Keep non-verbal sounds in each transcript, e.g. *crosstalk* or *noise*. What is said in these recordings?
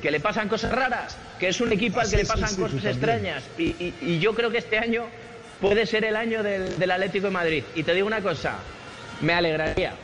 que le pasan cosas raras, que es un equipo al que le pasan cosas extrañas. Y, yo creo que este año puede ser el año del, Atlético de Madrid. Y te digo una cosa, me alegraría.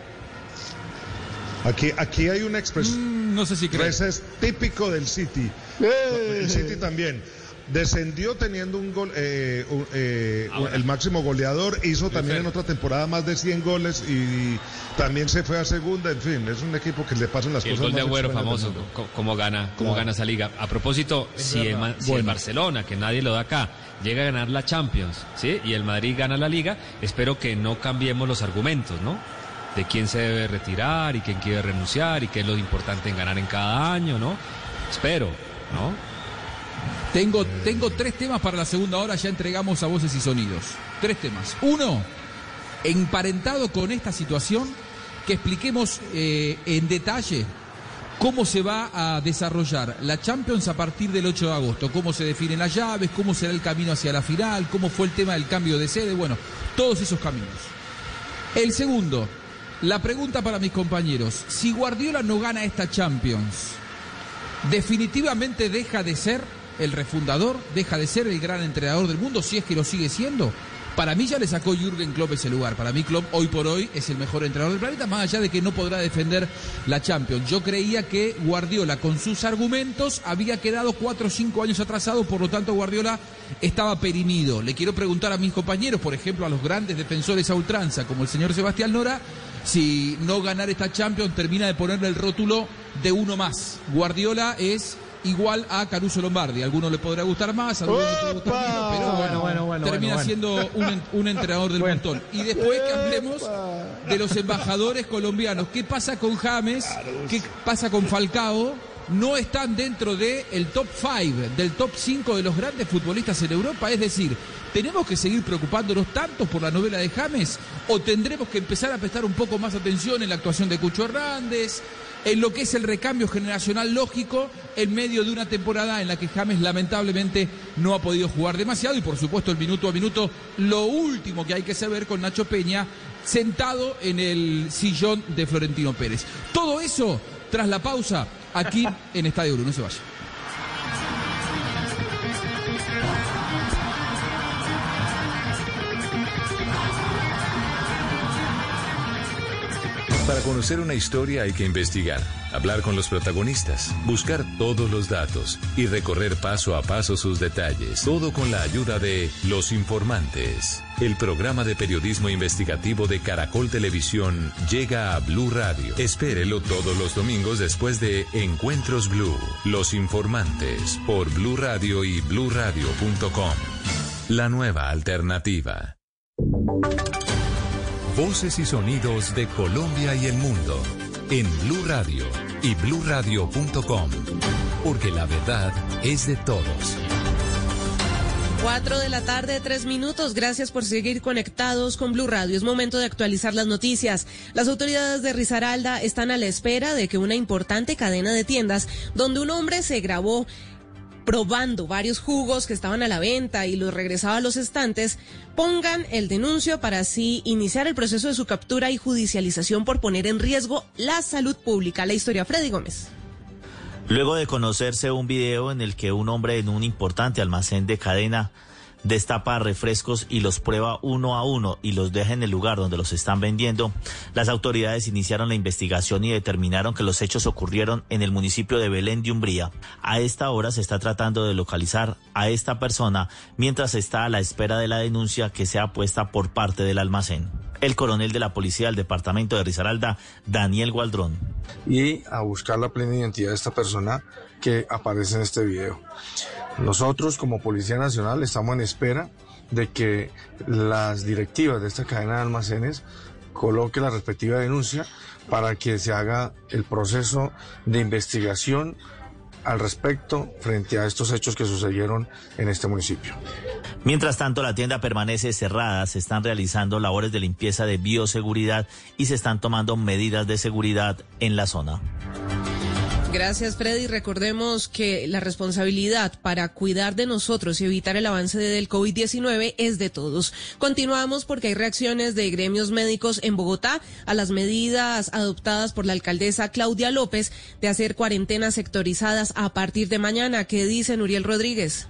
Aquí, aquí hay una expresión. Mm, no sé si crees. Es típico del City. Eh. El City también. Descendió teniendo un gol, eh, eh, el máximo goleador, hizo también en otra temporada más de 100 goles y, también se fue a segunda, en fin, es un equipo que le pasan las cosas. El gol de Agüero famoso, cómo gana, cómo gana esa liga. A propósito, si, el, Barcelona, que nadie lo da acá, llega a ganar la Champions, ¿sí? Y el Madrid gana la liga, espero que no cambiemos los argumentos, ¿no? De quién se debe retirar y quién quiere renunciar y qué es lo importante en ganar en cada año, ¿no? Espero, ¿no? Tengo, tengo tres temas para la segunda hora, ya entregamos a voces y sonidos. Tres temas. Uno, emparentado con esta situación, que expliquemos eh, en detalle cómo se va a desarrollar la Champions a partir del 8 de agosto, cómo se definen las llaves, cómo será el camino hacia la final, cómo fue el tema del cambio de sede, bueno, todos esos caminos. El segundo, la pregunta para mis compañeros, si Guardiola no gana esta Champions, ¿definitivamente deja de ser el refundador, deja de ser el gran entrenador del mundo, si es que lo sigue siendo. Para mí ya le sacó Jürgen Klopp ese lugar. Para mí Klopp hoy por hoy es el mejor entrenador del planeta, más allá de que no podrá defender la Champions. Yo creía que Guardiola con sus argumentos había quedado cuatro o cinco años atrasado, por lo tanto Guardiola estaba perimido. Le quiero preguntar a mis compañeros, por ejemplo a los grandes defensores a ultranza, como el señor Sebastián Nora, si no ganar esta Champions termina de ponerle el rótulo de uno más. Guardiola es igual a Caruso Lombardi. A alguno le podrá gustar más, a algunos le puede gustar menos, pero bueno, termina siendo un, entrenador del montón. Y después que hablemos de los embajadores colombianos. ¿Qué pasa con James? ¿Qué pasa con Falcao? No están dentro del el top 5, del top 5 de los grandes futbolistas en Europa. Es decir, ¿tenemos que seguir preocupándonos tanto por la novela de James? ¿O tendremos que empezar a prestar un poco más atención en la actuación de Cucho Hernández? En lo que es el recambio generacional lógico en medio de una temporada en la que James lamentablemente no ha podido jugar demasiado y por supuesto el minuto a minuto lo último que hay que saber con Nacho Peña sentado en el sillón de Florentino Pérez. Todo eso tras la pausa aquí en Estadio 1, no se vaya. Para conocer una historia hay que investigar, hablar con los protagonistas, buscar todos los datos y recorrer paso a paso sus detalles. Todo con la ayuda de Los Informantes. El programa de periodismo investigativo de Caracol Televisión llega a Blue Radio. Espérelo todos los domingos después de Encuentros Blue. Los Informantes por Blue Radio y bluradio.com. La nueva alternativa. Voces y sonidos de Colombia y el mundo en Blue Radio y bluradio.com, porque la verdad es de todos. Cuatro de la tarde, tres minutos. Gracias por seguir conectados con Blue Radio. Es momento de actualizar las noticias. Las autoridades de Risaralda están a la espera de que una importante cadena de tiendas donde un hombre se grabó probando varios jugos que estaban a la venta y los regresaba a los estantes, pongan el denuncio para así iniciar el proceso de su captura y judicialización por poner en riesgo la salud pública. La historia Freddy Gómez. Luego de conocerse un video en el que un hombre en un importante almacén de cadena destapa refrescos y los prueba uno a uno y los deja en el lugar donde los están vendiendo, las autoridades iniciaron la investigación y determinaron que los hechos ocurrieron en el municipio de Belén de Umbría. A esta hora se está tratando de localizar a esta persona mientras está a la espera de la denuncia que sea puesta por parte del almacén. El coronel de la policía del departamento de Risaralda, Daniel Gualdrón. Y a buscar la plena identidad de esta persona que aparece en este video. Nosotros como Policía Nacional estamos en espera de que las directivas de esta cadena de almacenes coloque la respectiva denuncia para que se haga el proceso de investigación al respecto frente a estos hechos que sucedieron en este municipio. Mientras tanto, la tienda permanece cerrada, se están realizando labores de limpieza de bioseguridad y se están tomando medidas de seguridad en la zona. Gracias, Freddy. Recordemos que la responsabilidad para cuidar de nosotros y evitar el avance del COVID-19 es de todos. Continuamos porque hay reacciones de gremios médicos en Bogotá a las medidas adoptadas por la alcaldesa Claudia López de hacer cuarentenas sectorizadas a partir de mañana. ¿Qué dice Nuriel Rodríguez?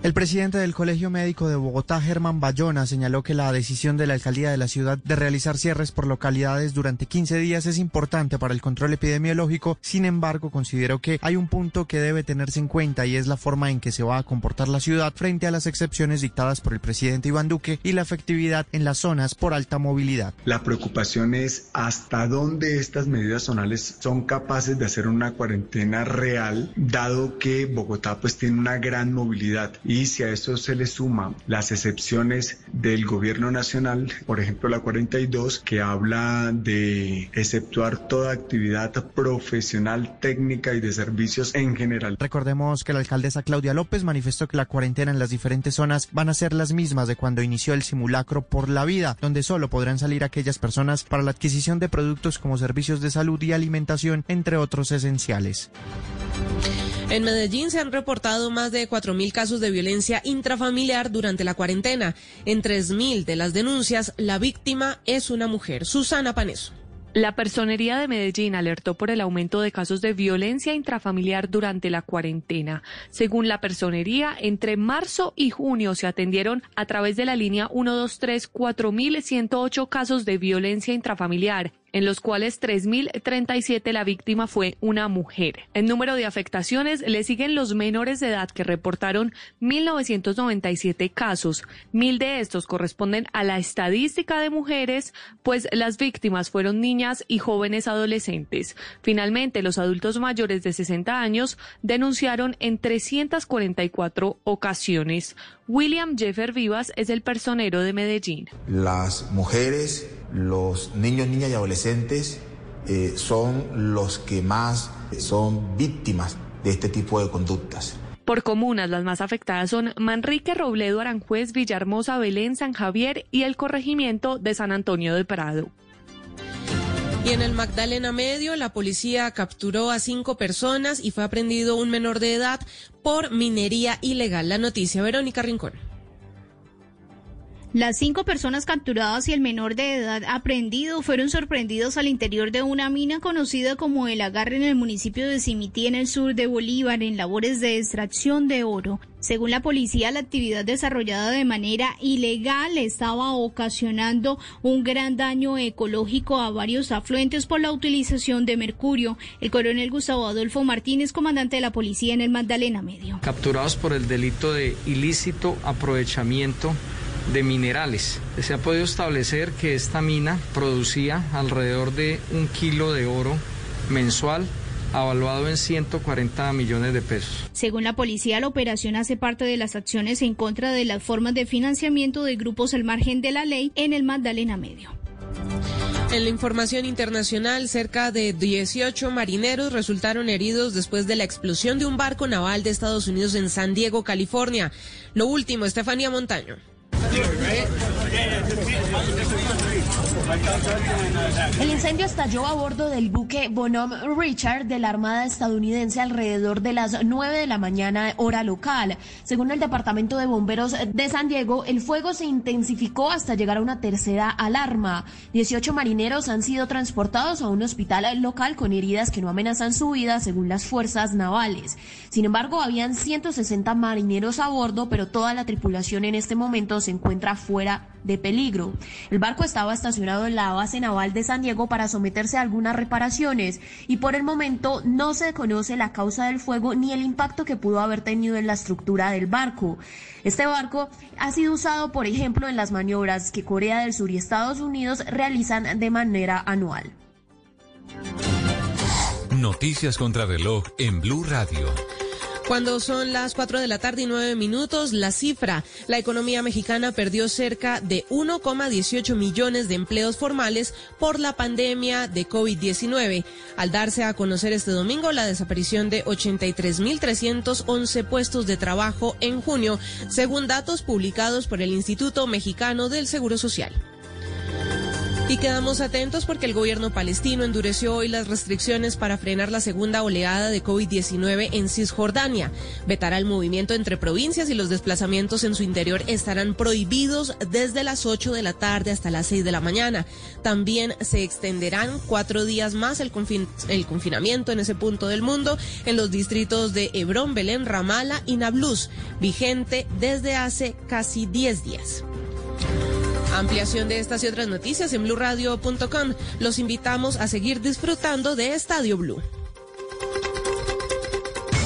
El presidente del Colegio Médico de Bogotá, Germán Bayona, señaló que la decisión de la alcaldía de la ciudad de realizar cierres por localidades durante 15 días es importante para el control epidemiológico. Sin embargo, consideró que hay un punto que debe tenerse en cuenta y es la forma en que se va a comportar la ciudad frente a las excepciones dictadas por el presidente Iván Duque y la efectividad en las zonas por alta movilidad. La preocupación es hasta dónde estas medidas zonales son capaces de hacer una cuarentena real, dado que Bogotá pues tiene una gran movilidad y si a eso se le suma las excepciones del gobierno nacional, por ejemplo la 42, que habla de exceptuar toda actividad profesional, técnica y de servicios en general. Recordemos que la alcaldesa Claudia López manifestó que la cuarentena en las diferentes zonas van a ser las mismas de cuando inició el simulacro por la vida, donde solo podrán salir aquellas personas para la adquisición de productos como servicios de salud y alimentación, entre otros esenciales. En Medellín se han reportado más de 4.000 casos de violencia intrafamiliar durante la cuarentena. En 3.000 de las denuncias, la víctima es una mujer. Susana Paneso. La Personería de Medellín alertó por el aumento de casos de violencia intrafamiliar durante la cuarentena. Según la Personería, entre marzo y junio se atendieron a través de la línea 123 4.108 casos de violencia intrafamiliar en los cuales 3.037 la víctima fue una mujer. En número de afectaciones le siguen los menores de edad que reportaron 1.997 casos. Mil de estos corresponden a la estadística de mujeres, pues las víctimas fueron niñas y jóvenes adolescentes. Finalmente, los adultos mayores de 60 años denunciaron en 344 ocasiones. William Jeffer Vivas es el personero de Medellín. Las mujeres los niños, niñas y adolescentes eh, son los que más son víctimas de este tipo de conductas. Por comunas, las más afectadas son Manrique, Robledo, Aranjuez, Villahermosa, Belén, San Javier y el corregimiento de San Antonio de Prado. Y en el Magdalena Medio, la policía capturó a cinco personas y fue aprendido un menor de edad por minería ilegal. La noticia, Verónica Rincón. Las cinco personas capturadas y el menor de edad aprendido fueron sorprendidos al interior de una mina conocida como El Agarre en el municipio de Cimití, en el sur de Bolívar, en labores de extracción de oro. Según la policía, la actividad desarrollada de manera ilegal estaba ocasionando un gran daño ecológico a varios afluentes por la utilización de mercurio. El coronel Gustavo Adolfo Martínez, comandante de la policía en el Magdalena Medio. Capturados por el delito de ilícito aprovechamiento de minerales. Se ha podido establecer que esta mina producía alrededor de un kilo de oro mensual avaluado en 140 millones de pesos. Según la policía, la operación hace parte de las acciones en contra de las formas de financiamiento de grupos al margen de la ley en el Magdalena Medio. En la información internacional, cerca de 18 marineros resultaron heridos después de la explosión de un barco naval de Estados Unidos en San Diego, California. Lo último, Estefanía Montaño. right? Yeah, yeah. El incendio estalló a bordo del buque Bonhomme Richard de la Armada estadounidense alrededor de las 9 de la mañana hora local. Según el Departamento de Bomberos de San Diego, el fuego se intensificó hasta llegar a una tercera alarma. 18 marineros han sido transportados a un hospital local con heridas que no amenazan su vida según las fuerzas navales. Sin embargo, habían 160 marineros a bordo, pero toda la tripulación en este momento se encuentra fuera de peligro. El barco estaba estacionado en la base naval de San Diego para someterse a algunas reparaciones y por el momento no se conoce la causa del fuego ni el impacto que pudo haber tenido en la estructura del barco. Este barco ha sido usado, por ejemplo, en las maniobras que Corea del Sur y Estados Unidos realizan de manera anual. Noticias contra reloj en Blue Radio. Cuando son las 4 de la tarde y 9 minutos, la cifra, la economía mexicana perdió cerca de 1,18 millones de empleos formales por la pandemia de COVID-19, al darse a conocer este domingo la desaparición de 83.311 puestos de trabajo en junio, según datos publicados por el Instituto Mexicano del Seguro Social. Y quedamos atentos porque el gobierno palestino endureció hoy las restricciones para frenar la segunda oleada de COVID-19 en Cisjordania. Vetará el movimiento entre provincias y los desplazamientos en su interior estarán prohibidos desde las 8 de la tarde hasta las 6 de la mañana. También se extenderán cuatro días más el, confinamiento en ese punto del mundo en los distritos de Hebrón, Belén, Ramala y Nablus, vigente desde hace casi 10 días. Ampliación de estas y otras noticias en blurradio.com. Los invitamos a seguir disfrutando de Estadio Blue.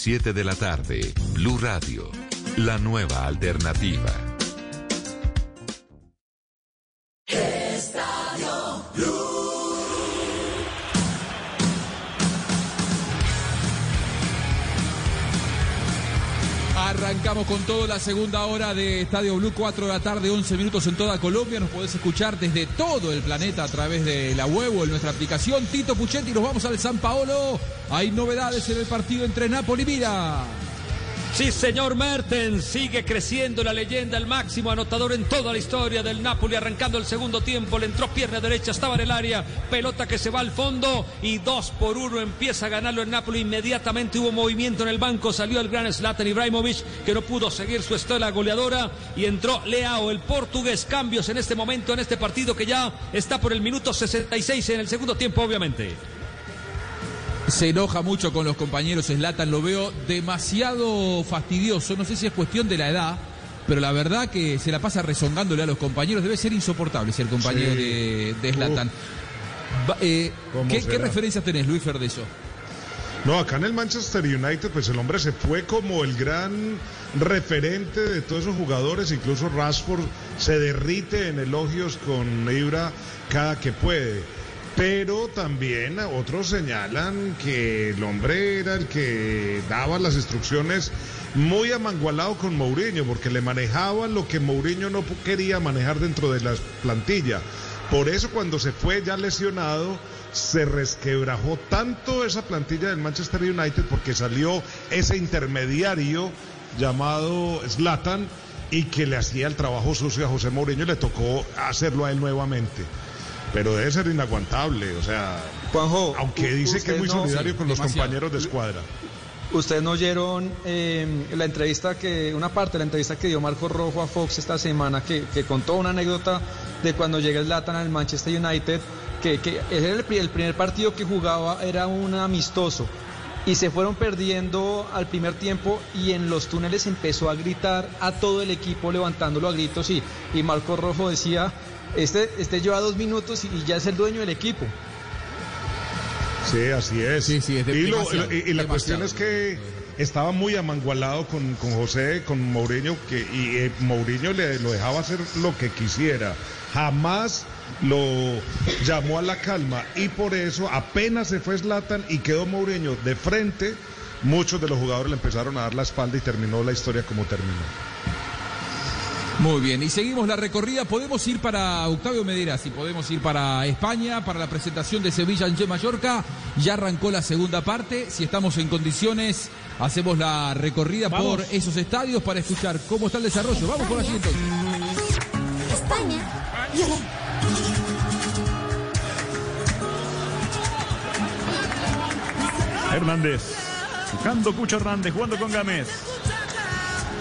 7 de la tarde, Blue Radio, la nueva alternativa. Arrancamos con todo la segunda hora de Estadio Blue, 4 de la tarde, 11 minutos en toda Colombia. Nos podés escuchar desde todo el planeta a través de la web o en nuestra aplicación. Tito Puchetti, nos vamos al San Paolo. Hay novedades en el partido entre Napoli y Mira. Sí, señor Mertens, sigue creciendo la leyenda, el máximo anotador en toda la historia del Napoli, arrancando el segundo tiempo, le entró pierna derecha, estaba en el área, pelota que se va al fondo y dos por uno empieza a ganarlo el Napoli, inmediatamente hubo movimiento en el banco, salió el gran Zlatan Ibrahimovic, que no pudo seguir su estela goleadora y entró Leao, el portugués, cambios en este momento, en este partido que ya está por el minuto 66 en el segundo tiempo, obviamente. Se enoja mucho con los compañeros Slatan, lo veo demasiado fastidioso. No sé si es cuestión de la edad, pero la verdad que se la pasa rezongándole a los compañeros. Debe ser insoportable ser compañero Sí. de, de Zlatan. Eh, ¿Cómo ¿qué, referencias tenés, Luis Ferdeso? No, acá en el Manchester United, pues el hombre se fue como el gran referente de todos esos jugadores. Incluso Rashford se derrite en elogios con Ibra cada que puede. Pero también otros señalan que el hombre era el que daba las instrucciones muy amangualado con Mourinho, porque le manejaba lo que Mourinho no quería manejar dentro de la plantilla. Por eso cuando se fue ya lesionado, se resquebrajó tanto esa plantilla del Manchester United porque salió ese intermediario llamado Zlatan y que le hacía el trabajo sucio a José Mourinho y le tocó hacerlo a él nuevamente. Pero debe ser inaguantable, o sea, Juanjo, aunque dice que es muy no- solidario sí, con los demasiado. compañeros de escuadra. Ustedes no oyeron eh, la entrevista que, una parte de la entrevista que dio Marco Rojo a Fox esta semana, que, que contó una anécdota de cuando llega Zlatan al Manchester United, que, era el, el primer partido que jugaba era un amistoso. Y se fueron perdiendo al primer tiempo y en los túneles empezó a gritar a todo el equipo levantándolo a gritos y, y Marco Rojo decía, este, este lleva dos minutos y, ya es el dueño del equipo. Sí, así es. Sí, sí, es de- y, lo- demasiado, y- y la cuestión es que estaba muy amangualado con, con José, con Mourinho, que, y eh, Mourinho le lo dejaba hacer lo que quisiera. Jamás lo llamó a la calma y por eso apenas se fue Zlatan y quedó Mourinho de frente, muchos de los jugadores le empezaron a dar la espalda y terminó la historia como terminó. Muy bien, y seguimos la recorrida. Podemos ir para Octavio Medera, si podemos ir para España, para la presentación de Sevilla en Mallorca. Ya arrancó la segunda parte. Si estamos en condiciones, hacemos la recorrida Vamos. por esos estadios para escuchar cómo está el desarrollo. Vamos por allí entonces. España. Hernández. Buscando Cucho Hernández, jugando con Gámez.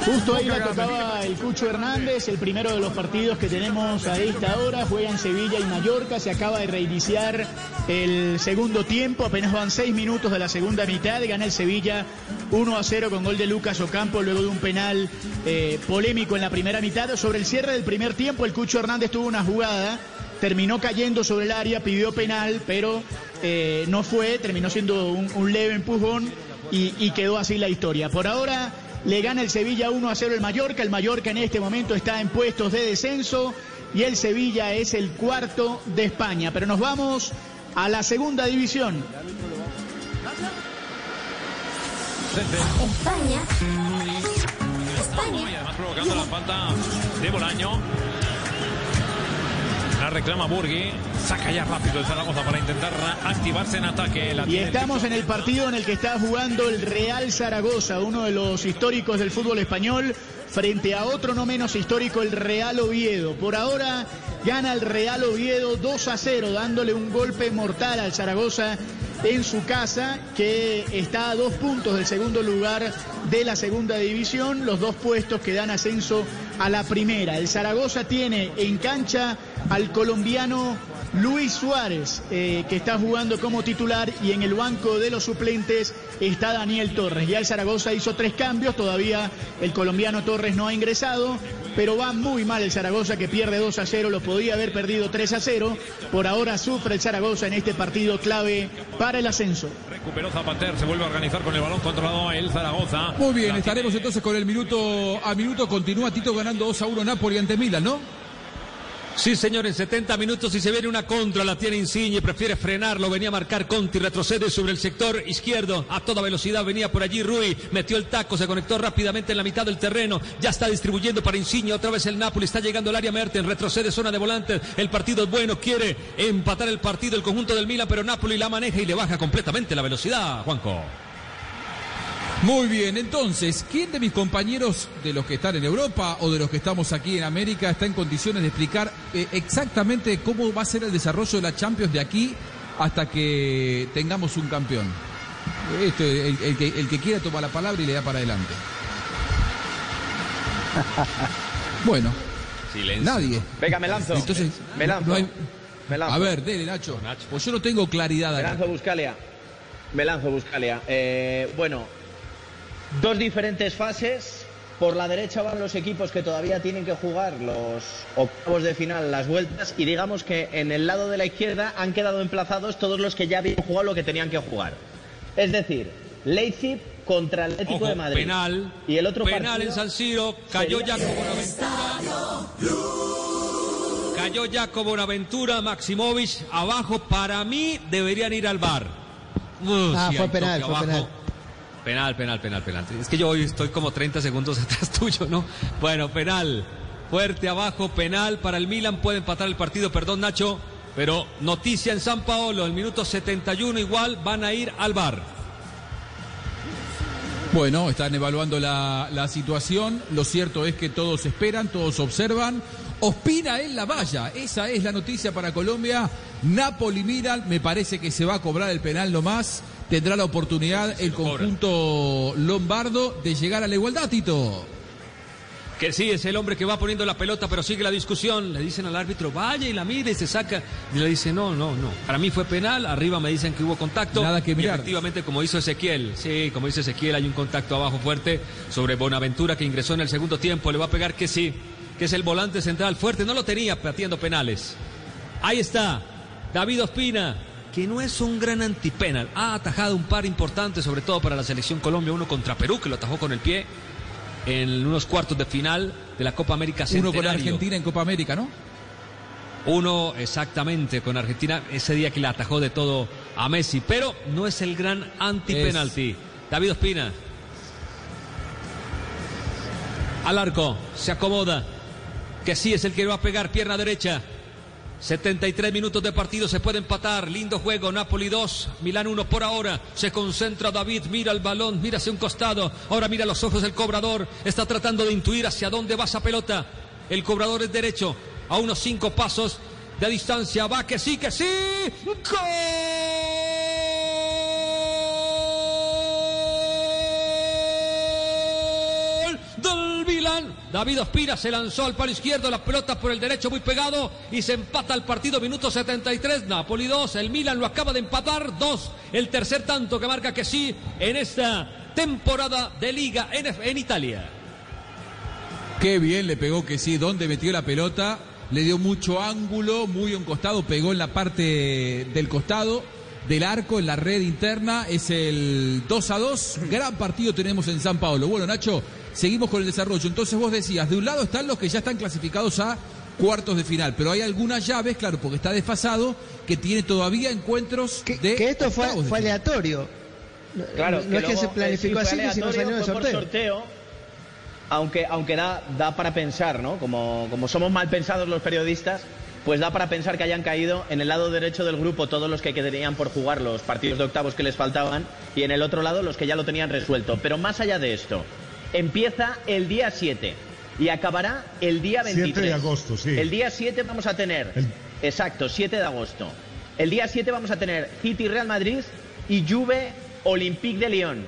Justo ahí la tocaba el Cucho Hernández, el primero de los partidos que tenemos a esta hora. Juegan Sevilla y Mallorca. Se acaba de reiniciar el segundo tiempo. Apenas van seis minutos de la segunda mitad. Gana el Sevilla 1 a 0 con gol de Lucas Ocampo luego de un penal eh, polémico en la primera mitad. Sobre el cierre del primer tiempo, el Cucho Hernández tuvo una jugada. Terminó cayendo sobre el área, pidió penal, pero eh, no fue. Terminó siendo un, leve empujón y, y quedó así la historia. Por ahora. Le gana el Sevilla 1 a 0 el Mallorca. El Mallorca en este momento está en puestos de descenso y el Sevilla es el cuarto de España. Pero nos vamos a la segunda división. España. España. además provocando la falta de Bolaño. La reclama Burgui. Saca ya rápido el Zaragoza para intentar activarse en ataque. y estamos en el partido en el que está jugando el Real Zaragoza, uno de los históricos del fútbol español, frente a otro no menos histórico, el Real Oviedo. Por ahora gana el Real Oviedo 2 a 0, dándole un golpe mortal al Zaragoza en su casa, que está a dos puntos del segundo lugar de la segunda división, los dos puestos que dan ascenso a la primera. El Zaragoza tiene en cancha al colombiano Luis Suárez, eh, que está jugando como titular, y en el banco de los suplentes está Daniel Torres. Ya el Zaragoza hizo tres cambios, todavía el colombiano Torres no ha ingresado, pero va muy mal el Zaragoza que pierde 2 a 0, lo podía haber perdido 3 a 0. Por ahora sufre el Zaragoza en este partido clave para el ascenso. Recuperó Zapater, se vuelve a organizar con el balón controlado el Zaragoza. Muy bien, estaremos entonces con el minuto a minuto. Continúa Tito ganando 2 a 1 Napoli ante Milan, ¿no? Sí, señor, en 70 minutos y se viene una contra, la tiene Insigne, prefiere frenarlo, venía a marcar Conti, retrocede sobre el sector izquierdo, a toda velocidad venía por allí Rui, metió el taco, se conectó rápidamente en la mitad del terreno, ya está distribuyendo para Insigne, otra vez el Napoli, está llegando al área Merten, retrocede zona de volantes, el partido es bueno, quiere empatar el partido el conjunto del Milan, pero Napoli la maneja y le baja completamente la velocidad, Juanco. Muy bien, entonces, ¿quién de mis compañeros, de los que están en Europa o de los que estamos aquí en América, está en condiciones de explicar eh, exactamente cómo va a ser el desarrollo de la Champions de aquí hasta que tengamos un campeón? Esto, el, que, el que quiera toma la palabra y le da para adelante. *laughs* Bueno, Silencio. nadie. Venga, me lanzo. Entonces, me lanzo. no hay- Me lanzo. A ver, dele, Nacho. Pues yo no tengo claridad Me acá. lanzo Buscalia. Me lanzo Buscalia. Eh, bueno, dos diferentes fases. Por la derecha van los equipos que todavía tienen que jugar los octavos de final, las vueltas, y digamos que en el lado de la izquierda han quedado emplazados todos los que ya habían jugado lo que tenían que jugar. Es decir, Leipzig contra el Atlético Ojo, de Madrid. penal. Y el otro penal partido en San Siro, cayó sería- Jacobo Bonaventura. Cayó Jacobo Bonaventura, Maximovic abajo. Para mí deberían ir al bar. Ah, fue penal, fue penal. Penal, penal, penal, penal. Es que yo hoy estoy como 30 segundos *laughs* atrás tuyo, ¿no? Bueno, penal. Fuerte abajo, penal para el Milan. Puede empatar el partido, perdón, Nacho. Pero noticia en San Paolo, el minuto 71 igual van a ir al bar. Bueno, están evaluando la, situación. Lo cierto es que todos esperan, todos observan. Ospina en la valla. Esa es la noticia para Colombia. Napoli Milan. Me parece que se va a cobrar el penal nomás. Tendrá la oportunidad el conjunto lombardo de llegar a la igualdad, Tito. Que sí, es el hombre que va poniendo la pelota, pero sigue la discusión. Le dicen al árbitro, vaya y la mire y se saca. Y le dice, no, no, no. Para mí fue penal. Arriba me dicen que hubo contacto. Nada que Y mirar. efectivamente, como hizo Ezequiel. Sí, como dice Ezequiel, hay un contacto abajo fuerte sobre Bonaventura que ingresó en el segundo tiempo. Le va a pegar que sí, que es el volante central fuerte. No lo tenía pateando penales. Ahí está, David Ospina, que no es un gran antipenal. Ha atajado un par importante, sobre todo para la selección Colombia. Uno contra Perú, que lo atajó con el pie en unos cuartos de final de la Copa América Uno con Centenario. Argentina en Copa América, ¿no? Uno exactamente con Argentina, ese día que le atajó de todo a Messi, pero no es el gran anti-penalti. David Ospina. Al arco, se acomoda. Que sí es el que va a pegar, pierna derecha. 73 minutos de partido, se puede empatar. Lindo juego, Napoli 2, Milán 1 por ahora. Se concentra David, mira el balón, mira hacia un costado. Ahora mira los ojos del cobrador. Está tratando de intuir hacia dónde va esa pelota. El cobrador es derecho, a unos 5 pasos de distancia. Va que sí, que sí. ¡Gol! Milan. David Ospina se lanzó al palo izquierdo, la pelota por el derecho muy pegado y se empata el partido, minuto 73. Napoli 2, el Milan lo acaba de empatar, 2. El tercer tanto que marca que sí en esta temporada de Liga en, en Italia. Qué bien le pegó que sí, donde metió la pelota, le dio mucho ángulo, muy un costado, pegó en la parte del costado del arco en la red interna. Es el 2 a 2. Gran partido tenemos en San Pablo. Bueno, Nacho, seguimos con el desarrollo. Entonces vos decías, de un lado están los que ya están clasificados a cuartos de final, pero hay algunas llaves, claro, porque está desfasado, que tiene todavía encuentros que, de. Que esto fue, fue aleatorio. Claro, no, es que se planificó así, sino salió en sorteo. sorteo. Aunque, aunque da, da para pensar, ¿no? Como, como somos mal pensados los periodistas, pues da para pensar que hayan caído en el lado derecho del grupo todos los que quedarían por jugar los partidos de octavos que les faltaban y en el otro lado los que ya lo tenían resuelto. Pero más allá de esto, empieza el día 7 y acabará el día 23. 7 de agosto, sí. El día 7 vamos a tener, el... exacto, 7 de agosto. El día 7 vamos a tener City Real Madrid y Juve Olympique de Lyon.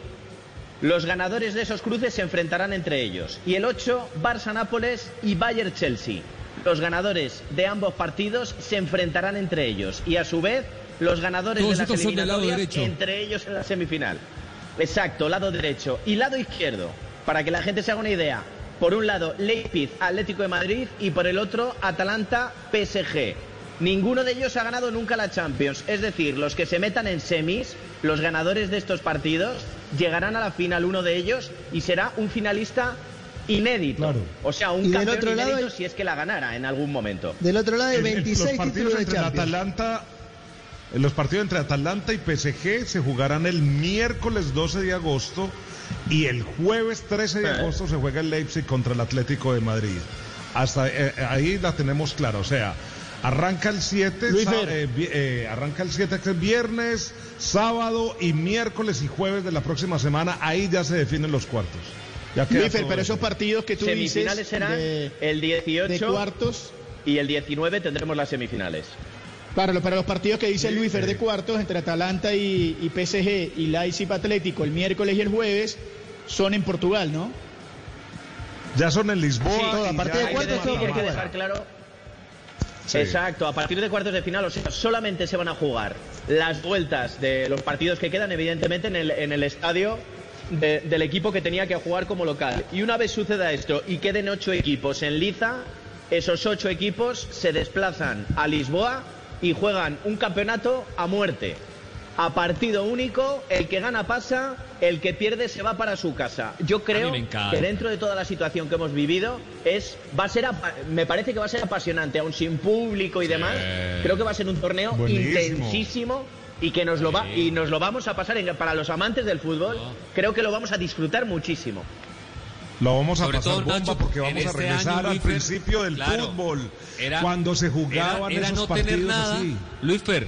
Los ganadores de esos cruces se enfrentarán entre ellos. Y el 8, Barça Nápoles y Bayern Chelsea. Los ganadores de ambos partidos se enfrentarán entre ellos. Y a su vez, los ganadores Todos de las eliminatorias entre ellos en la semifinal. Exacto, lado derecho. Y lado izquierdo, para que la gente se haga una idea. Por un lado, Leipzig, Atlético de Madrid y por el otro, Atalanta, PSG. Ninguno de ellos ha ganado nunca la Champions. Es decir, los que se metan en semis, los ganadores de estos partidos, llegarán a la final uno de ellos y será un finalista inédito. O sea, un campeón otro lado inédito si es que la ganara en algún momento. Del otro lado hay En- en 26 los partidos títulos de Champions. Atalanta, en los partidos entre Atalanta y PSG se jugarán el miércoles 12 de agosto y el jueves 13 de Eh. agosto se juega el Leipzig contra el Atlético de Madrid. Hasta eh, ahí la tenemos clara, o sea, arranca el 7, Luis sa- Fer. eh, eh, arranca el 7 que es viernes, sábado y miércoles y jueves de la próxima semana, ahí ya se definen los cuartos. Ya queda Luis Fer, todo pero esos partidos que tú Semifinales dices serán de, el 18 de cuartos, y el 19 tendremos las semifinales. para, los- para los partidos que dice Luis Fer de cuartos entre Atalanta y, y PSG y Leipzig Atlético el miércoles y el jueves son en Portugal, ¿no? Ya son en Lisboa. Sí, y a partir de hay cuartos que hay que dejar claro. Sí. Exacto, a partir de cuartos de final, o sea, solamente se van a jugar las vueltas de los partidos que quedan, evidentemente, en el, en el estadio de- del equipo que tenía que jugar como local. Y una vez suceda esto y queden ocho equipos en liza, esos ocho equipos se desplazan a Lisboa y juegan un campeonato a muerte. A partido único, el que gana pasa, el que pierde se va para su casa. Yo creo que dentro de toda la situación que hemos vivido es va a ser me parece que va a ser apasionante, aún sin público y demás. Creo que va a ser un torneo Buenísimo. intensísimo y que nos lo va y nos lo vamos a pasar en- para los amantes del fútbol. Creo que lo vamos a disfrutar muchísimo. Lo vamos a Sobre pasar todo, bomba Nacho, porque vamos a este regresar año, al Luis principio del claro, fútbol, era- cuando se jugaban era, era esos no tener partidos nada. así. Luis Fer,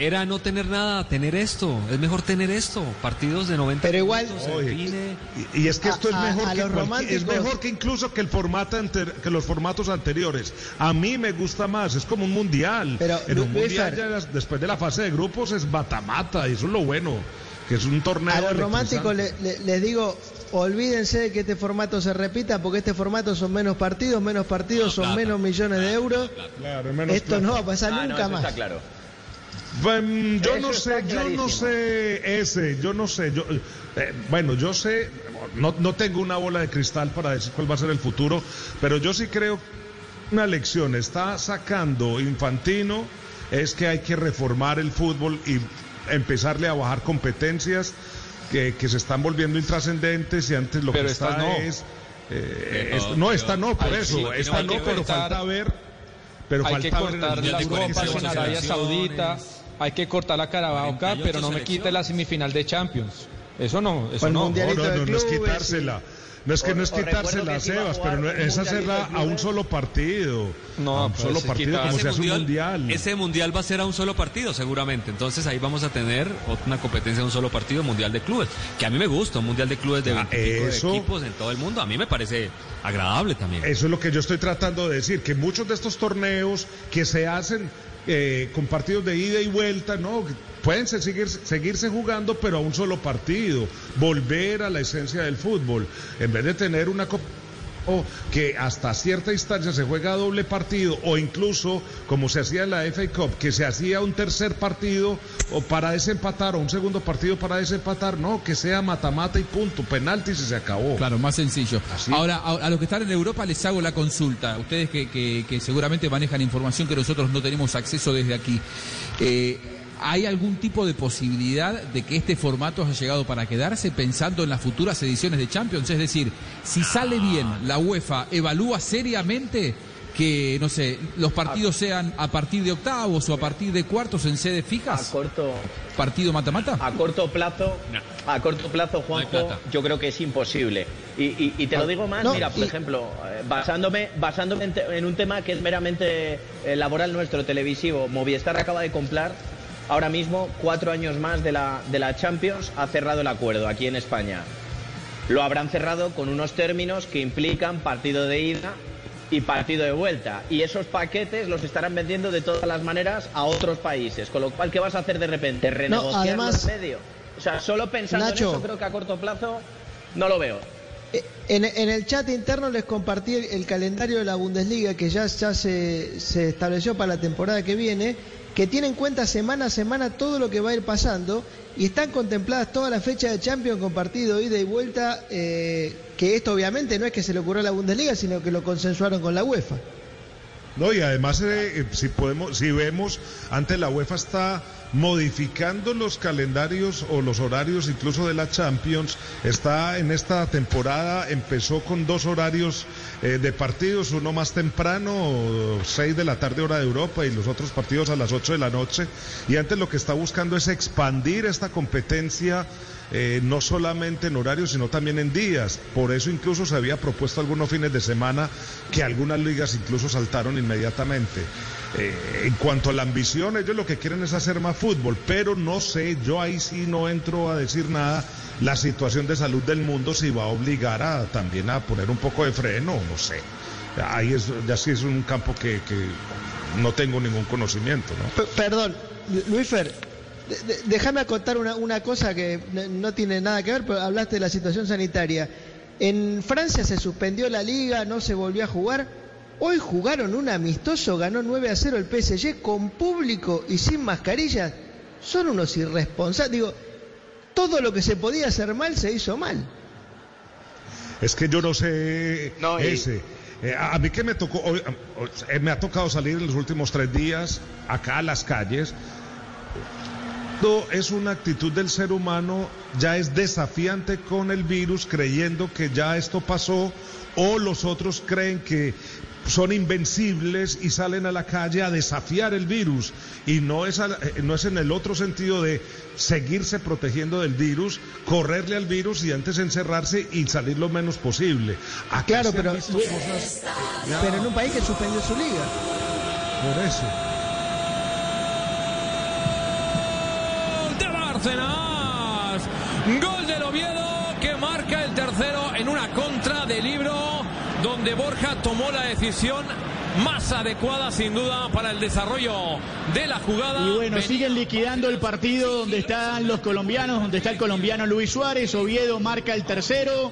era no tener nada, tener esto. Es mejor tener esto. Partidos de 90 Pero igual- minutos, Oye. Y, y es que esto A- es mejor a que es mejor que incluso que el formato que los formatos anteriores. A mí me gusta más, es como un mundial. Pero, en un Luis mundial Fer- ya las- después de la fase de grupos es mata-mata y eso es lo bueno, que es un torneo A los románticos le- le- les digo, olvídense de que este formato se repita, porque este formato son menos partidos, menos partidos son plata, menos millones de euros. Claro, es menos Esto plata. no va a pasar Ah, nunca más. está claro. Bueno, yo Eso no está sé, yo no sé ese, yo no sé, yo, eh, bueno, yo sé, no, no tengo una bola de cristal para decir cuál va a ser el futuro, pero yo sí creo que una lección está sacando Infantino es que hay que reformar el fútbol y empezarle a bajar competencias que, que se están volviendo intrascendentes y antes lo Pero que está no. es... eh, esta- no, esta no, por eso, sí, esta hay no, pero cortar- falta ver... Pero hay falta que ver en el cortar Mundial la de Europa 48 con Arabia. Saudita, hay que cortar la Carabao Cup, 48 pero no me quite la semifinal de Champions. Eso no, eso no. Mundial. No, no, de no, no es quitársela. No es que no es quitársela, Sebas, pero no- es hacerla de a un solo partido. No, a un pues solo partido, quitar- como Ese se hace un mundial. ese mundial va a ser a un solo partido, seguramente. Entonces ahí vamos a tener una competencia de un solo partido, mundial de clubes. Que a mí me gusta, un mundial de clubes de Ah, 20 eso- equipos en todo el mundo. A mí me parece agradable también. Eso es lo que yo estoy tratando de decir, que muchos de estos torneos que se hacen eh, con partidos de ida y vuelta, ¿no? Pueden se- seguir, seguirse jugando, pero a un solo partido. Volver a la esencia del fútbol. En vez de tener una copa que hasta cierta instancia se juega doble partido o incluso como se hacía en la FA Cup, que se hacía un tercer partido o para desempatar o un segundo partido para desempatar, no, que sea mata-mata y punto, penaltis y se acabó. Claro, más sencillo. Ahora, a, a los que están en Europa les hago la consulta, ustedes que, que- que seguramente manejan información que nosotros no tenemos acceso desde aquí. Eh, ¿Hay algún tipo de posibilidad de que este formato haya llegado para quedarse pensando en las futuras ediciones de Champions? Es decir, si sale bien, la UEFA evalúa seriamente que, no sé, los partidos sean a partir de octavos o a partir de cuartos en sedes fijas. A corto, ¿Partido mata-mata? a corto plazo, a corto plazo, Juanjo, yo creo que es imposible. Y, y- y te lo digo más, No, mira, por y- ejemplo, eh, basándome, basándome en, te- en un tema que es meramente eh, laboral nuestro, televisivo, Movistar acaba de comprar ahora mismo cuatro años más de la, de la Champions, ha cerrado el acuerdo aquí en España. Lo habrán cerrado con unos términos que implican partido de ida y partido de vuelta. Y esos paquetes los estarán vendiendo de todas las maneras a otros países. Con lo cual, ¿qué vas a hacer de repente? ¿Renegociarlo además- en medio? O sea, solo pensando Nacho. en eso, creo que a corto plazo no lo veo. En, en el chat interno les compartí el, el calendario de la Bundesliga que ya, ya se, se estableció para la temporada que viene, que tiene en cuenta semana a semana todo lo que va a ir pasando y están contempladas todas las fechas de Champions con partido ida y vuelta, eh, que esto obviamente no es que se le ocurrió a la Bundesliga, sino que lo consensuaron con la UEFA. No, y además, eh, eh, si podemos, si vemos, ante la UEFA está modificando los calendarios o los horarios incluso de la Champions. Está en esta temporada, empezó con dos horarios eh, de partidos, uno más temprano, 6 de la tarde hora de Europa y los otros partidos a las 8 de la noche. Y antes lo que está buscando es expandir esta competencia eh, no solamente en horarios, sino también en días. Por eso incluso se había propuesto algunos fines de semana que algunas ligas incluso saltaron inmediatamente. Eh, en cuanto a la ambición, ellos lo que quieren es hacer más fútbol, pero no sé, yo ahí sí no entro a decir nada. La situación de salud del mundo si va a obligar a también a poner un poco de freno, no sé. Ahí es, ya sí es un campo que, no tengo ningún conocimiento, ¿no? Perdón, déjame acotar una, una cosa que no, no tiene nada que ver, pero hablaste de la situación sanitaria. En Francia se suspendió la liga, no se volvió a jugar. Hoy jugaron un amistoso, ganó 9 a 0 el PSG con público y sin mascarillas. Son unos irresponsables. Digo, todo lo que se podía hacer mal se hizo mal. Es que yo no sé No, y- ese. Eh, a, a mí que me tocó, hoy, eh, me ha tocado salir en los últimos tres días acá a las calles. No, es una actitud del ser humano, ya es desafiante con el virus, creyendo que ya esto pasó, o los otros creen que son invencibles y salen a la calle a desafiar el virus. Y no es, a- eh, no es en el otro sentido de seguirse protegiendo del virus, correrle al virus y antes encerrarse y salir lo menos posible. Acá Claro, pero, cosas- pero en un país que suspendió su liga. Por eso. de Gol del Oviedo que marca el tercero en una contra de libro donde Borja tomó la decisión más adecuada sin duda para el desarrollo de la jugada. Y bueno, siguen liquidando el partido donde están los colombianos, donde está el colombiano Luis Suárez. Oviedo marca el tercero.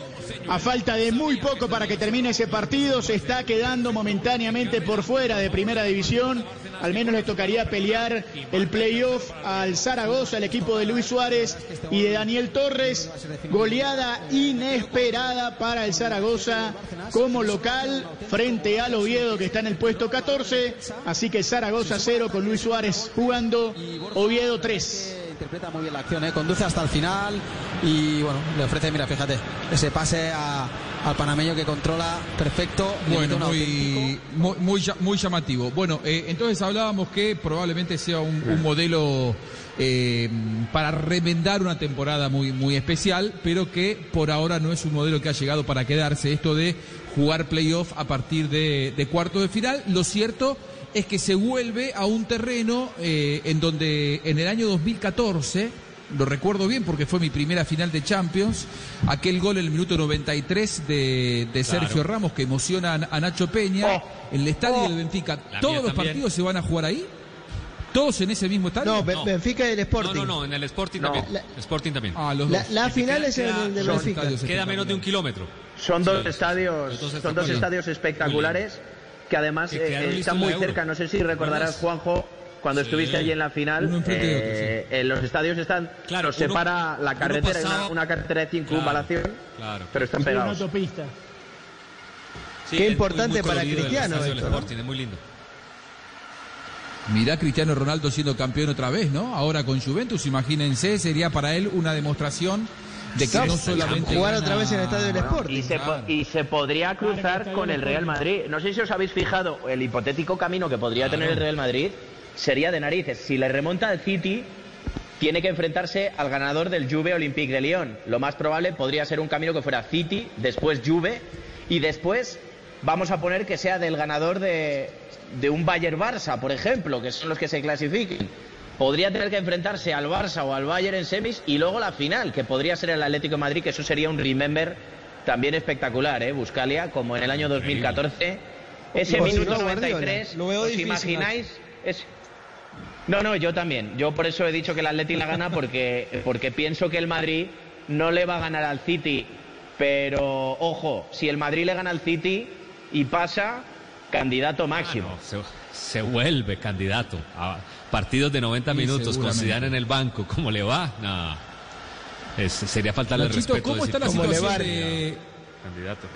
A falta de muy poco para que termine ese partido, se está quedando momentáneamente por fuera de primera división. Al menos le tocaría pelear el playoff al Zaragoza, el equipo de Luis Suárez y de Daniel Torres. Goleada inesperada para el Zaragoza como local frente al Oviedo que está en el puesto 14. Así que Zaragoza 0 con Luis Suárez jugando, Oviedo 3. Interpreta muy bien la acción, ¿eh? conduce hasta el final y bueno, le ofrece, mira, fíjate, ese pase a- al panameño que controla perfecto. Bueno, muy, muy, muy, lla- muy llamativo. Bueno, eh, entonces hablábamos que probablemente sea un, un modelo eh, para remendar una temporada muy, muy especial, pero que por ahora no es un modelo que ha llegado para quedarse. Esto de jugar playoff a partir de, de cuarto de final. Lo cierto es que se vuelve a un terreno eh, en donde en el año 2014 lo recuerdo bien porque fue mi primera final de Champions, aquel gol en el minuto 93 de, de Sergio Ramos que emociona a, a Nacho Peña en el estadio del Benfica. ¿Todos los también. partidos se van a jugar ahí? ¿Todos en ese mismo estadio? No, Ben- Benfica y el Sporting. No, no, no, en el Sporting No. también. La- Sporting también. Ah, los La, dos. la final queda- es en queda- el son Benfica. Queda menos de un kilómetro. Son dos Sí, estadios, son dos espectaculares. estadios espectaculares que además Que eh, están en muy cerca. No sé si recordarás. Juanjo, cuando Sí. estuviste allí en la final. Uno enfrente de otro, eh, eh, los estadios están, Claro, los uno- separa la carretera, pasaba- una, una carretera de Claro, circunvalación, claro. pero están Sí, una pegados. autopista. Sí, Qué muy- importante muy para Cristiano estadio del esto, ¿no? Sporting, es muy lindo. Mirá Cristiano Ronaldo siendo campeón otra vez, ¿no? Ahora con Juventus, imagínense, sería para él una demostración de que Sí, no solamente jugar gana- otra vez en el estadio del Sporting. Y y se podría cruzar con el Real Madrid. No sé si os habéis fijado, el hipotético camino que podría tener el Real Madrid sería de narices. Si le remonta al City, tiene que enfrentarse al ganador del Juve Olympique de Lyon. Lo más probable podría ser un camino que fuera City, después Juve, y después vamos a poner que sea del ganador de, de un Bayern Barça, por ejemplo, que son los que se clasifiquen. Podría tener que enfrentarse al Barça o al Bayern en semis y luego la final, que podría ser el Atlético de Madrid, que eso sería un remember también espectacular, ¿eh? Buscalia, como en el año 2014. Ese si minuto no, Guardiola. 93, Lo veo ¿os difícil, imagináis? Es- No, no, yo también. Yo por eso he dicho que el Atleti la gana porque, porque pienso que el Madrid no le va a ganar al City. Pero, ojo, si el Madrid le gana al City y pasa, candidato máximo. Se, se vuelve candidato a partidos de 90 Sí, minutos con. Zidane en el banco. ¿Cómo le va? No. Es- sería faltarle el respeto. ¿cómo decir está la situación de... Candidato.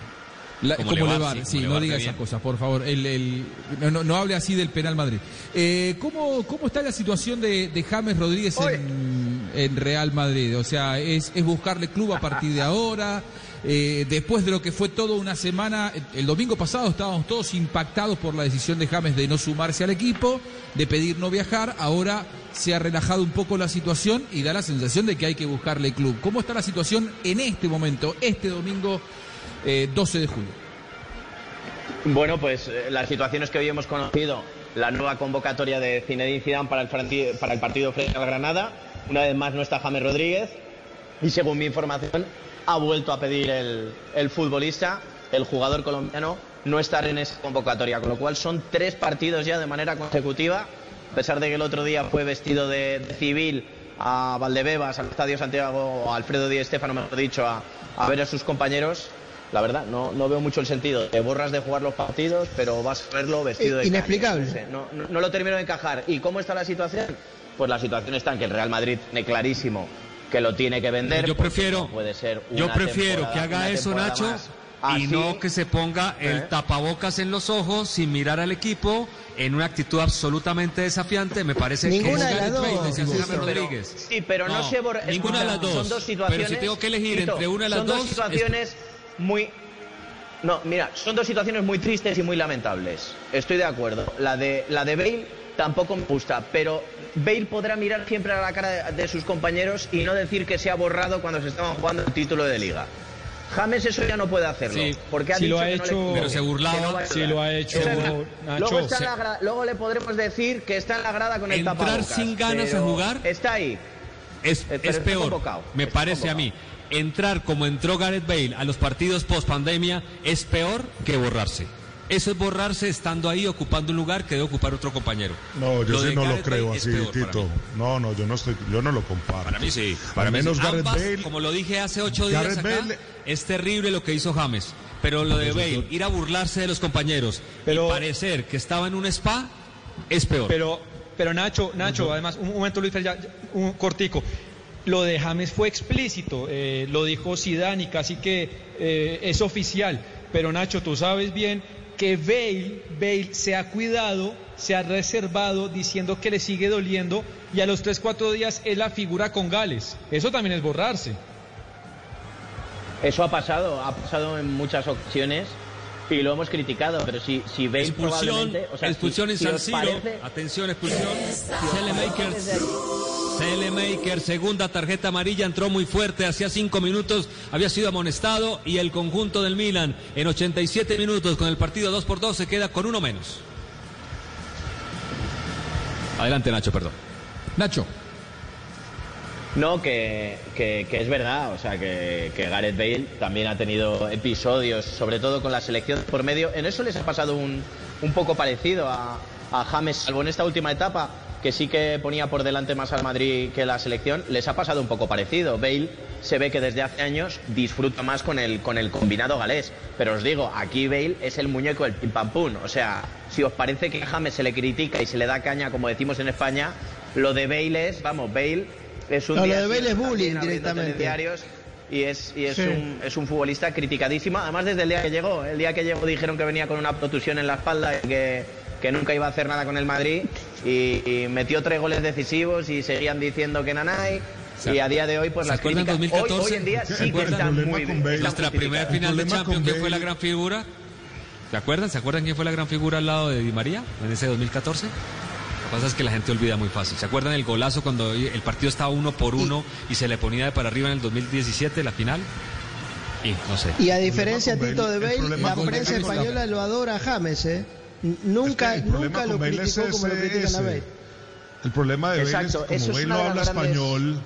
La- Como como le va, Levar, sí, sí, como no Levar, diga esas cosas, por favor. El, el- no, no- no hable así del penal Madrid. Eh, ¿cómo, ¿Cómo está la situación de, de James Rodríguez en, en Real Madrid? O sea, ¿es, es buscarle club a partir de ahora? Eh, después de lo que fue toda una semana, el domingo pasado estábamos todos impactados por la decisión de James de no sumarse al equipo, de pedir no viajar. Ahora se ha relajado un poco la situación y da la sensación de que hay que buscarle club. ¿Cómo está la situación en este momento, este domingo eh, 12 de julio? Bueno, pues eh, las situaciones que hoy hemos conocido, la nueva convocatoria de Zinedine Zidane para el, para el partido frente al Granada, una vez más no está James Rodríguez y según mi información ha vuelto a pedir el, el futbolista, el jugador colombiano, no estar en esa convocatoria, con lo cual son tres partidos ya de manera consecutiva, a pesar de que el otro día fue vestido de, de civil a Valdebebas, al Estadio Santiago, a Alfredo Di Stéfano, mejor dicho, a, a ver a sus compañeros. La verdad, no, no veo mucho el sentido. Te borras de jugar los partidos, pero vas a verlo vestido de Inexplicable. caña. No, sé, no- no lo termino de encajar. ¿Y cómo está la situación? Pues la situación está en que el Real Madrid tiene clarísimo que lo tiene que vender. Yo prefiero- no puede ser una Yo prefiero que haga eso, Nacho, más y así. no que se ponga el ¿Eh? tapabocas en los ojos sin mirar al equipo en una actitud absolutamente desafiante. Me parece Ninguna que de las es dos. James Pero- Rodríguez. sí, pero no, se borra. Ninguna de las dos. Son dos situaciones. Pero si tengo que elegir Tito, entre una de las son dos, dos situaciones muy. No, mira, son dos situaciones muy tristes y muy lamentables. Estoy de acuerdo. La de, la de Bale tampoco me gusta, pero Bale podrá mirar siempre a la cara de, de sus compañeros y no decir que se ha borrado cuando se estaban jugando el título de liga. James eso ya no puede hacerlo, Sí, porque ha sí dicho lo ha que no le hecho- Pero se burlaba, no ayudar. lo ha hecho, es Nacho, luego, está en se- la gra- luego le podremos decir que está en la grada con el Entrar tapabocas. sin ganas a jugar Está ahí. Es, Eh, es peor, convocado, me está parece a mí. Entrar como entró Gareth Bale a los partidos post pandemia es peor que borrarse. Eso es borrarse estando ahí ocupando un lugar que debe ocupar otro compañero. No, yo Lo sí no lo creo Bale así, Tito. mí. No, no, yo no estoy, yo no lo comparo. Para mí sí. Al Para mí menos sí. Gareth Ambas, Bale. como lo dije hace ocho días Gareth acá, Bale- es terrible lo que hizo James. Pero lo de Bale, ir a burlarse de los compañeros Pero- y parecer que estaba en un spa, es peor. Pero, pero Nacho, Nacho, además, un momento Luis, ya, un cortico. Lo de James fue explícito, eh, lo dijo Zidane y casi que eh, es oficial. Pero Nacho, tú sabes bien que Bale, Bale se ha cuidado, se ha reservado diciendo que le sigue doliendo y a los 3-4 días es la figura con Gales. Eso también es borrarse. Eso ha pasado, ha pasado en muchas ocasiones y lo hemos criticado, pero si, si Bale Expulsión, probablemente... o sea, expulsión si- en si San Siro. parece- Atención, expulsión. Selemaker. Selemaker, segunda tarjeta amarilla, entró muy fuerte, hacía cinco minutos había sido amonestado y el conjunto del Milan en 87 minutos con el partido 2 por 2 se queda con uno menos. Adelante Nacho, perdón. Nacho. No, que, que- es verdad, o sea, que, que Gareth Bale también ha tenido episodios, sobre todo con la selección por medio. En eso les ha pasado un, un poco parecido a, a James, salvo en esta última etapa, que sí que ponía por delante más al Madrid que la selección, les ha pasado un poco parecido. Bale se ve que desde hace años disfruta más con el, con el combinado galés. Pero os digo, aquí Bale es el muñeco del pim pam pum. O sea, si os parece que a James se le critica y se le da caña, como decimos en España, lo de Bale es, vamos, Bale es un No, lo de Bale es bullying directamente. telediarios y es, y es, Sí. un, es un futbolista criticadísimo. Además, desde el día que llegó. El día que llegó dijeron que venía con una protusión en la espalda y que, que nunca iba a hacer nada con el Madrid. Y, y metió tres goles decisivos y seguían diciendo que Nanay. Y a día de hoy, pues ¿Se las acuerdan críticas hoy, 2014? hoy en día ¿Se sí que están muy bien. Están Nuestra primera final de Champions, ¿quién fue la gran figura? ¿Se acuerdan? ¿Se acuerdan quién fue la gran figura al lado de Di María en ese 2014? Lo que pasa es que la gente olvida muy fácil. ¿Se acuerdan el golazo cuando el partido estaba uno por uno y se le ponía de para arriba en el 2017, la final? Y no sé. Y a diferencia, Tito, de Bale- Bale, la prensa Bale es la- española lo adora a James, ¿eh? Nunca, Es que nunca lo Bale es criticó como lo ese- critican a. Bale. El problema de Bale Exacto, es que eso como es Bale no habla español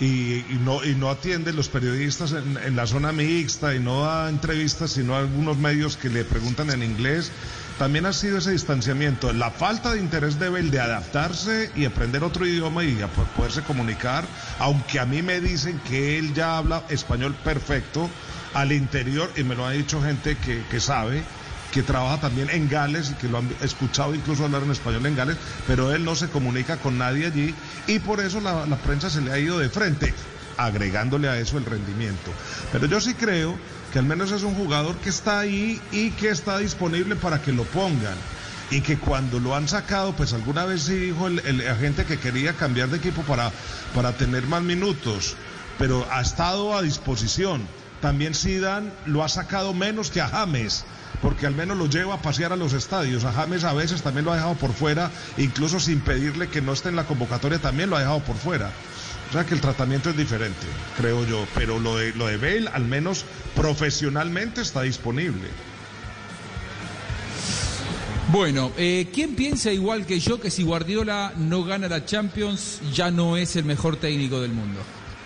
y, y no, y no atiende los periodistas en, la zona mixta y no da entrevistas, sino a algunos medios que le preguntan en inglés, también ha sido ese distanciamiento, la falta de interés de Bale de adaptarse y aprender otro idioma y po- poderse comunicar, aunque a mí me dicen que él ya habla español perfecto al interior y me lo ha dicho gente que, que sabe que trabaja también en Gales y que lo han escuchado incluso hablar en español en Gales, pero él no se comunica con nadie allí y por eso la, prensa se le ha ido de frente, agregándole a eso el rendimiento. Pero yo sí creo que al menos es un jugador que está ahí y que está disponible para que lo pongan. Y que cuando lo han sacado, pues alguna vez sí dijo el, agente que quería cambiar de equipo para, para tener más minutos, pero ha estado a disposición. También Zidane lo ha sacado menos que a James, porque al menos lo lleva a pasear a los estadios. A James a veces también lo ha dejado por fuera, incluso sin pedirle que no esté en la convocatoria, también lo ha dejado por fuera. O sea que el tratamiento es diferente, creo yo. Pero lo de, lo de Bale, al menos profesionalmente, está disponible. Bueno, eh, ¿quién piensa igual que yo que si Guardiola no gana la Champions ya no es el mejor técnico del mundo?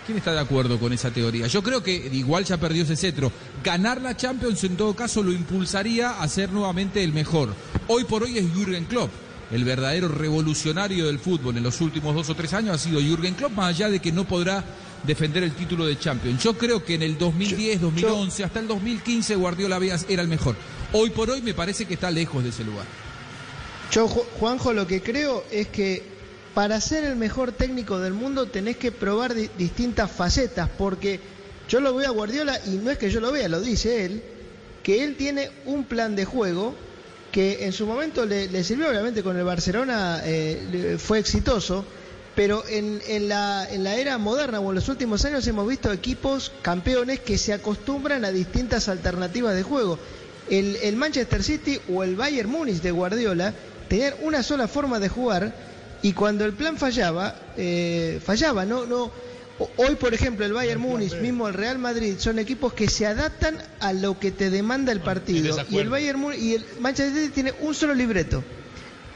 ¿Quién está de acuerdo con esa teoría? Yo creo que igual ya perdió ese cetro. Ganar la Champions en todo caso lo impulsaría a ser nuevamente el mejor. Hoy por hoy es Jürgen Klopp. El verdadero revolucionario del fútbol en los últimos dos o tres años ha sido Jürgen Klopp, más allá de que no podrá defender el título de Champions. Yo creo que en el 2010, 2011, hasta el 2015 Guardiola era el mejor. Hoy por hoy me parece que está lejos de ese lugar. Yo, Ju- Juanjo, lo que creo es que para ser el mejor técnico del mundo tenés que probar di- distintas facetas, porque yo lo veo a Guardiola y no es que yo lo vea, lo dice él, que él tiene un plan de juego que en su momento le, sirvió, obviamente con el Barcelona eh, fue exitoso, pero en, en la, en la era moderna o en los últimos años hemos visto equipos campeones que se acostumbran a distintas alternativas de juego. El, el Manchester City o el Bayern Múnich de Guardiola tenían una sola forma de jugar y cuando el plan fallaba, eh, fallaba, no, no. Hoy, por ejemplo, el Bayern Múnich, mismo el Real Madrid, son equipos que se adaptan a lo que te demanda el partido. Y el Bayern Múnich y el Manchester City tiene un solo libreto.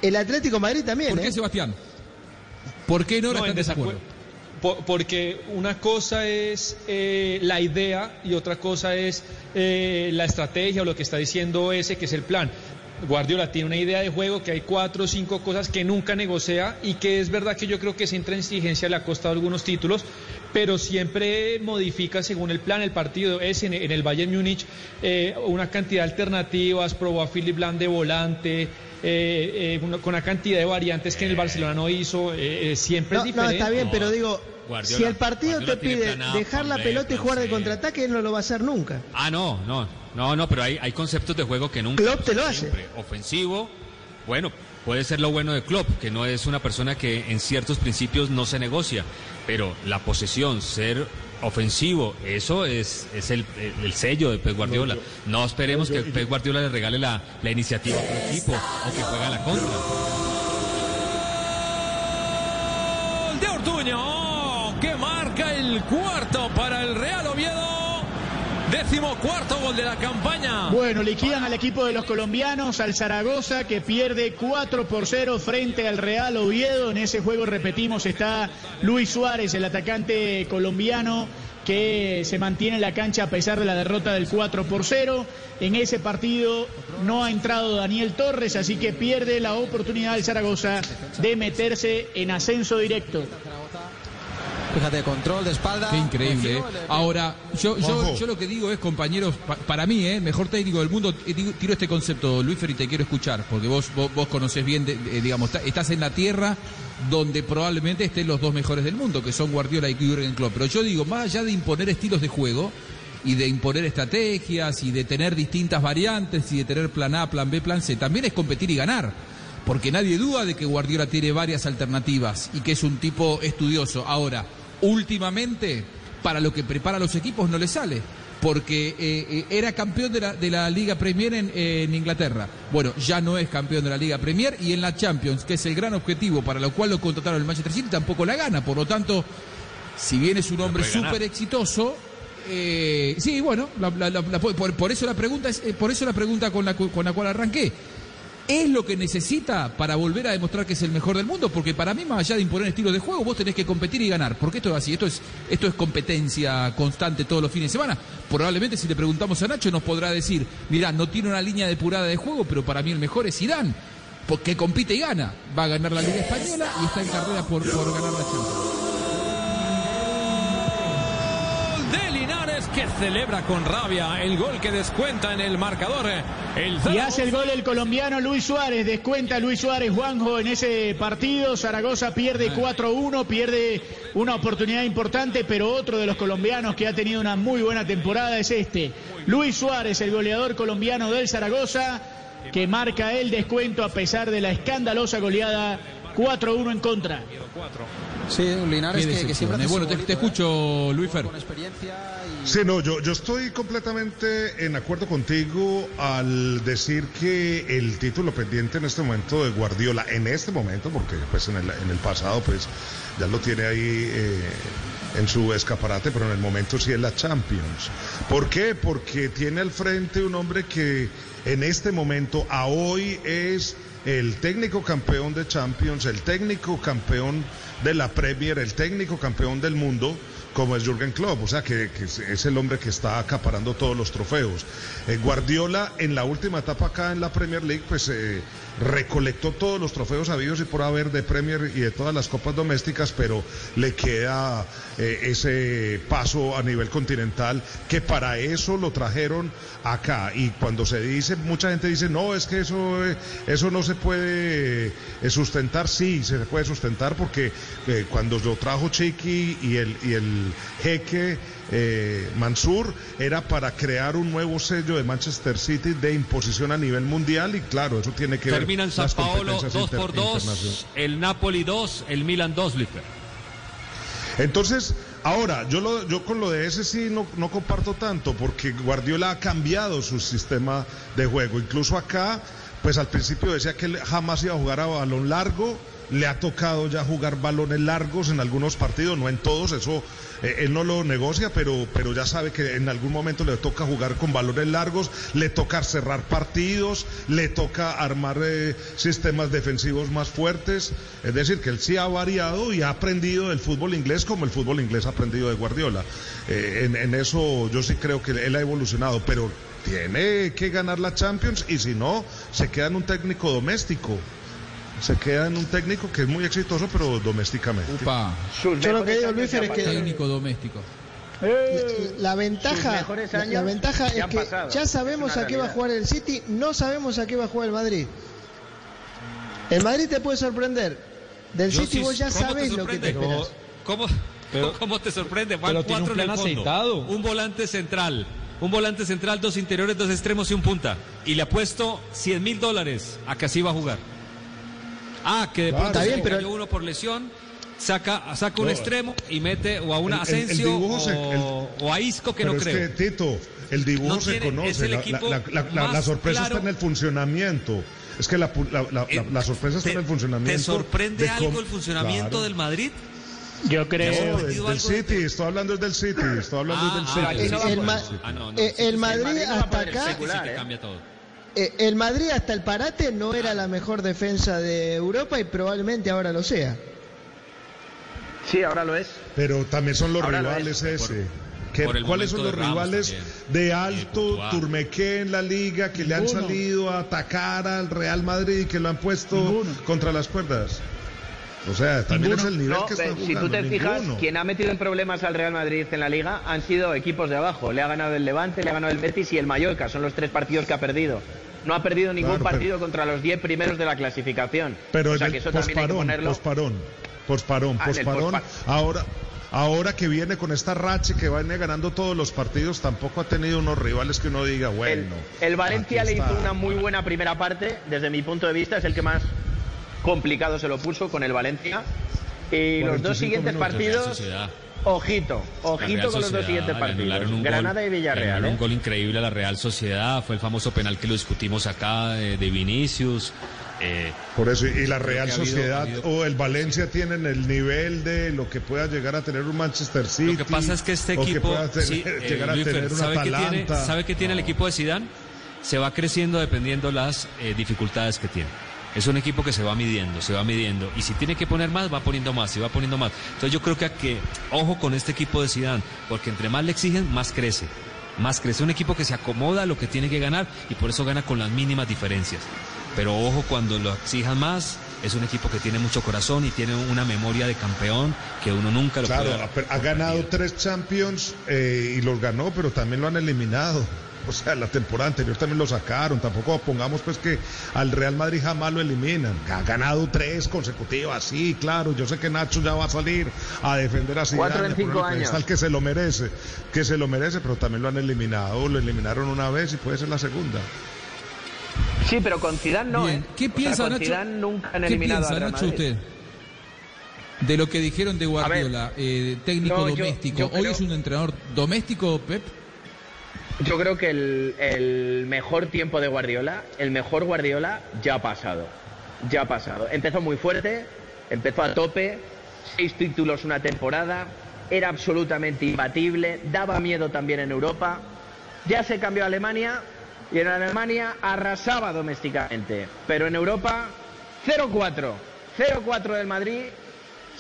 El Atlético de Madrid también. ¿Por qué, ¿eh? Sebastián? ¿Por qué no, No, están en de acuerdo? desacuerdo. Po- Porque una cosa es eh, la idea y otra cosa es eh, la estrategia o lo que está diciendo ese, que es el plan. Guardiola tiene una idea de juego que hay cuatro o cinco cosas que nunca negocia y que es verdad que yo creo que esa intransigencia le ha costado algunos títulos, pero siempre modifica según el plan el partido. Es en, en el Bayern Múnich eh, una cantidad de alternativas, probó a Philip Lahm de volante, eh, eh, una- con una cantidad de variantes que en el Barcelona no hizo, eh, eh, siempre No, es no, diferente. está bien, pero digo, Guardiola- si el partido Guardiola te pide dejar la pelota y jugar de contraataque, él no lo va a hacer nunca. Ah, no, no, no, no, pero hay, hay conceptos de juego que nunca. Klopp te lo hace. siempre. Ofensivo, bueno, puede ser lo bueno de Klopp, que no es una persona que en ciertos principios no se negocia, pero la posesión, ser ofensivo, eso es, es el, el- el sello de Pep Guardiola. No esperemos que Pep Guardiola le regale la, la iniciativa a otro equipo o que juegue a la contra. Gol de Ortuño, que marca el cuarto para el Real Oviedo. Décimo cuarto gol de la campaña. Bueno, liquidan al equipo de los colombianos, al Zaragoza, que pierde 4 por 0 frente al Real Oviedo. En ese juego, repetimos, está Luis Suárez, el atacante colombiano, que se mantiene en la cancha a pesar de la derrota del 4 por 0. En ese partido no ha entrado Daniel Torres, así que pierde la oportunidad el Zaragoza de meterse en ascenso directo. Fíjate, control de espalda. Qué increíble. ¿eh? Ahora, yo, yo, yo lo que digo es, compañeros, pa- para mí, ¿eh? mejor técnico del mundo, eh, digo- tiro este concepto, Luis Fer, y te quiero escuchar, porque vos, vos, vos conocés bien, de- de- digamos, está- estás en la tierra donde probablemente estén los dos mejores del mundo, que son Guardiola y Jürgen Klopp. Pero yo digo, más allá de imponer estilos de juego y de imponer estrategias y de tener distintas variantes y de tener plan A, plan B, plan C, también es competir y ganar. Porque nadie duda de que Guardiola tiene varias alternativas y que es un tipo estudioso. Ahora, últimamente, para lo que prepara a los equipos no le sale. Porque eh, eh, era campeón de la, de la Liga Premier en, en Inglaterra. Bueno, ya no es campeón de la Liga Premier y en la Champions, que es el gran objetivo para lo cual lo contrataron el Manchester City, tampoco la gana. Por lo tanto, si bien es un hombre súper exitoso, eh, sí, bueno, la- la- la- la- por, por eso la pregunta es, por eso la pregunta con la, con la cual arranqué. ¿Es lo que necesita para volver a demostrar que es el mejor del mundo? Porque para mí, más allá de imponer estilo de juego, vos tenés que competir y ganar. Porque esto es así, esto es, esto es competencia constante todos los fines de semana. Probablemente si le preguntamos a Nacho nos podrá decir, mirá, no tiene una línea depurada de juego, pero para mí el mejor es Zidane. Porque compite y gana. Va a ganar la Liga Española y está en carrera por, por ganar la Champions. Celebra con rabia el gol que descuenta en el marcador. El Y hace el gol el colombiano Luis Suárez, descuenta Luis Suárez Juanjo en ese partido. Zaragoza pierde 4-1, pierde una oportunidad importante, pero otro de los colombianos que ha tenido una muy buena temporada es este. Luis Suárez, el goleador colombiano del Zaragoza, que marca el descuento a pesar de la escandalosa goleada 4-1 en contra. Sí, un Linares que, que siempre Bueno, te, escucho, Luis Fer. Con experiencia y... Sí, no, yo, yo estoy completamente en acuerdo contigo al decir que el título pendiente en este momento de Guardiola, en este momento, porque pues en el, en el pasado pues ya lo tiene ahí eh, en su escaparate, pero en el momento sí es la Champions. ¿Por qué? Porque tiene al frente un hombre que en este momento, a hoy, es el técnico campeón de Champions, el técnico campeón de la Premier, el técnico campeón del mundo, como es Jürgen Klopp, o sea que, que es- el hombre que está acaparando todos los trofeos. Eh, Guardiola en la última etapa acá en la Premier League, pues eh, recolectó todos los trofeos habidos y por haber de Premier y de todas las copas domésticas, pero le queda eh, ese paso a nivel continental que para eso lo trajeron acá. Y cuando se dice, mucha gente dice, no, es que eso, eh, eso no se puede eh, sustentar, sí, se puede sustentar porque cuando lo trajo Chiqui y el, y el jeque Mansur era para crear un nuevo sello de Manchester City de imposición a nivel mundial y claro, eso tiene que ver Termina en San Paolo competencias 2 inter- por 2, internacionales. el Napoli 2, el Milan 2, Lifer. Entonces, ahora, yo, lo, yo con lo de ese sí no, no comparto tanto, porque Guardiola ha cambiado su sistema de juego. Incluso acá, pues al principio decía que él jamás iba a jugar a balón largo. Le ha tocado ya jugar balones largos en algunos partidos, no en todos, eso eh, él no lo negocia, pero, pero ya sabe que en algún momento le toca jugar con balones largos, le toca cerrar partidos, le toca armar eh, sistemas defensivos más fuertes. Es decir, que él sí ha variado y ha aprendido del fútbol inglés como el fútbol inglés ha aprendido de Guardiola. Eh, en, en eso yo sí creo que él ha evolucionado, pero tiene que ganar la Champions y si no, se queda en un técnico doméstico. Se queda en un técnico que es muy exitoso, pero domésticamente. Upa. Yo lo que digo, Luis, es que Técnico doméstico. la ventaja, la, ventaja es que pasado. ya sabemos a qué va a jugar el City, no sabemos a qué va a jugar el Madrid. El Madrid te puede sorprender. Del Yo City sí- vos ya ¿cómo te sabés lo que te esperas. ¿Cómo, *laughs* ¿Cómo te sorprende? Van pero tiene un cuatro en el plan fondo. aceitado. Un volante central. Un volante central, dos interiores, dos extremos y un punta. Y le apuesto 100 mil dólares a que así va a jugar. Ah, que de Claro. pronto Está se bien, pero- uno por lesión. Saca, saca un No. extremo y mete o a un El- el- el Asensio dibujo se- el- o, o a Isco que Pero no es creo. que, Tito, el dibujo No se tiene- conoce. el La, equipo la- la- la- sorpresa claro. está en el funcionamiento. Es que la, pu- la- la- la- la sorpresa está ¿Te- en el funcionamiento. ¿Te sorprende de algo cómo- el funcionamiento Claro. del Madrid? Yo creo. No, ¿Has del, metido del algo de- City, estoy hablando del City, estoy hablando Ah, City. el, el City. Ah, no, no, eh, sí, el sí, Madrid Madrid hasta el acá, secular, que ¿eh? cambia todo. Eh, el Madrid hasta el parate no era la mejor defensa de Europa y probablemente ahora lo sea. Sí, ahora lo es. Pero también son los Ahora lo rivales es, ese. ¿Qué- Por el ¿Cuáles son los de rivales también. de alto Courtois. turmequé en la liga que le han salido a atacar al Real Madrid y que lo han puesto contra las cuerdas? O sea, también es el nivel No, que está jugando. si tú te fijas, quien ha metido en problemas al Real Madrid en la liga han sido equipos de abajo. Le ha ganado el Levante, le ha ganado el Betis y el Mallorca. Son los tres partidos que ha perdido. No ha perdido ningún Claro, pero- partido contra los 10 primeros de la clasificación. Pero o sea el que eso también hay que posparón, ponerlo. posparón, posparón, Ah, posparón. pospa- Ahora, ahora que viene con esta racha que viene ganando todos los partidos, tampoco ha tenido unos rivales que uno diga, bueno. El Valencia le hizo una muy buena primera parte, desde mi punto de vista, es el que más complicado se lo puso con el Valencia. Y los 45 dos siguientes partidos, ojito, ojito con los dos siguientes partidos. un Granada gol, y Villarreal. anularon ¿eh? un gol increíble a la Real Sociedad. Fue el famoso penal que lo discutimos acá de, de Vinicius. Eh, Por eso, y la Real que ha habido- Sociedad ha habido- o el Valencia tienen el nivel de lo que pueda llegar a tener un Manchester City. Lo que pasa es que este equipo tener- *laughs* eh, llegar Luis tener un ¿sabe qué tiene, Atalanta. ¿sabe qué tiene el equipo de Zidane? Se va creciendo dependiendo las eh, dificultades que tiene. Es un equipo que se va midiendo, se va midiendo y si tiene que poner más va poniendo más, y va poniendo más. Entonces yo creo que, que ojo con este equipo de Zidane, porque entre más le exigen, más crece. Más crece un equipo que se acomoda a lo que tiene que ganar y por eso gana con las mínimas diferencias. Pero ojo cuando lo exijan más, es un equipo que tiene mucho corazón y tiene una memoria de campeón que uno nunca lo Claro, puede ha, ha ganado tres Champions eh, y los ganó, pero también lo han eliminado. O sea, la temporada anterior también lo sacaron. Tampoco pongamos pues que al Real Madrid jamás lo eliminan. Ha ganado tres consecutivas, sí, claro. Yo sé que Nacho ya va a salir a defender a Zidane. Cuatro en cinco años. que se lo merece, que se lo merece, pero también lo han eliminado. Lo eliminaron una vez y puede ser la segunda. Sí, pero con Zidane no, Bien, ¿eh? ¿qué O sea, piensa con Nacho? Zidane nunca han ¿Qué eliminado piensa al Real Nacho usted? De lo que dijeron de Guardiola, eh, técnico No, yo- doméstico. yo ¿Hoy creo- es un entrenador doméstico, Pep? Yo creo que el, mejor tiempo de Guardiola, el mejor Guardiola, ya ha pasado. Ya ha pasado. Empezó muy fuerte, empezó a tope, seis títulos una temporada, era absolutamente imbatible, daba miedo también en Europa. Ya se cambió a Alemania y en Alemania arrasaba domésticamente. Pero en Europa, 0-4. 0-4 del Madrid,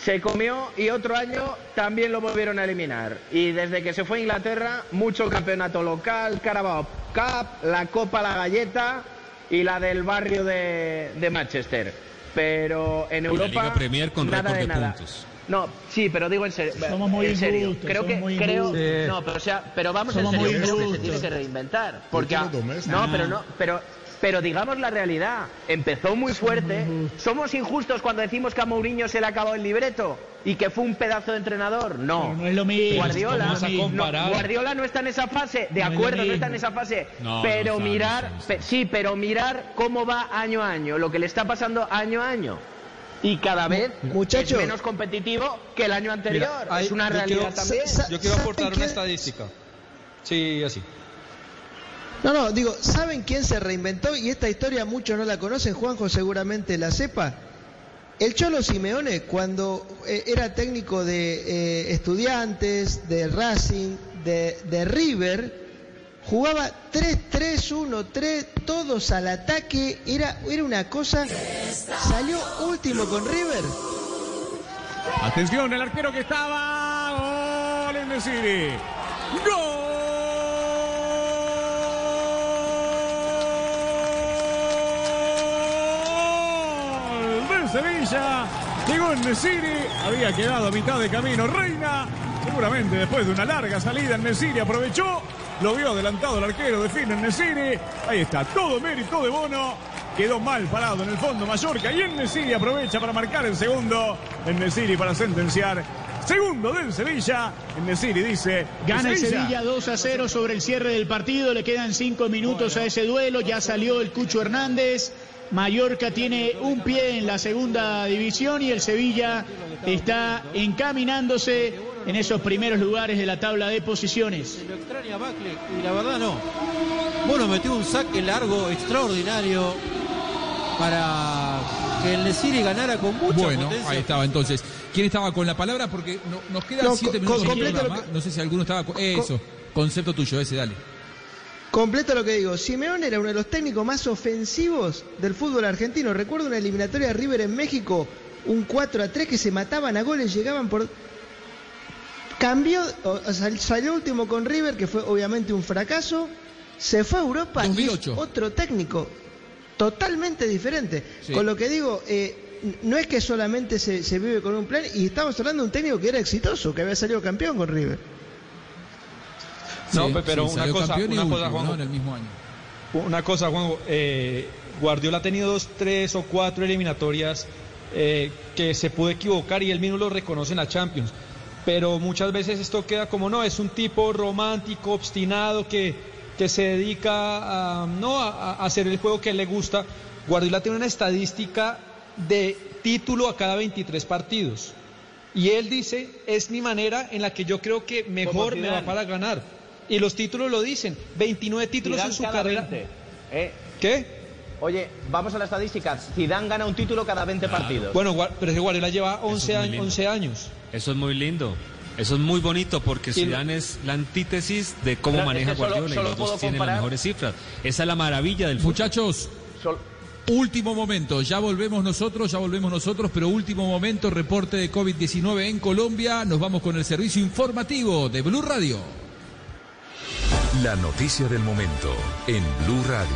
se comió y otro año también lo volvieron a eliminar. Y desde que se fue a Inglaterra, mucho campeonato local, Carabao Cup, la Copa La Galleta y la del barrio de, de Manchester. Pero en Y la Europa. Liga Premier con nada de de nada. puntos. No, sí, pero digo en serio. Somos muy en serio. injustos, creo que somos muy creo, no, pero o sea, pero vamos Somos en serio, muy creo que se tiene que reinventar, porque no, pero no, pero pero digamos la realidad, empezó muy fuerte. Somos injustos cuando decimos que a Mourinho se le acabó el libreto y que fue un pedazo de entrenador. No, Pero no es lo mismo. Guardiola, ¿Cómo vas a no? Guardiola no está en esa fase, de No es lo acuerdo, no está en esa fase, No, pero no está, mirar, no está, no pe- sí, pero mirar cómo va año a año, lo que le está pasando año a año. Y cada vez Muchacho. es menos competitivo que el año anterior. Mira, hay- es una yo realidad quiero- también. Yo quiero ¿Saben aportar una estadística. Sí, así. No, no, digo, ¿saben quién se reinventó? Y esta historia muchos no la conocen, Juanjo seguramente la sepa. El Cholo Simeone, cuando eh, era técnico de eh, estudiantes, de Racing, de, River, jugaba 3-3-1-3, todos al ataque, era, era una cosa, salió último con River. Atención, el arquero que estaba. Gol en City. Gol Llegó en Nesiri. Había quedado a mitad de camino. Reina. Seguramente después de una larga salida en Nesiri aprovechó. Lo vio adelantado el arquero. Define en Nesiri. Ahí está. Todo mérito de Bono. Quedó mal parado en el fondo Mallorca y en Nesiri aprovecha para marcar el segundo. En Nesiri para sentenciar. Segundo del Sevilla. En Nesiri dice. Gana el Sevilla 2 a 0 sobre el cierre del partido. Le quedan 5 minutos a ese duelo. Ya salió el Cucho Hernández. Mallorca tiene un pie en la segunda división y el Sevilla está encaminándose en esos primeros lugares de la tabla de posiciones. Lo extraña Bacle y la verdad no. Bueno, metió un saque largo extraordinario para que el Nesiri ganara con mucha Bueno, potencia. ahí estaba entonces. ¿Quién estaba con la palabra? Porque no- nos quedan No, siete co- minutos programa. No sé si alguno estaba con... Eso, concepto tuyo, ese, dale. Completo lo que digo, Simeone era uno de los técnicos más ofensivos del fútbol argentino. Recuerdo una eliminatoria de River en México, un 4 a 3 que se mataban a goles, llegaban por... cambió, o- salió último con River, que fue obviamente un fracaso, se fue a Europa y es otro técnico totalmente diferente. Sí. Con lo que digo, eh, no es que solamente se, se vive con un plan, y estamos hablando de un técnico que era exitoso, que había salido campeón con River. No, Sí, pero sí, una cosa, una cosa, Juanjo. ¿no? En el mismo año. Una cosa, Juan, Guardiola ha tenido dos, tres o cuatro eliminatorias eh, que se pudo equivocar y él mismo lo reconoce en la Champions. Pero muchas veces esto queda como no, es un tipo romántico, obstinado, que, que se dedica a, no, a, a hacer el juego que le gusta. Guardiola tiene una estadística de título a cada 23 partidos. Y él dice, es mi manera en la que yo creo que mejor me va para ganar. Y los títulos lo dicen, 29 títulos Zidane en su cada carrera. 20, ¿eh? ¿Qué? Oye, vamos a la estadística. Zidane gana un título cada 20 partidos. Bueno, pero es que Guardiola lleva 11, muy años, lindo. 11 años. Eso es muy lindo. Eso es muy bonito porque Zidane es la antítesis de cómo Pero es maneja que Guardiola solo y los dos tienen las mejores cifras. Esa es la maravilla del fútbol. Muchachos, último momento, ya volvemos nosotros, ya volvemos nosotros, pero último momento, reporte de COVID-19 en Colombia. Nos vamos con el servicio informativo de Blue Radio. La noticia del momento en Blue Radio.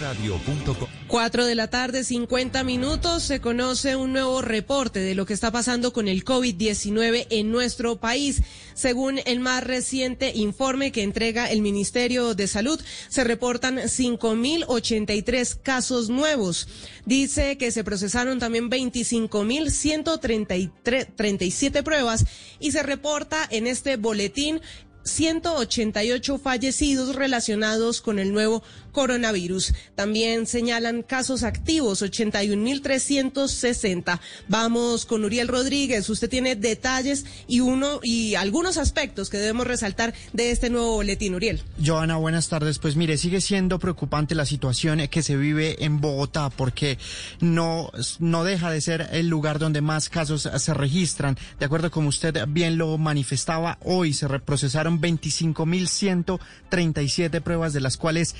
BlueRadio.com. 4 de la tarde, 50 minutos, se conoce un nuevo reporte de lo que está pasando con el COVID-19 en nuestro país. Según el más reciente informe que entrega el Ministerio de Salud, se reportan 5.083 casos nuevos. Dice que se procesaron también 25.137 pruebas y se reporta en este boletín 188 fallecidos relacionados con el nuevo coronavirus. También señalan casos activos, 81.360. Vamos con Uriel Rodríguez. Usted tiene detalles y uno y algunos aspectos que debemos resaltar de este nuevo boletín, Uriel. Joana, buenas tardes. Pues mire, sigue siendo preocupante la situación que se vive en Bogotá porque no, no deja de ser el lugar donde más casos se registran. De acuerdo como usted bien lo manifestaba, hoy se reprocesaron 25.137 pruebas, de las cuales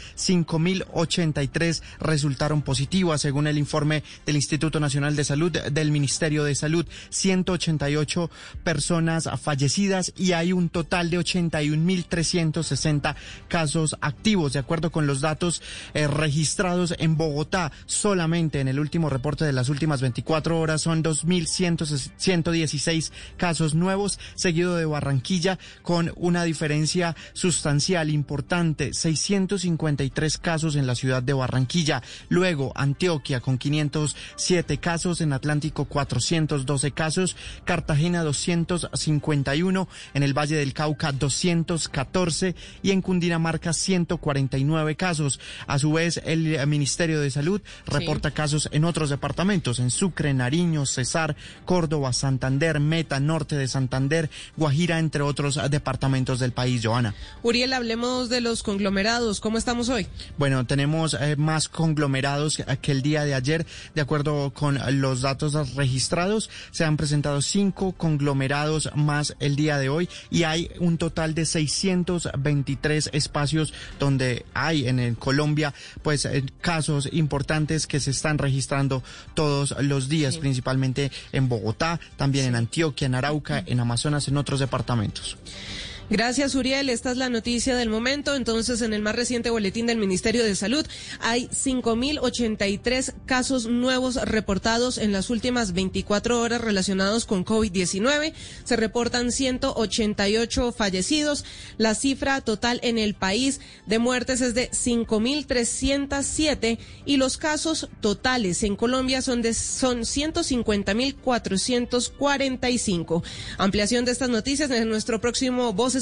5.083 resultaron positivas, según el informe del Instituto Nacional de Salud, del Ministerio de Salud. 188 personas fallecidas y hay un total de 81.360 casos activos, de acuerdo con los datos eh, registrados en Bogotá. Solamente en el último reporte de las últimas 24 horas son 2.116 casos nuevos, seguido de Barranquilla con una diferencia sustancial, importante, 653 casos en la ciudad de Barranquilla. Luego, Antioquia con 507 casos, en Atlántico 412 casos, Cartagena 251, en el Valle del Cauca 214 y en Cundinamarca 149 casos. A su vez, el eh, Ministerio de Salud reporta casos en otros departamentos, en Sucre, Nariño, Cesar, Córdoba, Santander, Meta, Norte de Santander, Guajira, entre otros eh, departamentos del país, Joana. Uriel, hablemos de los conglomerados. ¿Cómo estamos hoy? Bueno, tenemos eh, más conglomerados que- el día de ayer. De acuerdo con los datos registrados, se han presentado cinco conglomerados más el día de hoy y hay un total de 623 espacios donde hay en el Colombia pues eh, casos importantes que se están registrando todos los días, principalmente en Bogotá, también en Antioquia, en Arauca, en Amazonas, en otros departamentos. Gracias, Uriel. Esta es la noticia del momento. Entonces, en el más reciente boletín del Ministerio de Salud, hay 5.083 casos nuevos reportados en las últimas 24 horas relacionados con COVID-19. Se reportan 188 fallecidos. La cifra total en el país de muertes es de 5.307 y los casos totales en Colombia son de son 150.445. Ampliación de estas noticias en nuestro próximo Voces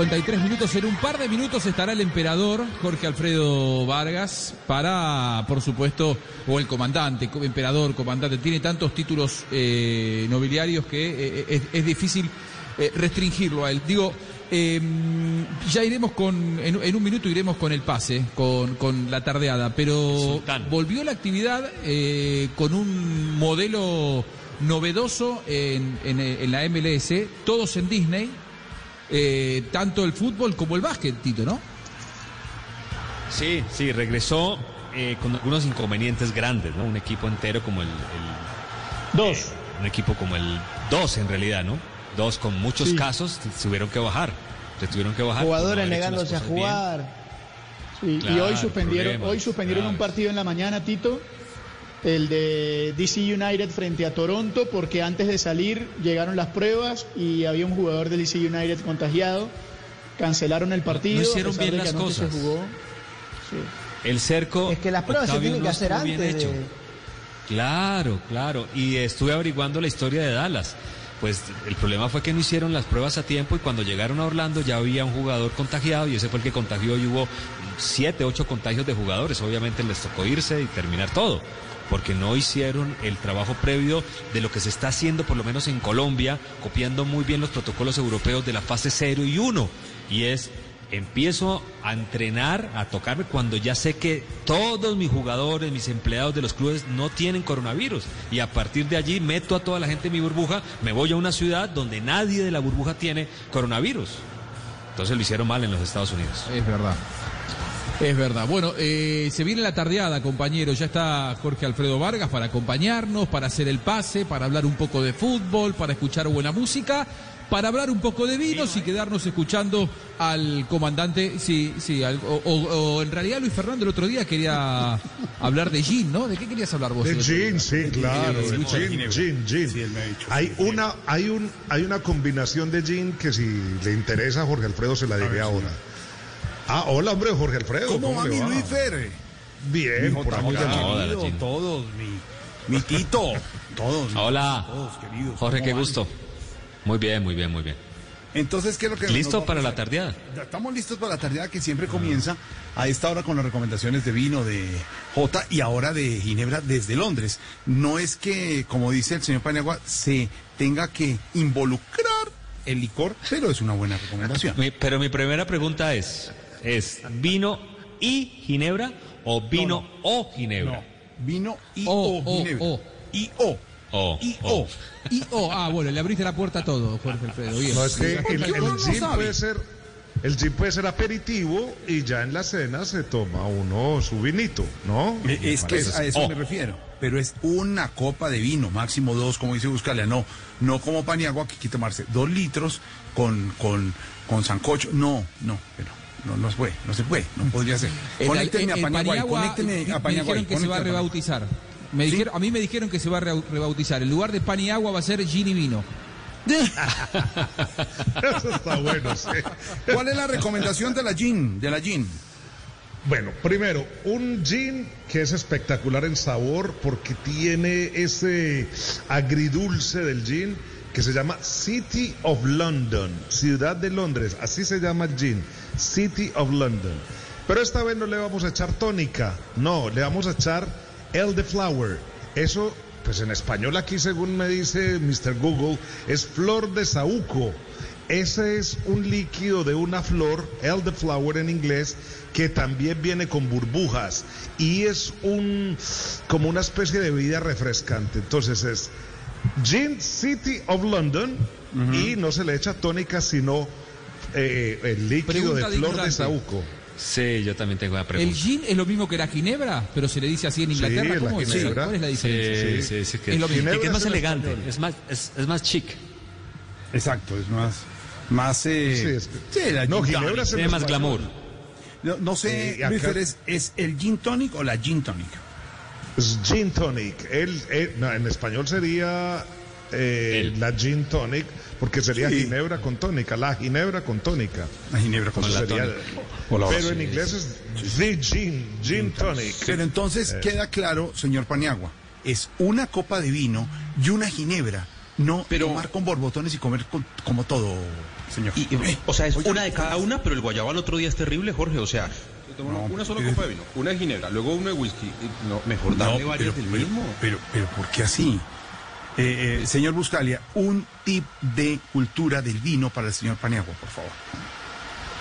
53 minutos. En un par de minutos estará el emperador Jorge Alfredo Vargas para, por supuesto, o el comandante, co- emperador, comandante. Tiene tantos títulos eh, nobiliarios que eh, es, es difícil eh, restringirlo a él. Digo, eh, ya iremos con, en, en un minuto iremos con el pase, con, con la tardeada, pero volvió la actividad eh, con un modelo novedoso en, en- en la MLS, todos en Disney, eh, tanto el fútbol como el básquet, Tito, ¿no? Sí, sí, regresó eh, con algunos inconvenientes grandes, ¿no? Un equipo entero como el... Dos. un equipo como el dos en realidad, ¿no? Dos con muchos Sí. casos tuvieron que bajar. Se tuvieron que bajar. no Jugadores negándose a jugar. Sí, y hoy suspendieron, hoy suspendieron claro. un partido en la mañana, Tito, el de DC United frente a Toronto, porque antes de salir llegaron las pruebas y había un jugador del DC United contagiado. Cancelaron el partido. No hicieron bien las anoche se cosas. jugó. El cerco. Es que las pruebas se tienen no que hacer antes de-. Claro, claro. Y estuve averiguando la historia de Dallas. Pues el problema fue que no hicieron las pruebas a tiempo y cuando llegaron a Orlando ya había un jugador contagiado y ese fue el que contagió y hubo siete, ocho contagios de jugadores. Obviamente les tocó irse y terminar todo porque no hicieron el trabajo previo de lo que se está haciendo, por lo menos en Colombia, copiando muy bien los protocolos europeos de la fase 0 y 1. Y es, empiezo a entrenar, a tocarme cuando ya sé que todos mis jugadores, mis empleados de los clubes no tienen coronavirus. Y a partir de allí meto a toda la gente en mi burbuja, me voy a una ciudad donde nadie de la burbuja tiene coronavirus. Entonces lo hicieron mal en los Estados Unidos. Es verdad. Es verdad. Bueno, eh, se viene la tardeada, compañeros. Ya está Jorge Alfredo Vargas para acompañarnos, para hacer el pase, para hablar un poco de fútbol, para escuchar buena música, para hablar un poco de vinos y quedarnos escuchando al comandante. Sí, sí. al- o, o- o en realidad Luis Fernando el otro día quería hablar de gin, ¿no? ¿De qué querías hablar vos? De gin, sí, claro, de gin, gin, gin. Hay una, hay un, hay una combinación de gin que si le interesa a Jorge Alfredo se la diré ahora. Ah, hola hombre, Jorge Alfredo. ¿Cómo va mi Luis Fer? Bien, Mi por Jota, acá. Gin. todos, mi, mi Tito, todos. Hola. Todos, queridos. Jorge, ¿cómo qué van? gusto. Muy bien, muy bien, muy bien. Entonces, ¿qué es lo que ¿Listo para la tardeada? Estamos listos para la tardeada que siempre comienza a esta hora con las recomendaciones de vino de J y ahora de Ginebra desde Londres. No es que, como dice el señor Paniagua, se tenga que involucrar el licor, pero es una buena recomendación. Mi- pero mi primera pregunta es, ¿es vino y ginebra o vino o ginebra? Vino y O, Ginebra. o. Y o. Y o. Y, oh, ah, bueno, le abriste la puerta a todo, Jorge Alfredo. Bien. No, es que el, el gin puede ser, el gin puede ser aperitivo y ya en la cena se toma uno su vinito, ¿no? Es que es- a eso Oh. me refiero. Pero es una copa de vino, máximo dos, como dice Buscalia. No, no como Paniagua que hay que tomarse dos litros con, con, con sancocho. No, no, pero no, no se puede, no se puede, no podría ser. Conéctenme a Paniagua, Paniagua, conéctenme me- a me Paniagua. dijeron que se va a rebautizar. Me ¿Sí? dijeron, a mí me dijeron que se va a re- rebautizar. En lugar de pan y agua va a ser gin y vino. *laughs* Eso está bueno, sí. ¿Cuál es la recomendación de la gin? De la gin. Bueno, primero, un gin que es espectacular en sabor porque tiene ese agridulce del gin que se llama City of London, Ciudad de Londres, así se llama el gin, City of London. Pero esta vez no le vamos a echar tónica, no, le vamos a echar elderflower. Eso, pues en español aquí según me dice Mr. Google, es flor de saúco. Ese es un líquido de una flor, elderflower en inglés, que también viene con burbujas y es un como una especie de bebida refrescante. Entonces es Gin City of London y no se le echa tónica sino eh, el líquido Pregunta de de flor de saúco. Sí, yo también tengo una ¿El pregunta. gin es lo mismo que la ginebra? Pero se le dice así en Inglaterra. Sí, la ¿Cómo es? ginebra. ¿Cuál es la Sí, diferencia? sí, sí, que, Es lo mismo. y que es Ginebra más elegante, español. es más, es, es más chic, Exacto, es más. Más. Eh, Sí, es- sí, la no, gin Ginebra tiene más glamour. No, no sé, Eh, acá- Luis Fer, ¿es, ¿es el gin tonic o la gin tonic? Es gin tonic. El, el- no, en español sería eh, la gin tonic porque sería Sí. ginebra con tónica, la ginebra con tónica. La ginebra con Eso la sería- tónica. Pero en inglés es the gin, gin tonic. Pero entonces Eh. queda claro, señor Paniagua, es una copa de vino y una ginebra, no tomar con borbotones y comer con- como todo, señor. Y- y- o sea, es una de cada una, pero el guayabo al otro día es terrible, Jorge. O sea, una- sola copa de vino, una de ginebra, luego una de whisky. No, mejor darle No, varias del pero, mismo. Pero, pero, ¿por qué así? Eh, eh, señor Buscalia, un tip de cultura del vino para el señor Paniagua, por favor.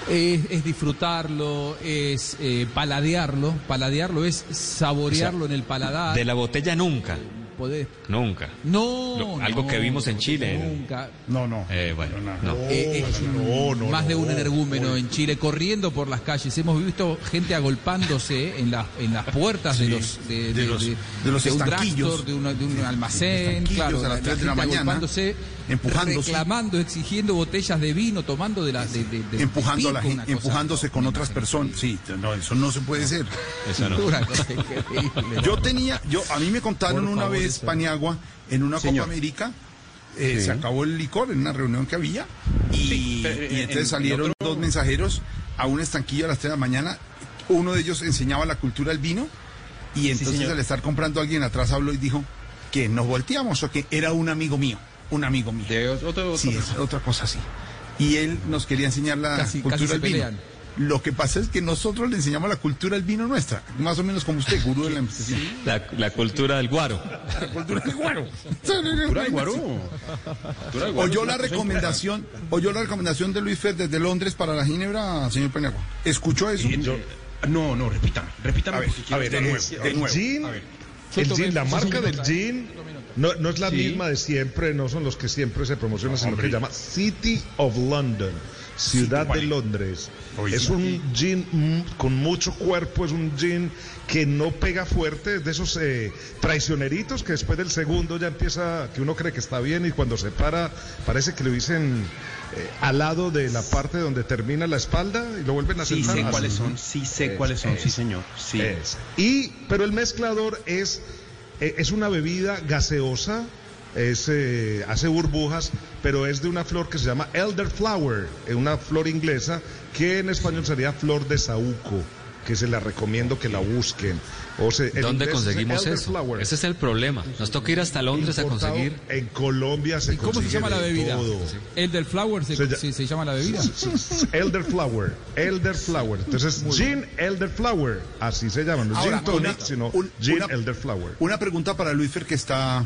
Es, es disfrutarlo, es eh, paladearlo. Paladearlo es saborearlo en el paladar. De la botella nunca. Poder- Nunca. No, algo no, que vimos en Chile. Nunca. No, no. Eh, bueno, no. Eh, eh, más de un energúmeno en Chile corriendo por las calles. Hemos visto gente agolpándose en, las en las puertas de los de, de los- de los un estanquillos. drugstore, de, una- de un almacén, claro, a las la, la tres de la gente mañana, agolpándose, empujándose. reclamando, exigiendo botellas de vino, tomando de las de, de- de- empujando a la gente, empujándose con otras personas. Sí, no, eso no se puede ser. Eso no. Una cosa increíble. Yo tenía, yo a mí me contaron Por una favor, vez eso. Paniagua en una Señor. Copa América. eh, Sí. Se acabó el licor en una reunión que había y, Sí, pero, y eh, entonces en- salieron en otro- dos mensajeros a un estanquillo a las 3 de la mañana. Uno de ellos enseñaba la cultura del vino y entonces al estar comprando alguien atrás habló y dijo que nos volteamos o que era un amigo mío, un amigo mío. De otro- otro- Sí, otro- es otra cosa así. Y él nos quería enseñar la Casi- cultura casi del vino. Lo que pasa es que nosotros le enseñamos la cultura del vino nuestra, más o menos como usted, gurú de la investigación. La, la cultura del guaro. La cultura del guaro. *laughs* Cultura del guaro. Cultura del guaro Oyó la recomendación, oyó la recomendación de Luis Fer desde Londres para la ginebra, señor Peniagua. ¿Escuchó eso? impresionante. No, no, repítame, repítame. A ver, a de nuevo. el nuevo. gin, A ver. el gin, la marca del gin no, no es la Sí. misma de siempre, no son los que siempre se promocionan, sino Hombre. que se llama City of London, Ciudad ¿cuál de es? Londres. Oye, es sí. un gin mm, con mucho cuerpo, es un gin que no pega fuerte, es de esos eh, traicioneritos que después del segundo ya empieza, que uno cree que está bien y cuando se para parece que lo dicen eh, al lado de la parte donde termina la espalda y lo vuelven a Sí sentar. sé cuáles son, sí sé Es- cuáles son, sí señor. Sí. es. Y, pero el mezclador es, es una bebida gaseosa, es, eh, hace burbujas, pero es de una flor que se llama elderflower, eh, una flor inglesa que en español sería flor de saúco, que se la recomiendo que la busquen. O sea, ¿Dónde es conseguimos eso? elderflower. Ese es el problema. Nos toca ir hasta Londres a conseguir. En Colombia se ¿Y cómo se consigue llama la bebida? todo. El del flower se, Se ll- se- se llama la bebida. Elderflower, Elderflower. Entonces, Gin Elderflower, así se llama, no Ahora, Gin Tonic, una- sino un- Gin una- Elderflower. Una pregunta para Luis Fer que está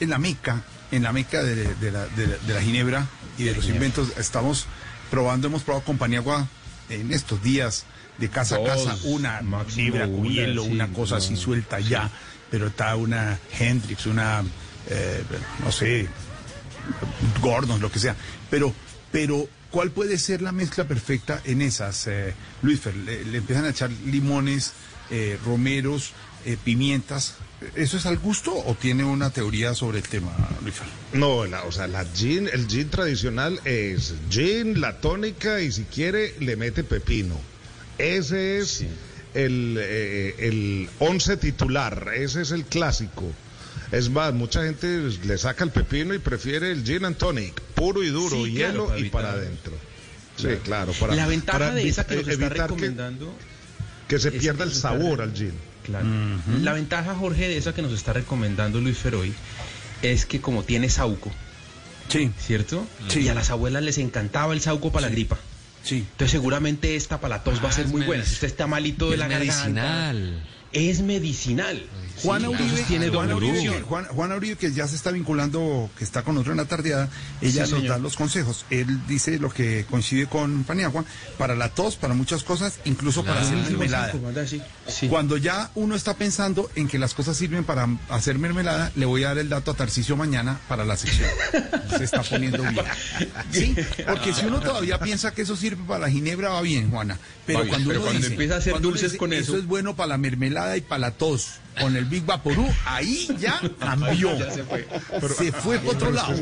en la meca, en la meca de, de la, de la- de la ginebra y de los inventos. Estamos probando, hemos probado con Paniagua en estos días de casa a casa una ginebra con una, hielo, sí, una cosa así suelta ya, pero está una Hendrix, una, eh, no sé, Gordon, lo que sea. Pero, pero, ¿cuál puede ser la mezcla perfecta en esas? Eh, Luis Fer, le, le empiezan a echar limones, eh, romeros, eh, pimientas. ¿Eso es al gusto o tiene una teoría sobre el tema, Luis Fer? No, la, o sea, la gin, el gin tradicional es gin, la tónica y si quiere le mete pepino. Ese es el, eh, el once titular, ese es el clásico. Es más, mucha gente le saca el pepino y prefiere el gin and tonic, puro y duro, Sí, claro, hielo para y para adentro. Sí, Claro. claro. Para, la ventaja para de esa que nos está evitar que- recomendando. que, se pierda que el sabor al gin. Claro. La ventaja, Jorge, de esa que nos está recomendando Luis Feroy es que como tiene sauco, Sí. ¿cierto? Sí. Y a las abuelas les encantaba el sauco para la gripa. Sí. Entonces seguramente esta para la tos va a Ah, ser es muy buena. Si usted está malito de Es la garganta, medicinal. es medicinal. Juana Sí, Uribe, tiene Juana Uribe. Juan- Juana Uribe, que ya se está vinculando, que está con otro en la tardeada, ella Sí, nos señor. da los consejos. Él dice lo que coincide con Paniagua, para la tos, para muchas cosas, incluso para hacer mermelada. Sí. Cuando ya uno está pensando en que las cosas sirven para hacer mermelada, le voy a dar el dato a Tarcicio mañana para la sección. Se está poniendo bien. *laughs* Sí, porque si uno todavía piensa que eso sirve para la ginebra, va bien, Juana. Pero Va bien, cuando, pero uno cuando dice- empieza a hacer dulces dice, con eso- es bueno para la mermelada y para la tos, con el Big Vaporú, ahí ya cambió. *laughs* Ya se fue. se fue por otro lado.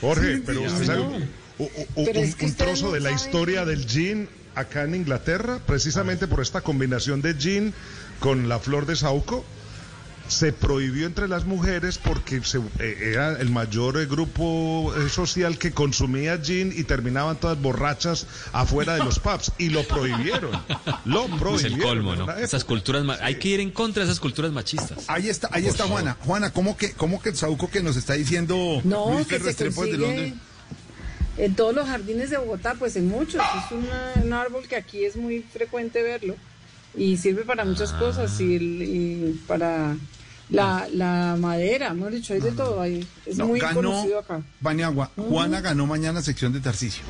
Jorge, Sí, pero sí, usted sí, sabe no. un, Pero es que un ustedes trozo no de la historia del gin acá en Inglaterra, precisamente por esta combinación de gin con la flor de saúco. Se prohibió entre las mujeres porque se- eh, era el mayor eh, grupo eh, social que consumía gin y terminaban todas borrachas afuera de los pubs y lo prohibieron. Lo prohibieron. Es el colmo, ¿no? Esas culturas, ma- hay que ir en contra de esas culturas machistas. Ahí está, ahí Por está favor. Juana. Juana, ¿cómo que, cómo que el Sauco que nos está diciendo No, Luis que se desde en todos los jardines de Bogotá, pues en muchos. Es una- un árbol que aquí es muy frecuente verlo y sirve para muchas cosas y, el- y para la, la madera, hemos dicho, hay de todo ahí. Es No, muy ganó conocido acá. Baniagua. Juana ganó mañana sección de Tarcisio.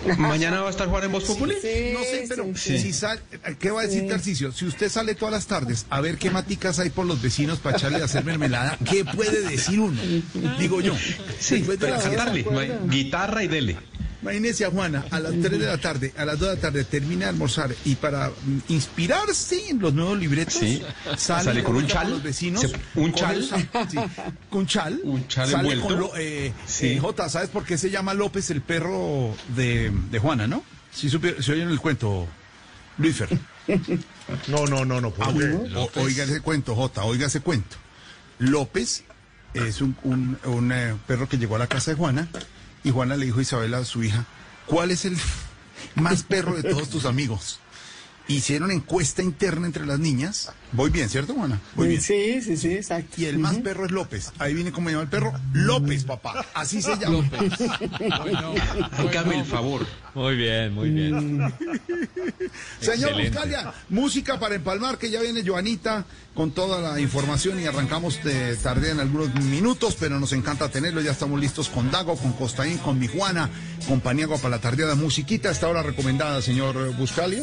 *laughs* ¿Mañana va a estar Juan en Voz Populi? no sé, pero si sal- ¿qué va a decir Tarcisio? Si usted sale todas las tardes a ver qué maticas hay por los vecinos para echarle a hacer mermelada, ¿qué puede decir uno? Digo yo. Sí, Después de pero cantarle. Guitarra y dele. Imagínese a Juana a las 3 de la tarde, a las 2 de la tarde termina de almorzar y para mm, inspirarse en los nuevos libretos Sí. sale, Sale con un chal. los vecinos. Se- un chal. el sa- sí, con chal. Un chal sale envuelto. con lo- eh, Sí. eh, Jota, ¿sabes por qué se llama López el perro de, de Juana, no? Si supe- se oyen el cuento, Luífer. No, no, no, no. ¿por Ah, o- oiga ese cuento, Jota, oiga ese cuento. López es un, un- un, eh, perro que llegó a la casa de Juana y Juana le dijo a Isabela, a su hija, ¿cuál es el *laughs* más perro de todos tus amigos? Hicieron encuesta interna entre las niñas. Voy bien, ¿cierto, Juana? Voy bien. Sí, sí, sí, exacto. Y el más perro es López. Ahí viene cómo se llama el perro. López, papá. Así se llama. Hágame el favor. Muy bien, muy bien. *laughs* Señor. Buscalia, música para empalmar, que ya viene Joanita con toda la información y arrancamos de tarde en algunos minutos, pero nos encanta tenerlo. Ya estamos listos con Dago, con Costaín, con mi Juana, con Paniagua para la tardeada musiquita. Esta hora recomendada, señor Buscalia.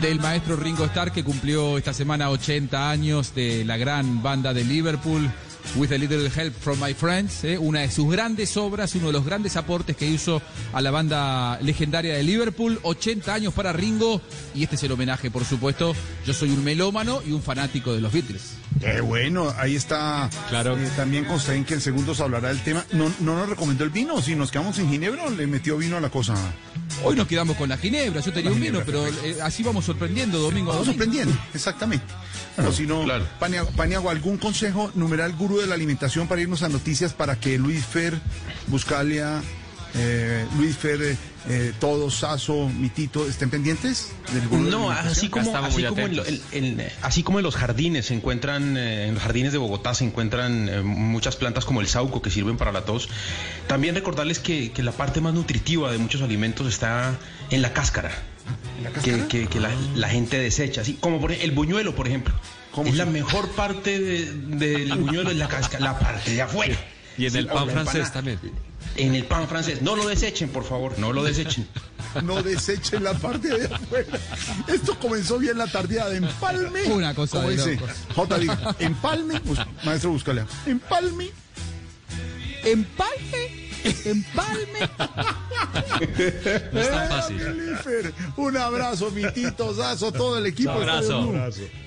Del maestro Ringo Starr que cumplió esta semana 80 años de la gran banda de Liverpool. With a Little Help from My Friends, ¿eh? una de sus grandes obras, uno de los grandes aportes que hizo a la banda legendaria de Liverpool. 80 años para Ringo y este es el homenaje, por supuesto. Yo soy un melómano y un fanático de los Beatles. Qué bueno, ahí está Claro. eh, también Costaín, que en segundos hablará del tema. No, no nos recomendó el vino, si nos quedamos en Ginebra, o le metió vino a la cosa. Hoy nos quedamos con la ginebra, yo tenía La un vino, pero eh, así vamos sorprendiendo domingo Vamos domingo. sorprendiendo, exactamente. O si no, Paniagua, Paniagua, ¿algún consejo numeral gurú de la alimentación para irnos a noticias para que Luis Fer, Buscalia, eh, Luis Fer, eh, eh, todos, Saso, Mitito, estén pendientes? Del gurú de la No, así como, así, como en, lo- en- en- así como en los jardines se encuentran, eh, en los jardines de Bogotá se encuentran eh, muchas plantas como el sauco que sirven para la tos, también recordarles que, que la parte más nutritiva de muchos alimentos está en la cáscara. Que, que- que la, la gente desecha, así como por el buñuelo, por ejemplo. Es la mejor parte de- del buñuelo es la cáscara, la parte de afuera. Y en el pan francés también. En el pan francés. No lo desechen, por favor, no lo desechen. No desechen la parte de afuera. Esto comenzó bien la tardía de empalme. Una cosa Como de dice locos. J. diga, empalme, pues, maestro Buscalia. Empalme. Empalme. Empalme. *laughs* No es tan fácil. Jennifer, Un abrazo, Mitito, Zazo, todo el equipo. Un de abrazo.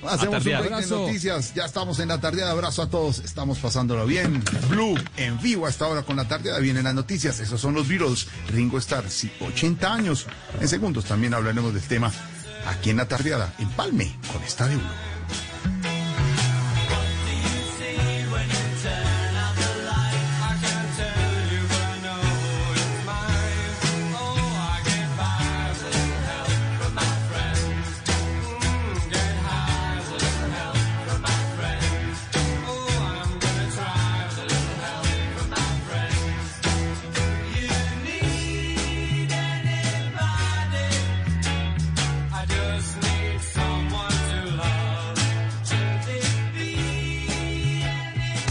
Hacemos un break de noticias. Ya estamos en la tardeada. Abrazo a todos. Estamos pasándolo bien. Blue en vivo hasta ahora con la tardeada. Vienen las noticias. Esos son los Beatles. Ringo Starr, sí, 80 años. En segundos también hablaremos del tema aquí en la tardeada. En Palme con Estadio Blue.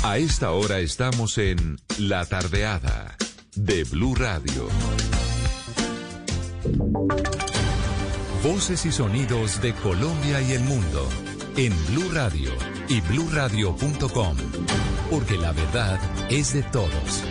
A esta hora estamos en La Tardeada de Blue Radio. Voces y sonidos de Colombia y el mundo en Blue Radio y bluradio.com, porque la verdad es de todos.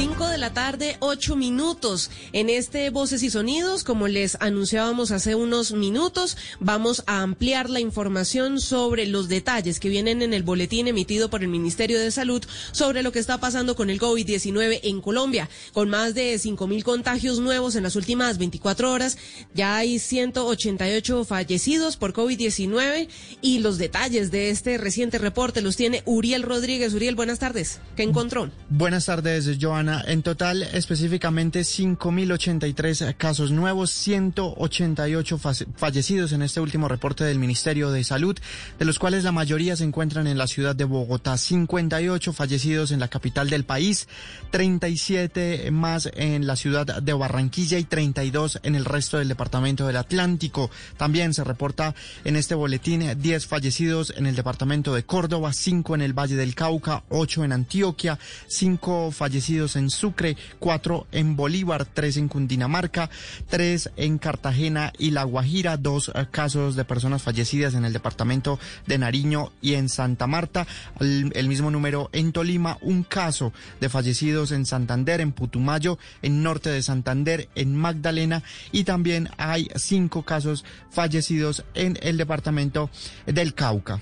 5 de la tarde, 8 minutos. En este Voces y Sonidos, como les anunciábamos hace unos minutos, vamos a ampliar la información sobre los detalles que vienen en el boletín emitido por el Ministerio de Salud sobre lo que está pasando con el COVID-19 en Colombia. Con más de 5 mil contagios nuevos en las últimas 24 horas, ya hay 188 fallecidos por COVID-19 y los detalles de este reciente reporte los tiene Uriel Rodríguez. Uriel, buenas tardes. ¿Qué encontró? Buenas tardes, Joana. En total, específicamente 5.083 casos nuevos, 188 fallecidos en este último reporte del Ministerio de Salud, de los cuales la mayoría se encuentran en la ciudad de Bogotá, 58 fallecidos en la capital del país, 37 más en la ciudad de Barranquilla y 32 en el resto del departamento del Atlántico. También se reporta en este boletín 10 fallecidos en el departamento de Córdoba, 5 en el Valle del Cauca, 8 en Antioquia, 5 fallecidos en Sucre, 4 en Bolívar, 3 en Cundinamarca, 3 en Cartagena y La Guajira, 2 casos de personas fallecidas en el departamento de Nariño y en Santa Marta, el, mismo número en Tolima, un caso de fallecidos en Santander, en Putumayo, en norte de Santander, en Magdalena y también hay 5 casos fallecidos en el departamento del Cauca.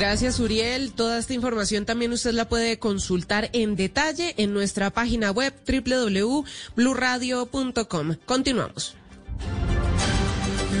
Gracias, Uriel. Toda esta información también usted la puede consultar en detalle en nuestra página web www.bluradio.com. Continuamos.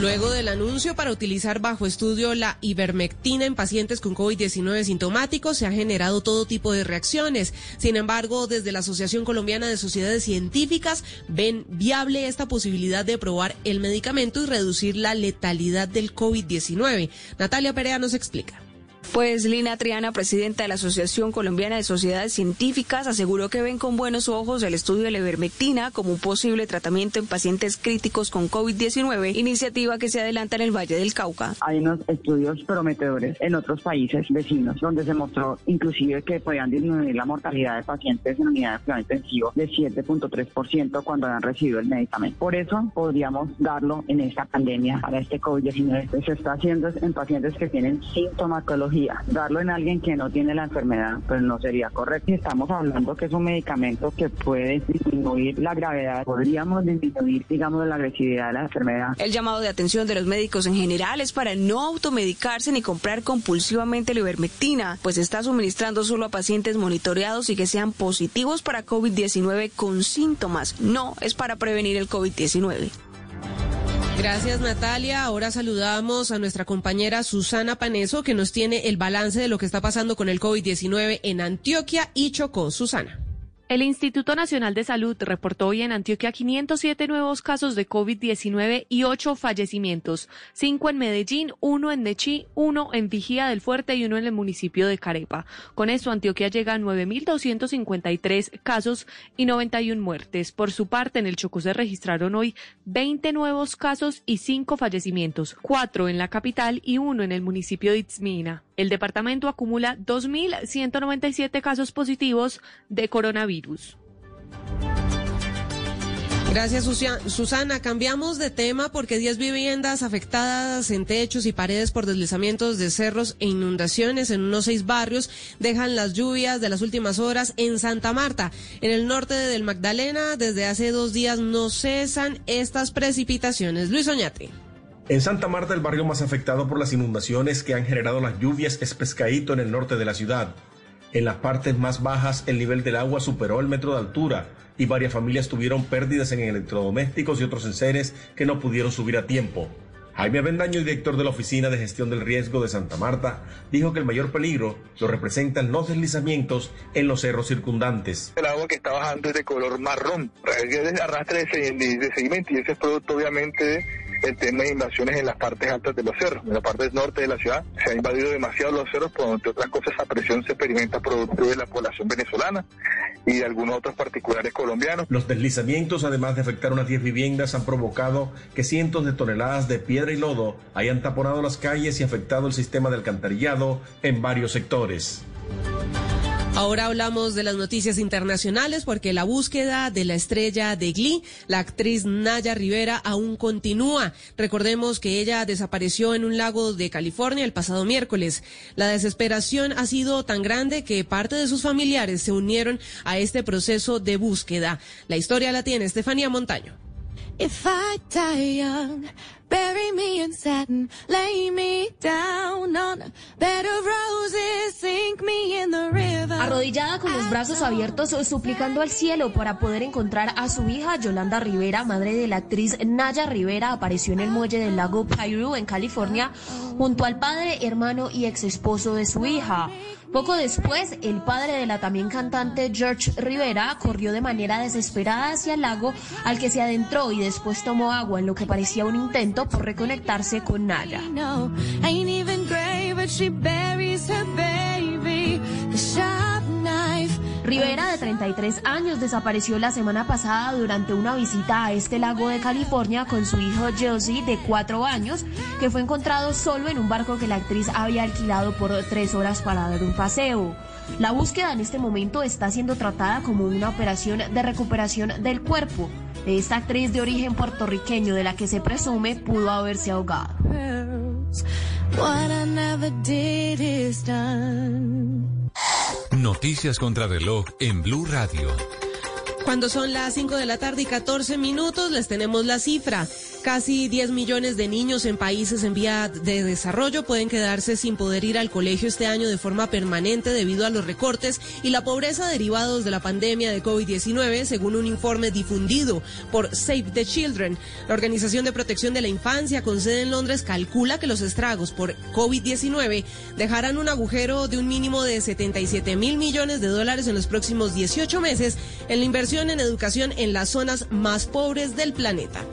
Luego del anuncio para utilizar bajo estudio la ivermectina en pacientes con COVID-19 sintomáticos, se ha generado todo tipo de reacciones. Sin embargo, desde la Asociación Colombiana de Sociedades Científicas ven viable esta posibilidad de probar el medicamento y reducir la letalidad del COVID-19. Natalia Perea nos explica. Pues Lina Triana, presidenta de la Asociación Colombiana de Sociedades Científicas, aseguró que ven con buenos ojos el estudio de la ivermectina como un posible tratamiento en pacientes críticos con COVID-19, iniciativa que se adelanta en el Valle del Cauca. Hay unos estudios prometedores en otros países vecinos donde se mostró inclusive que podían disminuir la mortalidad de pacientes en unidad de cuidado intensivo de 7.3% cuando han recibido el medicamento. Por eso podríamos darlo en esta pandemia para este COVID-19. Se está haciendo en pacientes que tienen sintomatología Darlo en alguien que no tiene la enfermedad, pues no sería correcto. Estamos hablando que es un medicamento que puede disminuir la gravedad. Podríamos disminuir, digamos, la agresividad de la enfermedad. El llamado de atención de los médicos en general es para no automedicarse ni comprar compulsivamente la ivermectina, pues está suministrando solo a pacientes monitoreados y que sean positivos para COVID-19 con síntomas. No es para prevenir el COVID-19. Gracias Natalia. Ahora saludamos a nuestra compañera Susana Paneso que nos tiene el balance de lo que está pasando con el COVID-19 en Antioquia y Chocó. Susana. El Instituto Nacional de Salud reportó hoy en Antioquia 507 nuevos casos de COVID-19 y 8 fallecimientos, 5 en Medellín, 1 en Nechí, 1 en Vigía del Fuerte y 1 en el municipio de Carepa. Con esto, Antioquia llega a 9.253 casos y 91 muertes. Por su parte, en el Chocó se registraron hoy 20 nuevos casos y 5 fallecimientos, 4 en la capital y 1 en el municipio de Itzmina. El departamento acumula 2.197 casos positivos de coronavirus. Gracias, Susana. Cambiamos de tema porque 10 viviendas afectadas en techos y paredes por deslizamientos de cerros e inundaciones en unos seis barrios dejan las lluvias de las últimas horas en Santa Marta. En el norte del Magdalena, desde hace dos días no cesan estas precipitaciones. Luis Oñate. En Santa Marta, el barrio más afectado por las inundaciones que han generado las lluvias es Pescaíto en el norte de la ciudad. En las partes más bajas, el nivel del agua superó el metro de altura y varias familias tuvieron pérdidas en electrodomésticos y otros enseres que no pudieron subir a tiempo. Jaime Avendaño, director de la Oficina de Gestión del Riesgo de Santa Marta, dijo que el mayor peligro lo representan los deslizamientos en los cerros circundantes. El agua que está bajando es de color marrón, arrastre de, seguimiento y ese es producto obviamente el tema de invasiones en las partes altas de los cerros. En la parte norte de la ciudad se ha invadido demasiado los cerros, por entre otras cosas esa presión se experimenta producto de la población venezolana y de algunos otros particulares colombianos. Los deslizamientos, además de afectar unas 10 viviendas, han provocado que cientos de toneladas de piedra y lodo hayan taponado las calles y afectado el sistema de alcantarillado en varios sectores. Ahora hablamos de las noticias internacionales porque la búsqueda de la estrella de Glee, la actriz Naya Rivera, aún continúa. Recordemos que ella desapareció en un lago de California el pasado miércoles. La desesperación ha sido tan grande que parte de sus familiares se unieron a este proceso de búsqueda. La historia la tiene Estefanía Montaño. Bury me in satin, lay me down on a bed of roses, sink me in the river. Arrodillada con los brazos abiertos, suplicando al cielo para poder encontrar a su hija Yolanda Rivera, madre de la actriz Naya Rivera, apareció en el muelle del lago Piru en California, junto al padre, hermano y ex esposo de su hija. Poco después, el padre de la también cantante George Rivera corrió de manera desesperada hacia el lago al que se adentró y después tomó agua en lo que parecía un intento por reconectarse con Naya. No, ain't even gray, but she buries her baby. The sharp knife. Rivera, de 33 años, desapareció la semana pasada durante una visita a este lago de California con su hijo Josie, de 4 años, que fue encontrado solo en un barco que la actriz había alquilado por tres horas para dar un paseo. La búsqueda en este momento está siendo tratada como una operación de recuperación del cuerpo esta actriz de origen puertorriqueño de la que se presume pudo haberse ahogado. Noticias contra reloj en Blue Radio. Cuando son las 5 de la tarde y 14 minutos, les tenemos la cifra. Casi 10 millones de niños en países en vía de desarrollo pueden quedarse sin poder ir al colegio este año de forma permanente debido a los recortes y la pobreza derivados de la pandemia de COVID-19, según un informe difundido por Save the Children. La Organización de Protección de la Infancia con sede en Londres calcula que los estragos por COVID-19 dejarán un agujero de un mínimo de 77 mil millones de dólares en los próximos 18 meses en la inversión en educación en las zonas más pobres del planeta.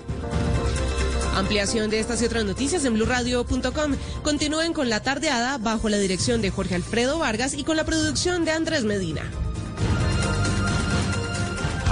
Ampliación de estas y otras noticias en blurradio.com. Continúen con la tardeada bajo la dirección de Jorge Alfredo Vargas y con la producción de Andrés Medina.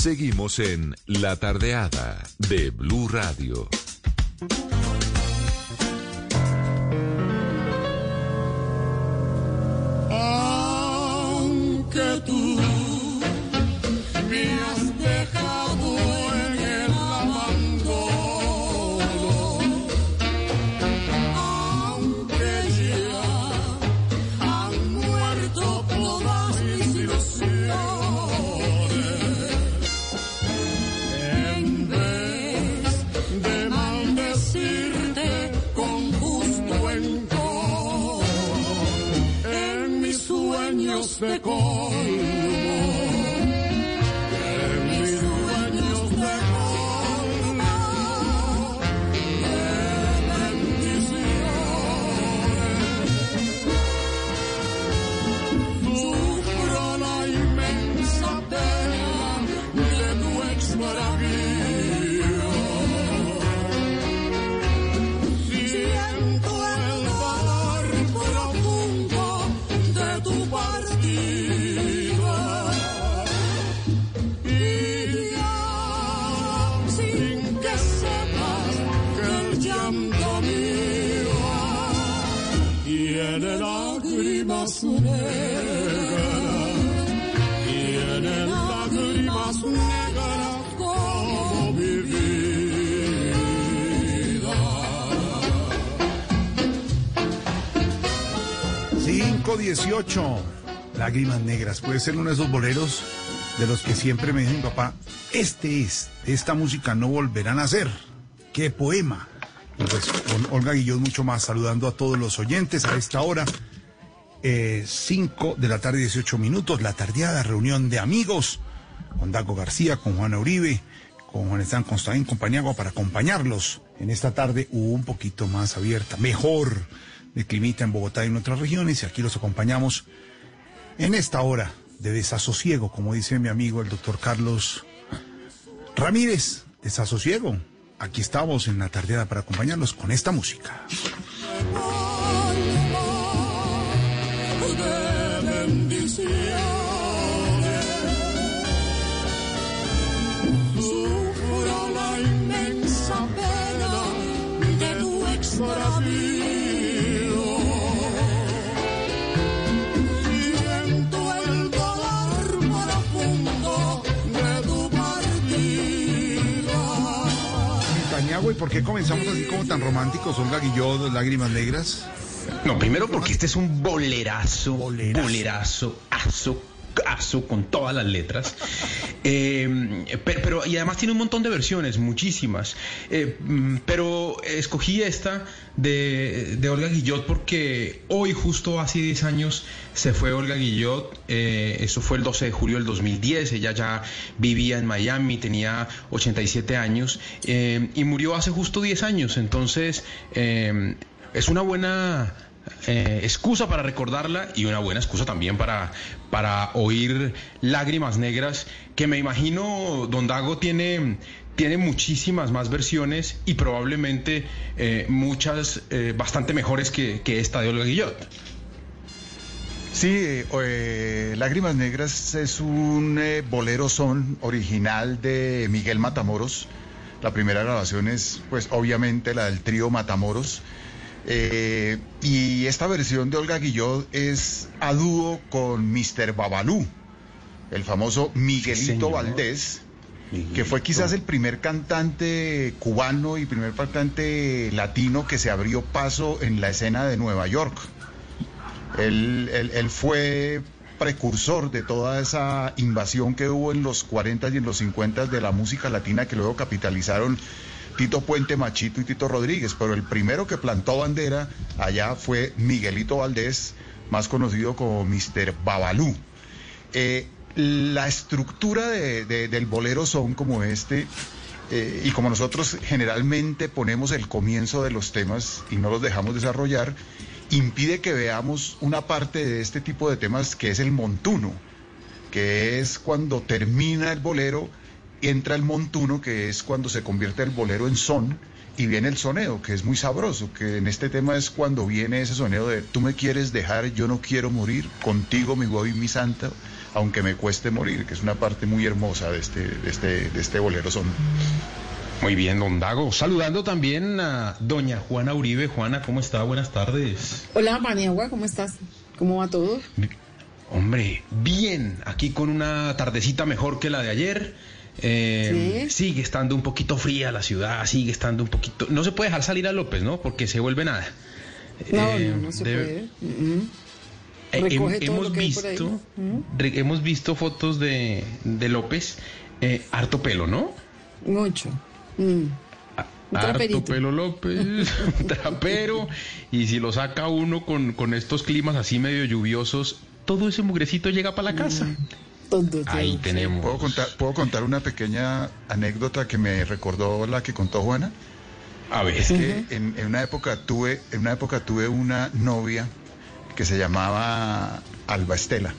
Seguimos en La Tardeada de Blue Radio. De lágrimas negras, lágrimas negras como mi vida. 518. Lágrimas negras. Puede ser uno de esos boleros de los que siempre me dice mi papá, este es, esta música no volverán a hacer. ¡Qué poema! Pues con Olga Guillón mucho más, saludando a todos los oyentes a esta hora. 5 de la tarde, 18 minutos, la tardeada reunión de amigos con Dago García, con Juana Uribe, con Juan Esteban Constaín, compañía para acompañarlos en esta tarde un poquito más abierta, mejor de climita en Bogotá y en otras regiones, y aquí los acompañamos en esta hora de desasosiego, como dice mi amigo el doctor Carlos Ramírez, desasosiego. Aquí estamos en la tardeada para acompañarlos con esta música. Bendiciones. Sufro la inmensa pena de tu extravío. Siento el dolor profundo de tu partida. Paniagua, ¿y por qué comenzamos así como tan románticos? Olga Guillot, Lágrimas Negras. No, primero porque este es un bolerazo, bolerazo, aso, aso con todas las letras. Eh, pero, pero- y además tiene un montón de versiones, muchísimas. Eh, mm, pero escogí esta de, de Olga Guillot porque hoy, justo hace 10 años, se fue Olga Guillot. Eh, eso fue el 12 de julio del 2010. Ella ya vivía en Miami, tenía 87 años eh, y murió hace justo 10 años. Entonces, eh, es una buena eh, excusa para recordarla y una buena excusa también para, para oír Lágrimas Negras, que me imagino Don Dago tiene, tiene muchísimas más versiones y probablemente eh, muchas eh, bastante mejores que, que esta de Olga Guillot. Sí, Lágrimas Negras es un bolero son original de Miguel Matamoros. La primera grabación es, pues, obviamente la del trío Matamoros. Eh, y esta versión de Olga Guillot es a dúo con Mr. Babalú, el famoso Miguelito. Valdés, que fue quizás el primer cantante cubano y primer cantante latino que se abrió paso en la escena de Nueva York. Él, él- él fue precursor de toda esa invasión que hubo en los 40 y en los 50 de la música latina que luego capitalizaron Tito Puente Machito y Tito Rodríguez, pero el primero que plantó bandera allá fue Miguelito Valdés, más conocido como Mr. Babalú. Eh, la estructura de- de- del bolero son como este, eh, y como nosotros generalmente ponemos el comienzo de los temas y no los dejamos desarrollar, impide que veamos una parte de este tipo de temas que es el montuno, que es cuando termina el bolero, entra el montuno, que es cuando se convierte el bolero en son, y viene el soneo, que es muy sabroso, que en este tema es cuando viene ese soneo de tú me quieres dejar, yo no quiero morir, contigo me voy mi santa, aunque me cueste morir, que es una parte muy hermosa de este, de este, de este bolero son. Muy bien, Don Dago. Saludando también a Doña Juana Uribe. Juana, ¿cómo está? Buenas tardes. Hola, Paniagua, ¿cómo estás? ¿Cómo va todo? Hombre, bien, aquí con una tardecita mejor que la de ayer. Eh, Sigue estando un poquito fría la ciudad, sigue estando un poquito... No se puede dejar salir a López, ¿no? Porque se vuelve nada. No, Eh, no, no se debe- puede. Mm, mm. Eh, Recoge hem- todo hemos lo que visto, Mm. hemos visto fotos de, de López, eh, harto pelo, ¿no? Mucho. Mm. Un Harto pelo López, *laughs* un trapero, y si lo saca uno con, con estos climas así medio lluviosos, todo ese mugrecito llega para la casa. Ahí tenemos. ¿Puedo contar, ¿Puedo contar una pequeña anécdota que me recordó la que contó Juana? A ver. Es que en, en una época tuve, en una época tuve una novia que se llamaba Alba Estela.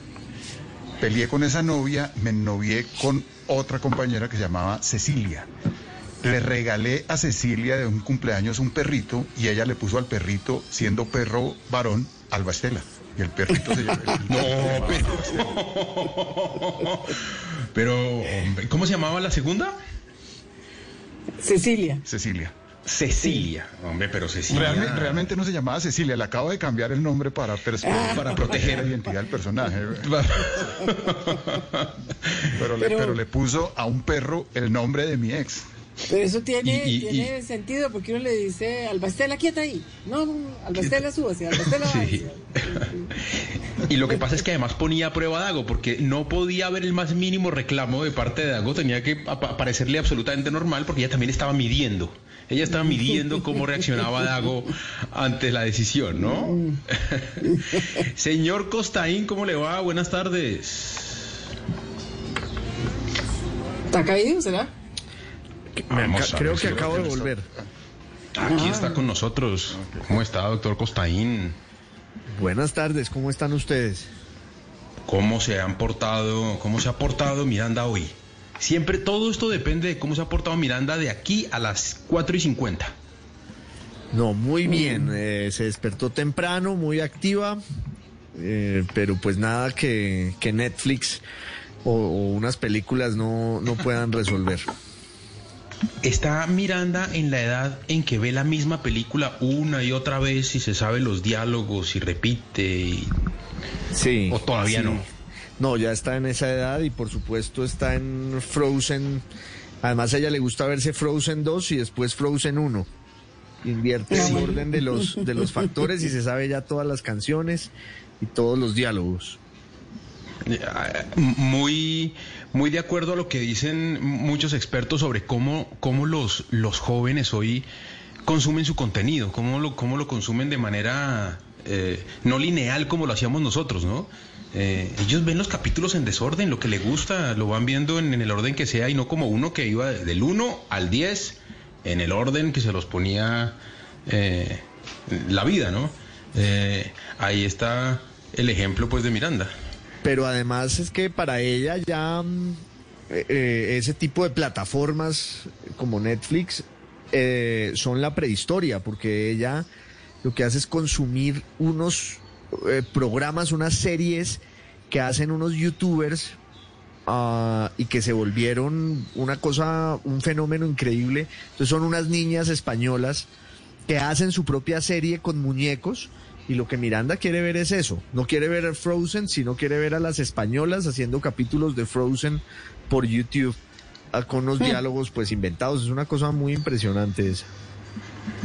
Peleé con esa novia, me novié con otra compañera que se llamaba Cecilia. Le regalé a Cecilia de un cumpleaños un perrito y ella le puso al perrito, siendo perro varón, Alba Estela. Y el perrito se llama. No, Pero, hombre, ¿cómo se llamaba la segunda? Cecilia. Cecilia. Cecilia. Hombre, pero Cecilia. Realmente, realmente no se llamaba Cecilia, le acabo de cambiar el nombre para, Ah. para proteger la identidad del personaje. *laughs* pero, le, Pero- pero le puso a un perro el nombre de mi ex. Pero eso tiene, Y- y- tiene sentido porque uno le dice, Albastela, quieta ahí. No, no, Albastela, súbase, Albastela, *laughs* Sí. *laughs* Y lo que pasa es que además ponía a prueba a Dago, porque no podía haber el más mínimo reclamo de parte de Dago, tenía que parecerle absolutamente normal, porque ella también estaba midiendo. Ella estaba midiendo cómo reaccionaba Dago *laughs* ante la decisión, ¿no? Señor Costaín, ¿cómo le va? Buenas tardes. ¿Está caído, será? Vamos creo que acabo de volver. Aquí Ah. está con nosotros. ¿Cómo está, doctor Costaín? Buenas tardes, ¿cómo están ustedes? ¿Cómo se han portado, cómo se ha portado Miranda hoy? Siempre todo esto depende de cómo se ha portado Miranda de aquí a las 4 y 50. No, muy bien. eh, se despertó temprano, muy activa, eh, pero pues nada que, que Netflix o, o unas películas no, no puedan resolver. *laughs* Está Miranda en la edad en que ve la misma película una y otra vez y se sabe los diálogos y repite. y- Sí. ¿O todavía sí. no? No, ya está en esa edad y por supuesto está en Frozen. Además a ella le gusta verse Frozen 2 y después Frozen 1. Invierte el orden de los, de los factores y se sabe ya todas las canciones y todos los diálogos. Muy, muy de acuerdo a lo que dicen muchos expertos sobre cómo, cómo los, los jóvenes hoy consumen su contenido, cómo lo, cómo lo consumen de manera eh, no lineal como lo hacíamos nosotros, ¿no? Eh, ellos ven los capítulos en desorden, lo que les gusta, lo van viendo en, el orden que sea y no como uno que iba del 1 al 10 en el orden que se los ponía eh, la vida, ¿no? Eh, ahí está el ejemplo pues de Miranda. Pero además es que para ella ya mm, eh, eh, ese tipo de plataformas como Netflix eh, son la prehistoria, porque ella lo que hace es consumir unos eh, programas, unas series que hacen unos youtubers ah, y que se volvieron una cosa, un fenómeno increíble. Entonces son unas niñas españolas que hacen su propia serie con muñecos y lo que Miranda quiere ver es eso. No quiere ver Frozen, sino quiere ver a las españolas haciendo capítulos de Frozen por YouTube con unos Mm. diálogos pues inventados. Es una cosa muy impresionante esa.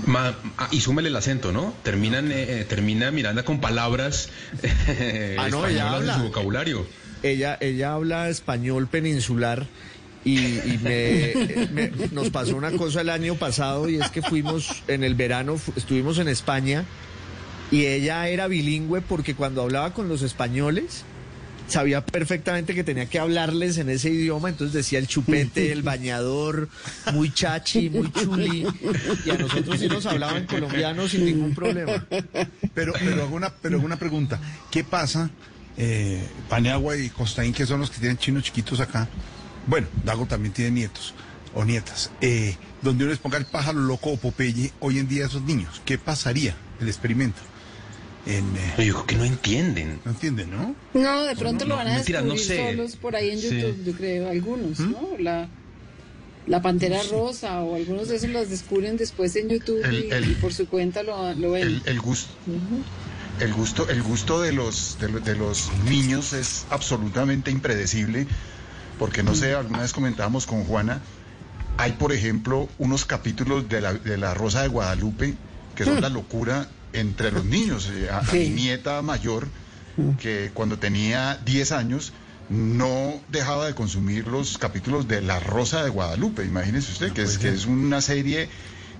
Ma- ah, y súmele el acento, ¿no? Terminan, eh, eh, termina Miranda con palabras *laughs* eh, Ah, no, ella españolas habla. su vocabulario. Ella, ella habla español peninsular y, y me, me- nos pasó una cosa el año pasado y es que fuimos en el verano, estuvimos en España y ella era bilingüe porque cuando hablaba con los españoles sabía perfectamente que tenía que hablarles en ese idioma, entonces decía el chupete, el *laughs* bañador, muy chachi, muy chuli, y a nosotros sí nos hablaban colombianos sin ningún problema. Pero, pero, hago, una, pero hago una pregunta. ¿Qué pasa, eh, Paniagua y Costaín, que son los que tienen chinos chiquitos acá? Bueno, Dago también tiene nietos o nietas. Eh, donde uno les ponga el pájaro loco o Popeye hoy en día a esos niños. ¿Qué pasaría el experimento? En, eh, Yo digo que no entienden. No entienden, ¿no? No, de pronto no, lo van a mentira, no descubrir sé. solos por ahí en Sí. YouTube, yo creo, algunos, ¿no? La, la Pantera Rosa o algunos de esos los descubren después en YouTube El- y, el- y por su cuenta lo, lo ven. El, el gusto. El gusto, el gusto de los, de, lo- de los niños es absolutamente impredecible, porque no sé, alguna vez comentábamos con Juana, hay por ejemplo unos capítulos de la, de la Rosa de Guadalupe que son la locura entre los niños. Eh, A, a mi nieta mayor, que cuando tenía 10 años, no dejaba de consumir los capítulos de La Rosa de Guadalupe, imagínese usted, que, es, que es una serie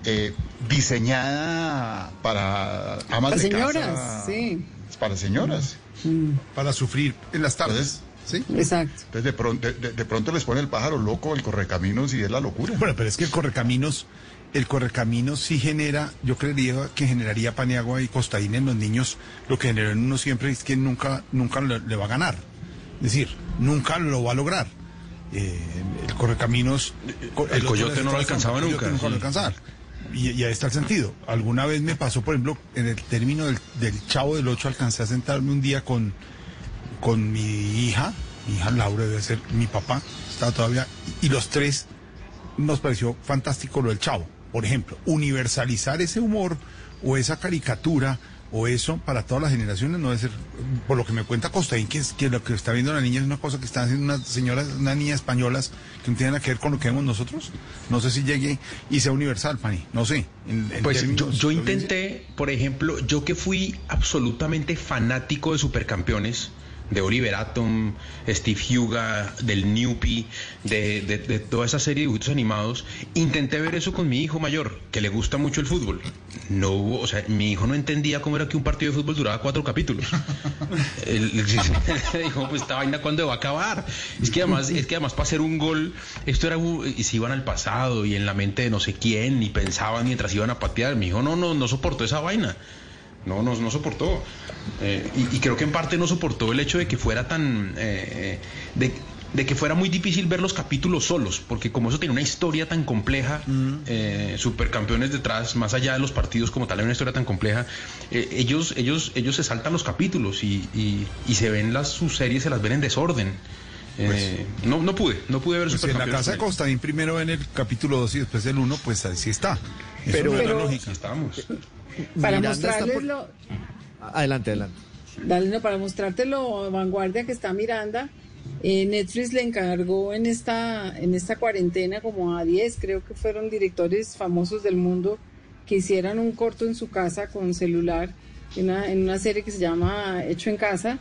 eh, diseñada para amas Las de señoras, casa, sí. para señoras. Para sufrir en las tardes. ¿sí? Exacto. Entonces de pronto, de, de pronto les pone el pájaro loco, el correcaminos y es la locura. Bueno, pero es que el correcaminos, el correcaminos sí genera, yo creería que generaría Paniagua y Costaín en los niños, lo que generó en uno siempre es que nunca, nunca le, le va a ganar. Es decir, nunca lo va a lograr. Eh, el correcaminos. El coyote no lo alcanzaba el coyote nunca, nunca lo sí. alcanzaba. Y, y ahí está el sentido. Alguna vez me pasó, por ejemplo, en el término del, del Chavo del Ocho, alcancé a sentarme un día con, con mi hija, mi hija Laura debe ser mi papá, estaba todavía, y los tres nos pareció fantástico lo del Chavo. Por ejemplo, universalizar ese humor o esa caricatura o eso para todas las generaciones no debe ser, por lo que me cuenta Costaín, que, es, que lo que está viendo la niña es una cosa que están haciendo unas señoras, unas niñas españolas que no tienen nada que ver con lo que vemos nosotros. No sé si llegue y sea universal, Pani, no sé. en- en Pues yo, términos yo intenté, por ejemplo, yo que fui absolutamente fanático de Supercampeones, de Oliver Atom, Steve Huga, del Newpie, de, de- de toda esa serie de dibujitos animados, intenté ver eso con mi hijo mayor, que le gusta mucho el fútbol. No hubo, o sea, mi hijo no entendía cómo era que un partido de fútbol duraba cuatro capítulos. *laughs* Él él *laughs* dijo, pues esta vaina cuándo va a acabar. Es que además, es que además para hacer un gol, esto era y se iban al pasado y en la mente de no sé quién, y pensaban mientras iban a patear. Mi hijo no, no, no soportó esa vaina. No, no, no soportó. Eh, y, y creo que en parte no soportó el hecho de que fuera tan. eh, de, de que fuera muy difícil ver los capítulos solos, porque como eso tiene una historia tan compleja, eh, supercampeones detrás, más allá de los partidos como tal, hay una historia tan compleja, eh, ellos, ellos, ellos se saltan los capítulos y, y- y se ven las sus series, se las ven en desorden. Eh, no, no pude, no pude ver Pues en la casa de con él. Costaín primero en el capítulo 2 y después el 1, pues así está. Eso Pero- no es la pero- lógica. Estamos. Para Miranda mostrarles por- lo, Adelante, adelante. Dale, no, para mostrarte lo vanguardia que está Miranda, eh, Netflix le encargó en esta, en esta cuarentena como a 10, creo que fueron directores famosos del mundo, que hicieran un corto en su casa con celular, en una, en una serie que se llama Hecho en Casa.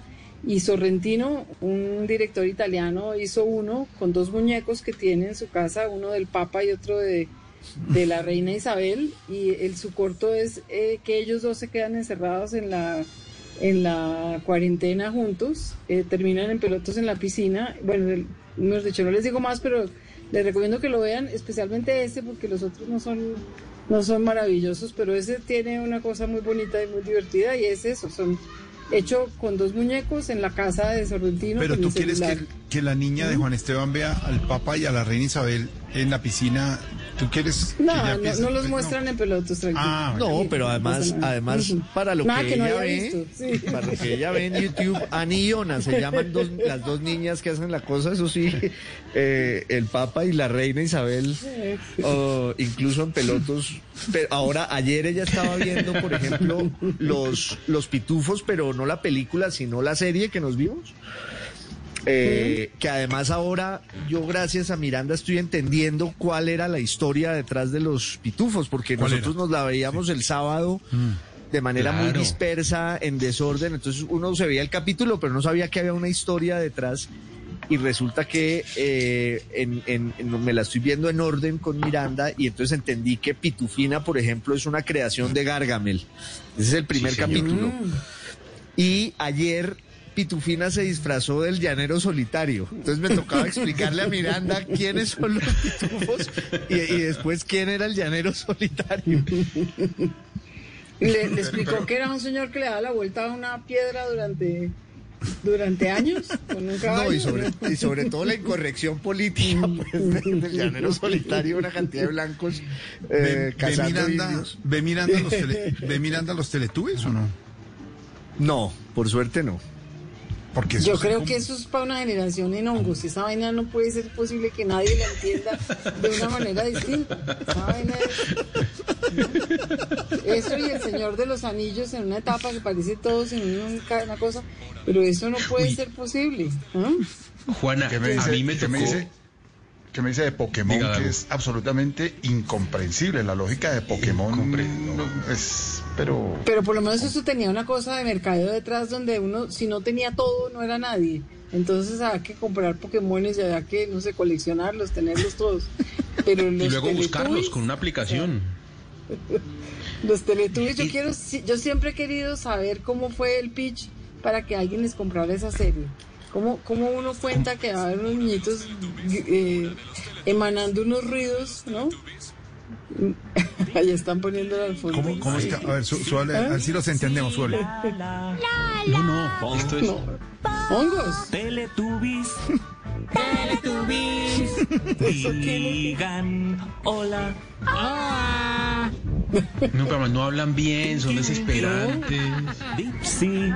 Y Sorrentino, un director italiano, hizo uno con dos muñecos que tiene en su casa, uno del Papa y otro de, de la reina Isabel y el su corto es eh, que ellos dos se quedan encerrados en la en la cuarentena juntos eh, terminan en pelotos en la piscina bueno mejor dicho no les digo más pero les recomiendo que lo vean especialmente ese porque los otros no son no son maravillosos pero ese tiene una cosa muy bonita y muy divertida y es eso son hecho con dos muñecos en la casa de Sorrentino Pero tú quieres que, que la niña de Juan Esteban vea al Papa y a la reina Isabel en la piscina. ¿Tú quieres no, no, no los pues, muestran en pelotos, tranquilo. Ah, No, pero además, además para lo Nada que, que no ella ve, sí. para lo que ella ve en YouTube, Ani y Ona se llaman dos, *laughs* las dos niñas que hacen la cosa, eso sí, eh, el Papa y la Reina Isabel, o incluso en pelotos. Pero ahora, ayer ella estaba viendo, por ejemplo, los, los pitufos, pero no la película, sino la serie que nos vimos. Eh, que además ahora yo gracias a Miranda estoy entendiendo cuál era la historia detrás de los pitufos, porque ¿Cuál nosotros era? nos la veíamos el sábado de manera muy dispersa, en desorden, entonces uno se veía el capítulo, pero no sabía que había una historia detrás. Y resulta que eh, en- en- en- me la estoy viendo en orden con Miranda y entonces entendí que Pitufina, por ejemplo, es una creación de Gargamel. Ese es el primer capítulo. Mm. Y ayer Pitufina se disfrazó del llanero solitario. Entonces me tocaba explicarle a Miranda quiénes son los pitufos y, y después quién era el llanero solitario. Le, le explicó que era un señor que le daba la vuelta a una piedra durante, durante años con un caballo. No, y sobre, y sobre todo la incorrección política *laughs* pues, de- del llanero solitario, una cantidad de blancos eh, ¿Ve, ve Miranda. ¿Ve Miranda los tele- ¿Ve Miranda los teletubbies o no? No, por suerte no. Porque Yo creo como- que eso es para una generación en hongos. Esa vaina no puede ser posible que nadie la entienda de una manera distinta. Esa vaina es- Eso y el Señor de los Anillos en una etapa que parece todos en una, una cosa, pero eso no puede ser posible. ¿ah? Juana, ¿Qué me dice, a mí me qué tocó... me dice, qué me dice de Pokémon Diga, que es absolutamente incomprensible? La lógica de Pokémon no es, pero... Pero por lo menos eso tenía una cosa de mercadeo detrás donde uno, si no tenía todo, no era nadie. Entonces había que comprar Pokémones y había que, no sé, coleccionarlos, tenerlos todos. *laughs* Pero los Y luego buscarlos con una aplicación. *laughs* Los Teletubbies, yo quiero, yo siempre he querido saber cómo fue el pitch para que alguien les comprara esa serie. ¿Cómo, cómo uno cuenta que va a haber unos niñitos eh, emanando unos ruidos, ¿no? *laughs* Ahí están poniendo al fondo. ¿Cómo, cómo es que- a ver, su, suele, a ver si los entendemos, suele. No, no, esto es... Hongos. Teletubbies. *laughs* Teletubbies. Digan hola. No, pero no hablan bien, son desesperantes. Dipsy.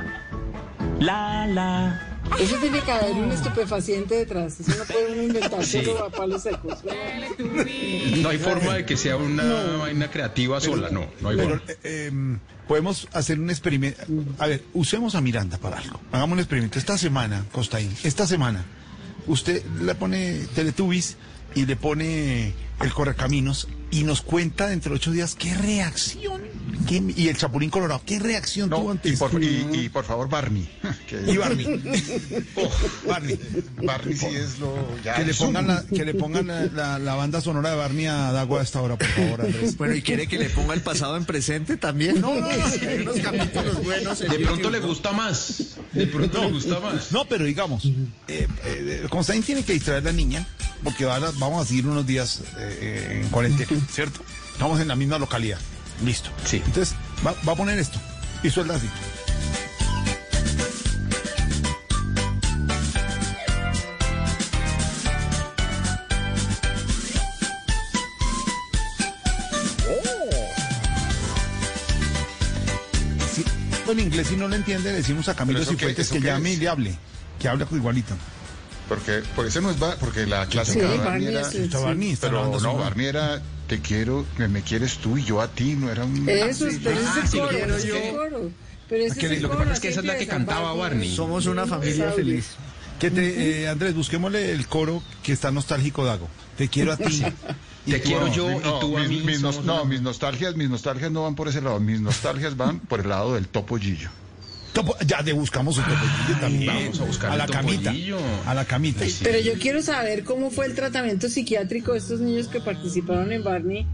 La la. Eso tiene que haber un estupefaciente detrás. Eso no puede uno inventárselo a palos secos. No hay forma de que sea una vaina creativa sola, no, no hay Pero, forma. eh, em, podemos hacer un experimento. A ver, usemos a Miranda para algo. Hagamos un experimento. Esta semana, Costaín, esta semana, usted le pone Teletubbies y le pone el Correcaminos y nos cuenta dentro de ocho días qué reacción. qué- y el Chapulín Colorado, qué reacción tuvo ante Y por, esto? y, y por favor, Barney. *laughs* Que- Y Barney. *laughs* Oh, Barney. Barney sí es lo. ya Que le pongan, la, que le pongan la, la- la banda sonora de Barney a Dagua a esta hora, por favor, Andrés. *laughs* Bueno, ¿y quiere que le ponga el pasado en presente también? No, no, no, Hay unos capítulos buenos. en De pronto YouTube, le gusta más. De pronto le gusta más. No, pero digamos, eh, eh, Constantin tiene que distraer a la niña, porque van a- vamos a seguir unos días eh, en cuarentena, ¿cierto? Estamos en la misma localidad. Listo. Sí. Entonces, va, va a poner esto. Y suelta así. En inglés si no lo entiende, decimos a Camilo Cifuentes que qué llame es? y le hable. Que hable igualito. Porque, porque ese no es Bar- porque la clásica Sí, de Barney Barney era. es el- Está Barney, está la Pero no, sonora. Barney era te quiero, que me quieres tú y yo a ti, no era un. Eso es, pero Ah, ese sí, coro, yo. coro. Pero ese Que lo que pasa es que esa es la que cantaba Barney. Somos una familia Saudi. feliz. Que te, eh, Andrés, busquémosle el coro que está nostálgico, Dago. Te quiero a ti. *laughs* y Te tú quiero yo. No, y tú a mí mis no, una- mis nostalgias, mis nostalgias no van por ese lado, mis nostalgias van por el lado del topollillo. Topo- ya te buscamos un topollillo también. Vamos a buscar a la camita. A la camita. Pero yo quiero saber cómo fue el tratamiento psiquiátrico de estos niños que participaron en Barney,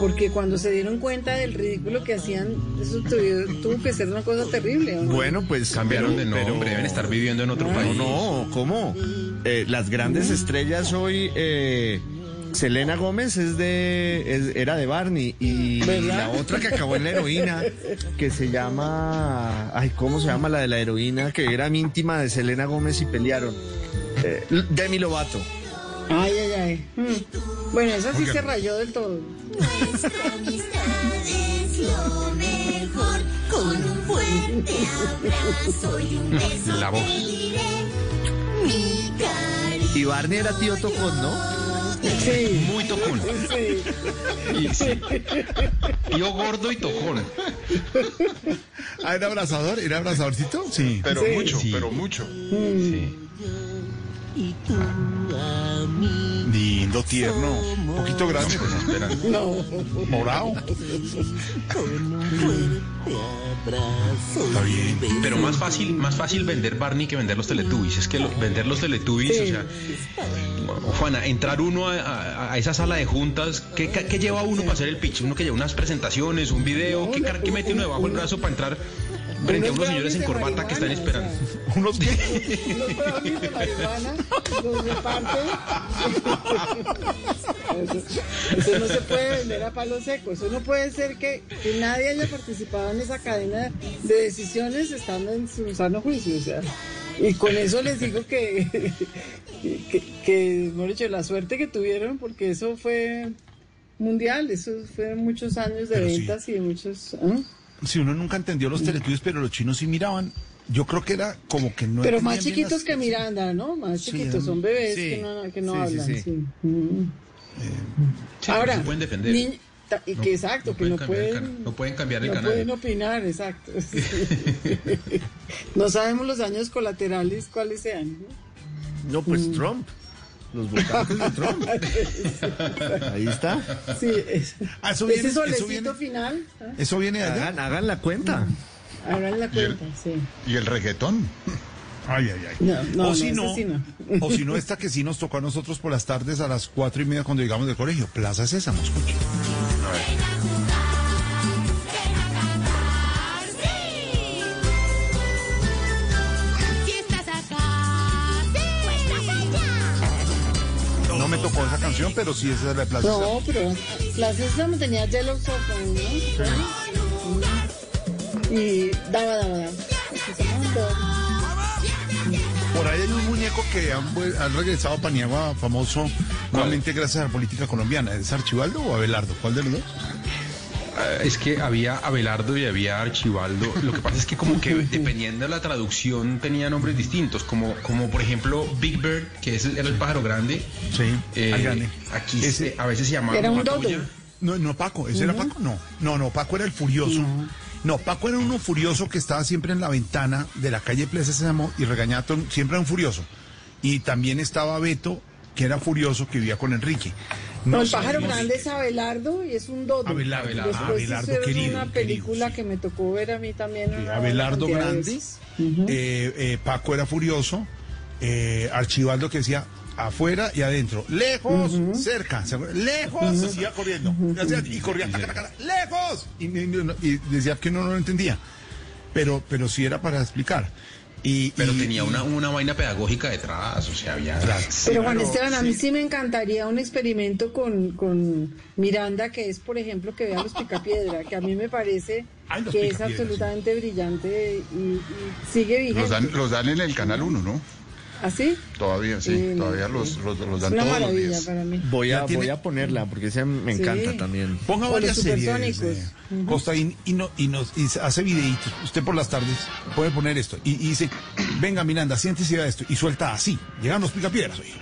porque cuando se dieron cuenta del ridículo que hacían, eso tuvo, tuvo que ser una cosa terrible. ¿o no? Bueno, pues Cambiaron de pero- nombre, deben estar viviendo en otro No, país. no, ¿cómo? Eh, las grandes estrellas hoy, eh, Selena Gómez es de, es- era de Barney y ¿Verdad? la otra que acabó en la heroína, que se llama, ay, ¿cómo se llama la de la heroína? Que era íntima de Selena Gómez y pelearon. Eh, Demi Lovato. Ay, ay, ay. Mm. Bueno, esa sí se rayó del todo. Nuestra amistad es lo mejor. Con un fuerte abrazo y un beso La voz. Y Barney era tío Tocón, ¿no? Sí. Muy tocón. Sí. Y, sí. Tío gordo y tocón. Ah, ¿era abrazador? ¿Era abrazadorcito? Sí. Pero Sí. mucho, Sí. pero mucho. Sí. Lindo, tierno. Un poquito grande. pues, Esperan. No. Morado. Está bien. Pero más fácil, más fácil vender Barney que vender los Teletubbies. Es que lo- vender los Teletubbies, Sí. o sea, Juana, entrar uno a, a- a esa sala de juntas, ¿qué, lleva uno para hacer el pitch? Uno que lleva unas presentaciones, un video, ¿qué, car- qué mete uno debajo del brazo para entrar frente a unos señores en corbata que están esperando? *laughs* Unos que... De marihuana, los reparten. Eso, eso no se puede vender a palo seco. Eso no puede ser que, que nadie haya participado en esa cadena de decisiones estando en su sano juicio. O sea, y con eso les digo que, *laughs* que, que, dicho, la suerte que tuvieron, porque eso fue mundial. Eso fueron muchos años de Pero sí. ventas y de muchos. ¿ah? Si uno nunca entendió los teletubbies, pero los chinos sí miraban. Yo creo que era como que no Pero más chiquitos las- que Miranda, ¿no? Más chiquitos, son bebés sí, que no, que no sí, hablan. sí. sí. Mm. Sí, Ahora, no se pueden defender. y que exacto, que no cambiar el pueden, canal, no pueden cambiar el no canal. pueden opinar, exacto. *laughs* no sabemos los daños colaterales cuáles sean. ¿no? No, pues Trump. Los votantes de Trump. *laughs* Ahí está. Sí, es- Ah, eso viene- ese eso solecito viene- final, ¿ah? Eso viene de allá. Hagan, hagan la cuenta. hagan la cuenta, sí. Y el reggaetón. Ay, ay, ay. No, no, o no, si no, sí no. o si no, esta que sí nos tocó a nosotros por las tardes a las cuatro y media cuando llegamos del colegio. Plaza Sésamo, escuche. Si me tocó esa canción, pero sí esa es la de Plaza. No, pero la Sésamo tenía Yellow Submarine, ¿no? Mm. Y daba, daba. Por ahí hay un muñeco que han, han regresado a Paniagua famoso nuevamente gracias a la política colombiana. ¿Es Archibaldo o Abelardo? ¿Cuál de los dos? Es que había Abelardo y había Archibaldo. Lo que pasa es que como que *laughs* dependiendo de la traducción tenía nombres distintos, como, como por ejemplo Big Bird, que es el- era el pájaro grande. Sí, Eh, grande. Aquí Ese- se- a veces se llamaba Era un. No, no, Paco, ¿ese era. Paco? No, no, no, Paco era el furioso. No, Paco era uno furioso que estaba siempre en la ventana de la calle Plaza Sésamo y regañaba a todo el- siempre era un furioso. Y también estaba Beto, que era furioso, que vivía con Enrique. No, el pájaro grande es Abelardo y es un dodo. Abelardo, Después Abelardo, hicieron querido, una película que me tocó ver a mí también. Abelardo Grande, eh, eh, Paco era furioso, eh, Archibaldo que decía afuera y adentro, lejos, cerca, lejos, así iba corriendo, y corría, taca, taca, taca, lejos, y, y- y decía que uno no lo entendía, pero, pero sí era para explicar. Y, Pero y- tenía una, una vaina pedagógica detrás, o sea, había... Pero Juan Esteban, a mí sí me encantaría un experimento con, con Miranda, que es, por ejemplo, que vea los picapiedra, que a mí me parece que es absolutamente brillante y, y sigue vigente. Los dan, los dan en el Canal 1, ¿no? ¿Así? Todavía, sí, todavía sí. los, los, los Es dan una todos los días. para mí. Voy a, tiene- voy a ponerla porque esa me Sí. encanta también. Ponga varias los series supersónicos. de Costaín y, no, y, nos, y hace videitos. Usted por las tardes puede poner esto y, y dice, venga Miranda, siéntese y vea esto. Y suelta así. Llegan los picapiedras. oye.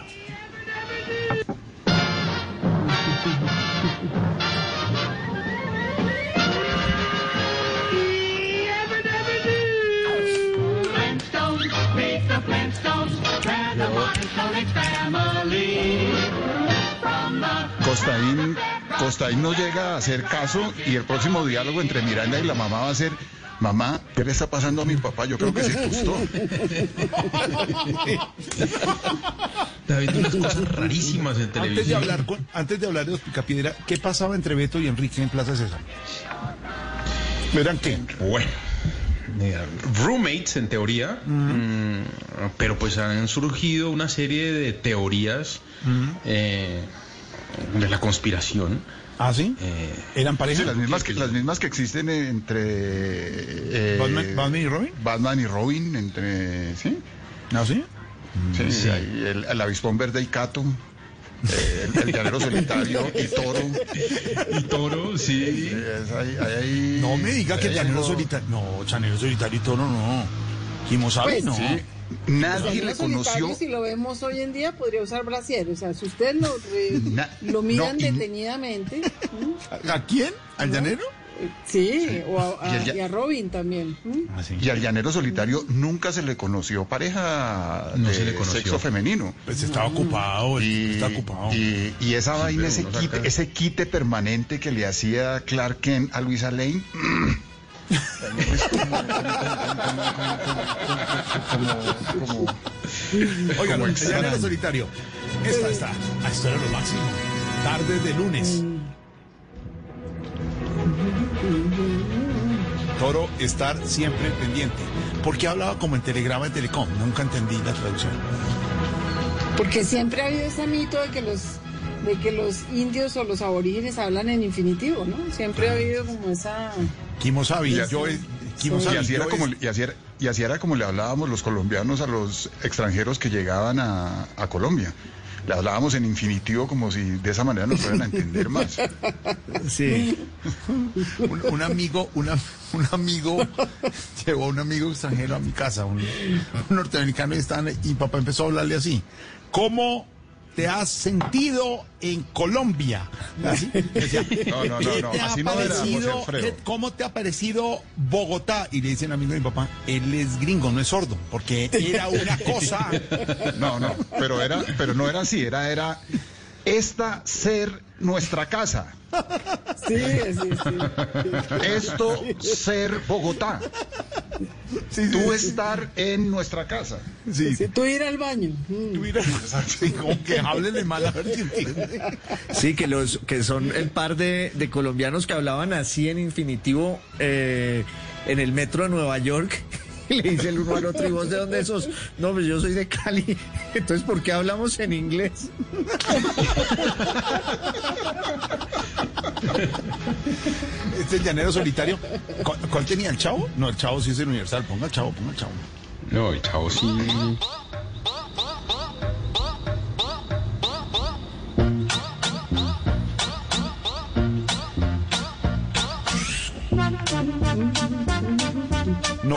Costaín, Costaín no llega a hacer caso y el próximo diálogo entre Miranda y la mamá va a ser, mamá, ¿qué le está pasando a mi papá? Yo creo que se gustó. *laughs* David, unas cosas rarísimas en Antes de, televisión. hablar con- antes de hablar de los picapiedra, ¿qué pasaba entre Beto y Enrique en Plaza César? ¿Verán qué? Bueno, eh, roommates en teoría, mm, pero pues han surgido una serie de teorías eh, de la conspiración. ¿Ah, sí? ¿Eran pareja? Sí, las mismas que, las mismas que existen entre eh, Batman- Batman y Robin. Batman y Robin, entre sí. ¿Ah, sí? Sí, Sí. hay el, el avispón verde y Cato, eh, el, el llanero solitario y Toro. Y Toro, sí. No me diga que el llanero algo- solitario. No, llanero solitario y toro no. Kimosabe Pues, no. Sí. Nadie el le conoció. Si lo vemos hoy en día, podría usar brasier. O sea, si usted lo, re- Na- lo miran no, y- detenidamente. ¿A quién? ¿Al llanero? Sí, o a, Y el a- ya- y a Robin también. ¿Mm? Y al llanero solitario nunca se le conoció pareja No de se le conoció. sexo femenino. Pues estaba ocupado, el Y, está ocupado. y, y esa vaina, ese quite, ese quite permanente que le hacía Clark Kent a Luisa Lane. *laughs* como, Oigan, el llanero solitario. Esta está. Ah, esto era lo máximo. Tardes de lunes. Toro, estar siempre pendiente. ¿Por qué hablaba como en telegrama de Telecom? Nunca entendí la traducción. Porque siempre ha habido ese mito de que los de que los indios o los aborígenes hablan en infinitivo, ¿no? Siempre ha habido como esa... Kimosabe, Y yo. Y así, era yo como, es- y, así era, y así era como le hablábamos los colombianos a los extranjeros que llegaban a, a Colombia. Le hablábamos en infinitivo como si de esa manera nos fueran a entender más. *laughs* Sí. un, un amigo, una- un amigo, llevó a un amigo extranjero a mi casa, un, un norteamericano, y, estaban- y papá empezó a hablarle así. ¿Cómo te has sentido en Colombia? Así, decía, *laughs* No, no, no, "¿Qué no, te ha era, José parecido- ¿Cómo te ha parecido Bogotá? Y le dicen amigo de mi papá, él es gringo, no es sordo, porque era una cosa. *laughs* No, no, pero era, pero no era así, era, era esta ser nuestra casa. *laughs* Sí, sí, sí. Esto ser Bogotá. Tú estar en nuestra casa. Sí, Sí, tú ir al baño. Mm. Tú *laughs* sí, como que mal a ver si entiende. Sí, que los que son el par de, de colombianos que hablaban así en infinitivo eh, en el metro de Nueva York. *laughs* Y le dice el uno al otro, ¿y vos de dónde sos? No, pues yo soy de Cali. *laughs* Entonces, ¿por qué hablamos en inglés? *laughs* Este llanero solitario. ¿Cuál, cuál tenía el chavo? No, el chavo sí es el universal. Ponga el chavo, ponga el chavo. No, el chavo sí.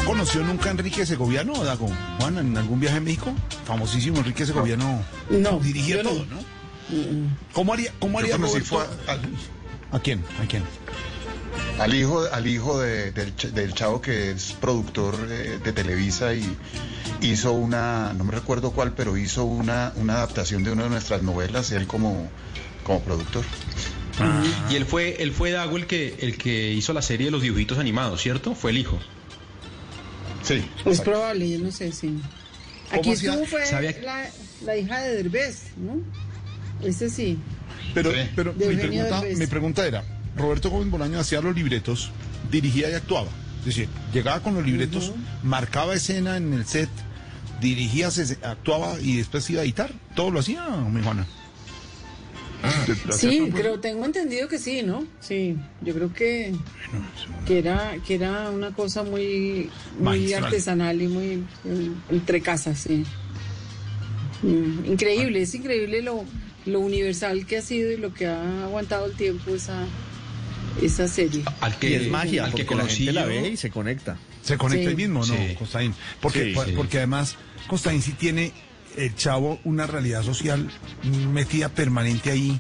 Conoció nunca a Enrique Segoviano, Dago? Juan, en algún viaje a México? Famosísimo Enrique Segoviano. No, Dirigía no. todo, ¿no? ¿Cómo haría, cómo haría Yo conocí Roberto? ¿A quién? ¿A quién? Al hijo, al hijo de- del, ch- del chavo que es productor eh, de Televisa y hizo una, no me recuerdo cuál, pero hizo una, una adaptación de una de nuestras novelas, él como, como productor. Y él fue, él fue Dago el que, el que hizo la serie de los dibujitos animados, ¿cierto? Fue el hijo. Sí. Es probable, yo no sé, sí. Aquí hacía- estuvo fue sabía- la, la hija de Derbez, ¿no? Ese sí. Pero, pero mi, pregunta, mi pregunta era, Roberto Gómez Bolaño hacía los libretos, dirigía y actuaba. Es decir, llegaba con los libretos, marcaba escena en el set, dirigía, se- actuaba y después iba a editar. Todo lo hacía, mi Juana. ¿Lo hacía Sí, pero tengo entendido que sí, ¿no? Sí, yo creo que, que era que era una cosa muy, muy artesanal y muy entre casas, sí. Mm, increíble, es increíble lo, lo universal que ha sido y lo que ha aguantado el tiempo esa, esa serie. Al que, y es magia, al que la conocí gente la yo- ve y se conecta. Se conecta Sí. ahí mismo, ¿no, Sí. Costaín? Porque, Sí, por- sí. porque además Costaín sí tiene el chavo una realidad social metida permanente ahí.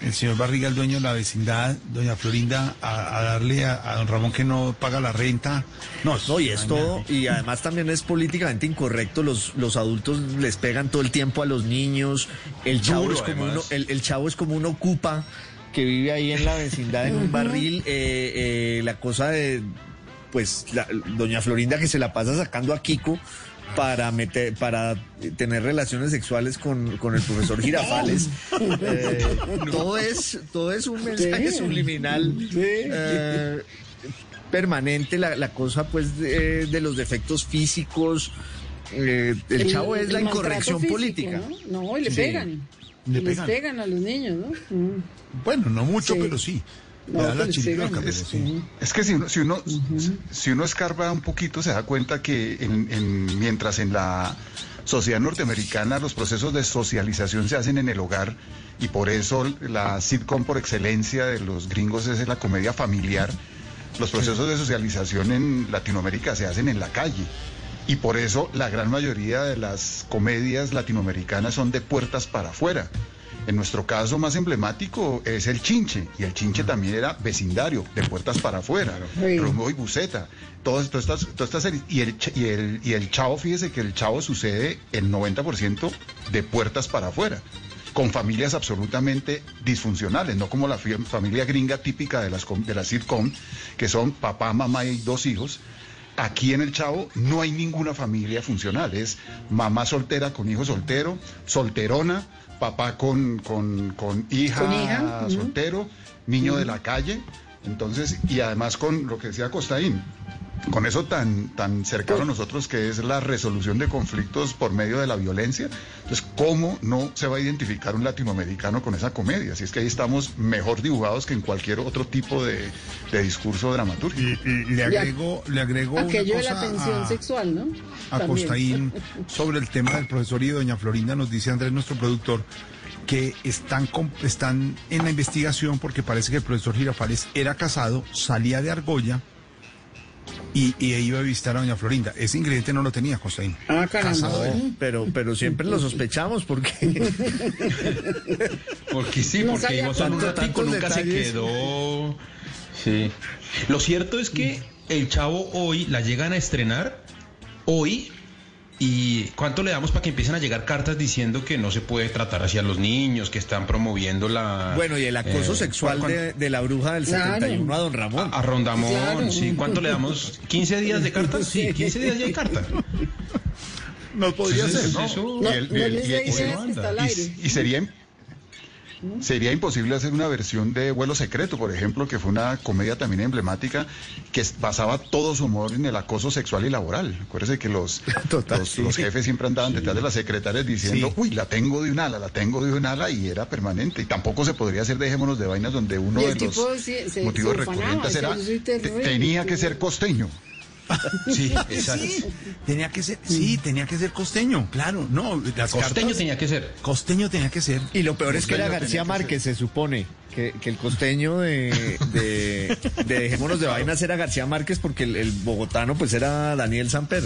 El señor Barriga, el dueño de la vecindad, doña Florinda, a, a darle a, a don Ramón que no paga la renta. No, No, y es todo, y además también es políticamente incorrecto, los, los adultos les pegan todo el tiempo a los niños, el chavo, Duro, es como uno, el, el chavo es como un ocupa que vive ahí en la vecindad en un barril, eh, eh, la cosa de, pues, la- doña Florinda que se la pasa sacando a Kiko para meter, para tener relaciones sexuales con, con el profesor Girafales. *laughs* Eh, todo es, todo es un mensaje Sí. subliminal. eh, permanente la, la cosa pues de, de los defectos físicos eh, el, chavo es la el incorrección físico, política ¿no? No, y le Sí. pegan. Le Les pegan. pegan a los niños, ¿no? Mm. Bueno, no mucho, Sí. pero sí. No, la pero sí. Es que si uno, si uno, si uno escarba un poquito se da cuenta que en- en- mientras en la sociedad norteamericana los procesos de socialización se hacen en el hogar y por eso la sitcom por excelencia de los gringos es la comedia familiar, los procesos de socialización en Latinoamérica se hacen en la calle. Y por eso la gran mayoría de las comedias latinoamericanas son de puertas para afuera. En nuestro caso más emblemático es el chinche, y el chinche también era vecindario, de puertas para afuera, Sí. Y Buceta, todas, todas estas, todas estas series. Y el, y, el, y el chavo, fíjese que el chavo sucede el 90% de puertas para afuera, con familias absolutamente disfuncionales, no como la familia gringa típica de las, de las sitcom, que son papá, mamá y dos hijos. Aquí en el Chavo no hay ninguna familia funcional, es mamá soltera con hijo soltero, solterona, papá con, con, con hija, Con hija, ujú. soltero, niño de la calle, entonces, y además con lo que decía Costaín, con eso tan, tan cercano a nosotros que es la resolución de conflictos por medio de la violencia, entonces, ¿cómo no se va a identificar un latinoamericano con esa comedia? Si es que ahí estamos mejor dibujados que en cualquier otro tipo de, de discurso dramatúrgico. Y- y le agrego, le agrego una Aquello de la tensión a- sexual, ¿no? a También. Costaín *laughs* sobre el tema del profesor y de doña Florinda, nos dice Andrés, nuestro productor, que están, están en la investigación porque parece que el profesor Girafales era casado, salía de Argolla y, y iba a visitar a doña Florinda. Ese ingrediente no lo tenía Costaín. Ah, caramba. No, pero pero siempre lo sospechamos porque *laughs* Porque sí, No porque sabía iba solo un ratico, nunca se quedó. Sí. Lo cierto es que el chavo hoy la llegan a estrenar hoy. ¿Y cuánto le damos para que empiecen a llegar cartas diciendo que no se puede tratar hacia los niños, que están promoviendo la... bueno y el acoso eh, sexual ¿cuán- de, de la bruja del Claro. 71 a don Ramón A, a Rondamón, Claro. sí. ¿Cuánto le damos? ¿15 días de cartas? Sí, 15 días ya hay carta. No podría Entonces, ser, ¿no? eso- el- el- y sería sería imposible hacer una versión de Vuelo Secreto, por ejemplo, que fue una comedia también emblemática que basaba todo su humor en el acoso sexual y laboral. Acuérdese que los, *laughs* Total, los, sí. los jefes siempre andaban detrás de las secretarias diciendo, Sí. uy, la tengo de un ala, la tengo de un ala, y era permanente. Y tampoco se podría hacer Dejémonos de Vainas, donde uno de los tipo sí, se- motivos se ufanaba, recurrentes era, tenía que ser costeño. *laughs* Sí, exacto. tenía que ser, sí, tenía que ser costeño, claro. No, las Costeño cartas- tenía que ser. Costeño tenía que ser. Y lo peor es que era García Márquez, se supone. Que, que el costeño de, de, de Dejémonos de Vainas era García Márquez porque el, el bogotano pues era Daniel Samper.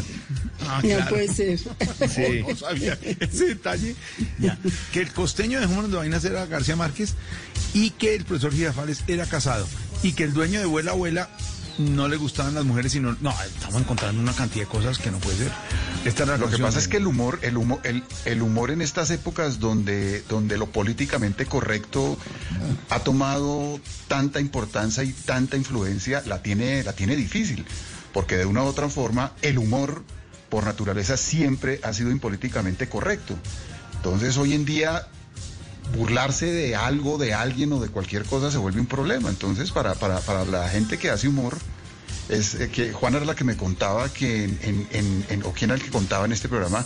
Ah, No puede ser. *laughs* Sí. No sabía ese detalle. Ya. Que el costeño de Jóvenes de Vainas era García Márquez y que el profesor Girafales era casado. Y que el dueño de Vuela Abuela no le gustaban las mujeres, sino. No, estamos encontrando una cantidad de cosas que no puede ser. Esta es la Lo que pasa es que el humor, el humor, el, el humor en estas épocas donde, donde lo políticamente correcto ha tomado tanta importancia y tanta influencia, la tiene, la tiene difícil. Porque de una u otra forma, el humor, por naturaleza, siempre ha sido impolíticamente correcto. Entonces, hoy en día, burlarse de algo, de alguien o de cualquier cosa se vuelve un problema. Entonces, para, para, para la gente que hace humor, es eh, que Juana era la que me contaba que en- o quién era el que contaba en este programa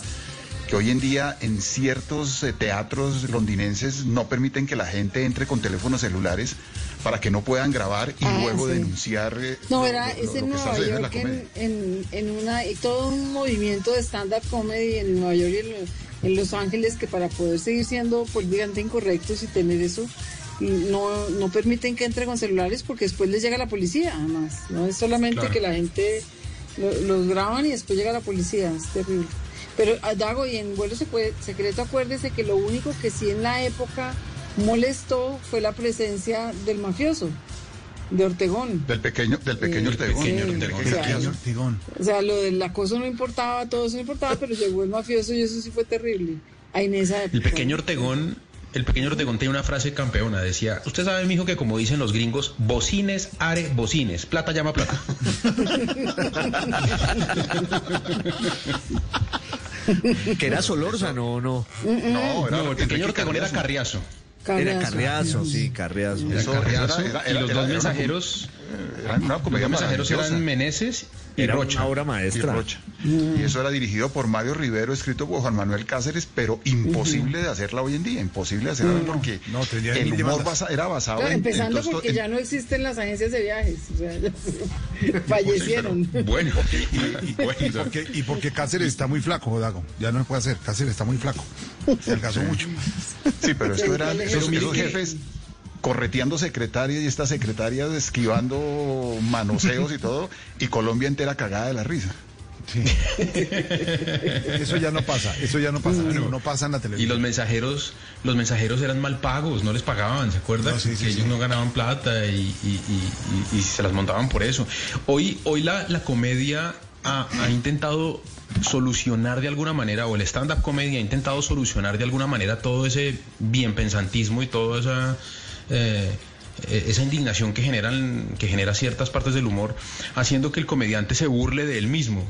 que hoy en día en ciertos eh, teatros londinenses no permiten que la gente entre con teléfonos celulares para que no puedan grabar y Ah, luego sí. denunciar eh, No, era, es en Nueva York, en, en, en una, y todo un movimiento de stand-up comedy en Nueva York y en, en Los Ángeles que para poder seguir siendo políticamente incorrectos y tener eso, no, no permiten que entre con celulares porque después les llega la policía, además. No es solamente Claro. que la gente lo- los graban y después llega la policía, es terrible. Pero, ah, Dago, y en vuelo secreto, acuérdese que lo único que sí en la época molestó fue la presencia del mafioso, de Ortegón. Del pequeño, del pequeño Sí, Ortegón. sí, Del o pequeño sea, Ortegón. O sea, lo del acoso no importaba, todo eso no importaba, pero llegó el mafioso y eso sí fue terrible. Ahí en esa época. El pequeño Ortegón, el pequeño Ortegón tenía una frase campeona, decía, usted sabe, mijo, que como dicen los gringos, bocines, are, bocines, plata llama plata. *laughs* Que era Solórzano o no. No, era el pequeño Ortegón era Carriazo. Carriazo. Era Carriazo, sí, Carriazo. Era Eso- Carriazo, eso era- era- y los era- dos mensajeros, Era una los mensajeros eran Meneses y Era Rocha. una obra maestra. Y Rocha. Y eso era dirigido por Mario Rivero, escrito por Juan Manuel Cáceres, pero imposible de hacerla hoy en día, imposible de hacerla porque no, tendría el humor basa- era basado Claro, en... empezando porque en- ya no existen las agencias de viajes. O sea, ya *laughs* fallecieron. Bueno, *laughs* Y, y- y porque, y porque Cáceres está muy flaco, Dago. Ya no se puede hacer. Cáceres está muy flaco. Se alcanzó mucho. Sí, pero esto eran esos, esos jefes correteando secretarias y estas secretarias esquivando manoseos y todo, y Colombia entera cagada de la risa. Eso ya no pasa. Eso ya no pasa. No, no pasa en la Y televisión. los mensajeros, los mensajeros eran mal pagos, no les pagaban, ¿se acuerdan? No, sí, sí, que sí. ellos no ganaban plata y, y- y- y- y se las montaban por eso. Hoy, hoy la, la comedia ha, ha intentado solucionar de alguna manera, o el stand-up comedy ha intentado solucionar de alguna manera todo ese bien pensantismo y toda esa... eh, eh, esa indignación que generan que genera ciertas partes del humor haciendo que el comediante se burle de él mismo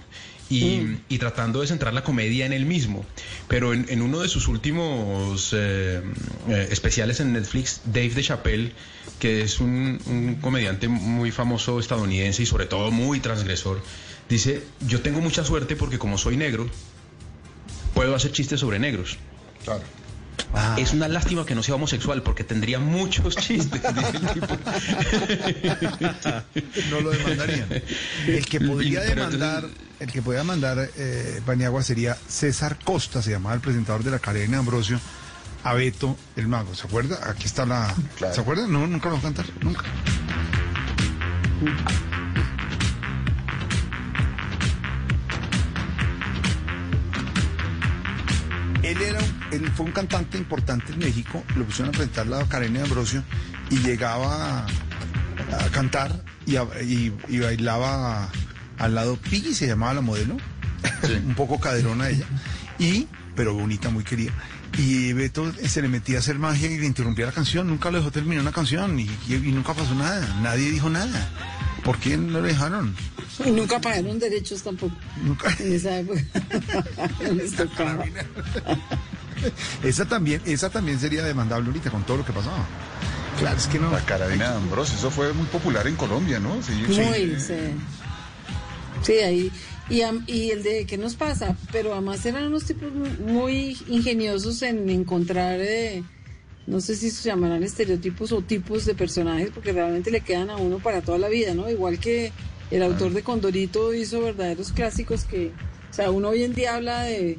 y, y tratando de centrar la comedia en él mismo. Pero en, en uno de sus últimos eh, eh, especiales en Netflix, Dave de Chappelle, que es un, un comediante muy famoso estadounidense y sobre todo muy transgresor, dice, yo tengo mucha suerte porque como soy negro, puedo hacer chistes sobre negros. Claro. Es una lástima que no sea homosexual porque tendría muchos chistes. dice el tipo. No lo demandarían. El que podría demandar, el que podría mandar eh, Paniagua sería César Costa, se llamaba el presentador de la cadena Ambrosio, a Beto el Mago. ¿Se acuerda? Aquí está la. Claro. ¿Se acuerda? No, nunca lo va a cantar. Nunca. Él era él fue un cantante importante en México, lo pusieron a presentar la Karen de Ambrosio y llegaba a, a cantar y, a- y- y bailaba al lado Piggy, se llamaba la modelo, *laughs* un poco caderona ella, y, pero bonita, muy querida. Y Beto se le metía a hacer magia y le interrumpía la canción, nunca lo dejó terminar una canción y nunca pasó nada, nadie dijo nada. ¿Por qué no lo dejaron? Y nunca pagaron derechos tampoco. Nunca. En esa época. No les tocaba. Esa también, esa también sería demandable ahorita con todo lo que pasaba. Claro, es que no. La carabina de Ambrosio, eso fue muy popular en Colombia, ¿no? Sí, sí. Muy, sí. Sí, ahí. Y, am- y el de qué nos pasa, pero además eran unos tipos mu- muy ingeniosos en encontrar, eh, no sé si se llamarán estereotipos o tipos de personajes, porque realmente le quedan a uno para toda la vida, ¿no? Igual que El autor de Condorito hizo verdaderos clásicos que, o sea, uno hoy en día habla de,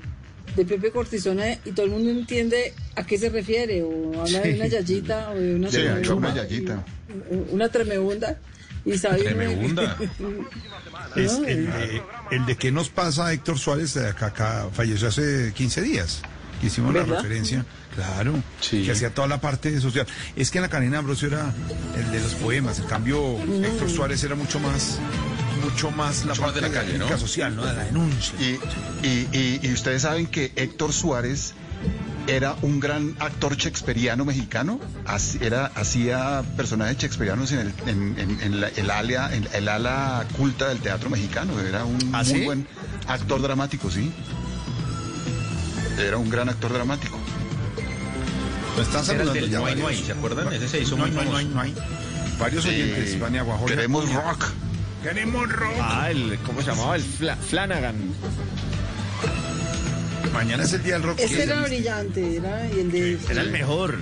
de Pepe Cortisona y todo el mundo entiende a qué se refiere, o habla de una yayita o de una Sí, una yayita. y- Una tremebunda. Y sabe Tremebunda. *laughs* Es No, el, de, el de qué nos pasa Héctor Suárez, acá, acá falleció hace 15 días. que Hicimos la ¿Verdad? referencia, claro, que hacía toda la parte social. Es que en la cadena Ambrosio era el de los poemas, en cambio Héctor Suárez era mucho más, mucho más la parte de la calle, social, ¿no? De la denuncia. Y, y- y- y ustedes saben que Héctor Suárez era un gran actor shakespeariano mexicano, era, hacía personajes shakespearianos en el, en, en- en la- el, ala, en el ala culta del teatro mexicano, era un ¿Ah, muy sí? buen actor dramático, sí. Era un gran actor dramático. Lo están saludando del ya No hay, no hay, ¿se acuerdan? Ese se hizo no, muy hay, no, hay, no, hay, famoso. no hay. Varios oyentes, Eh, Ivania Guajora. queremos rock. Queremos rock. Ah, el, ¿cómo se llamaba? El Fla- Flanagan. Mañana es el día del rock. Ese ¿Qué era brillante, era y el de... Era el mejor.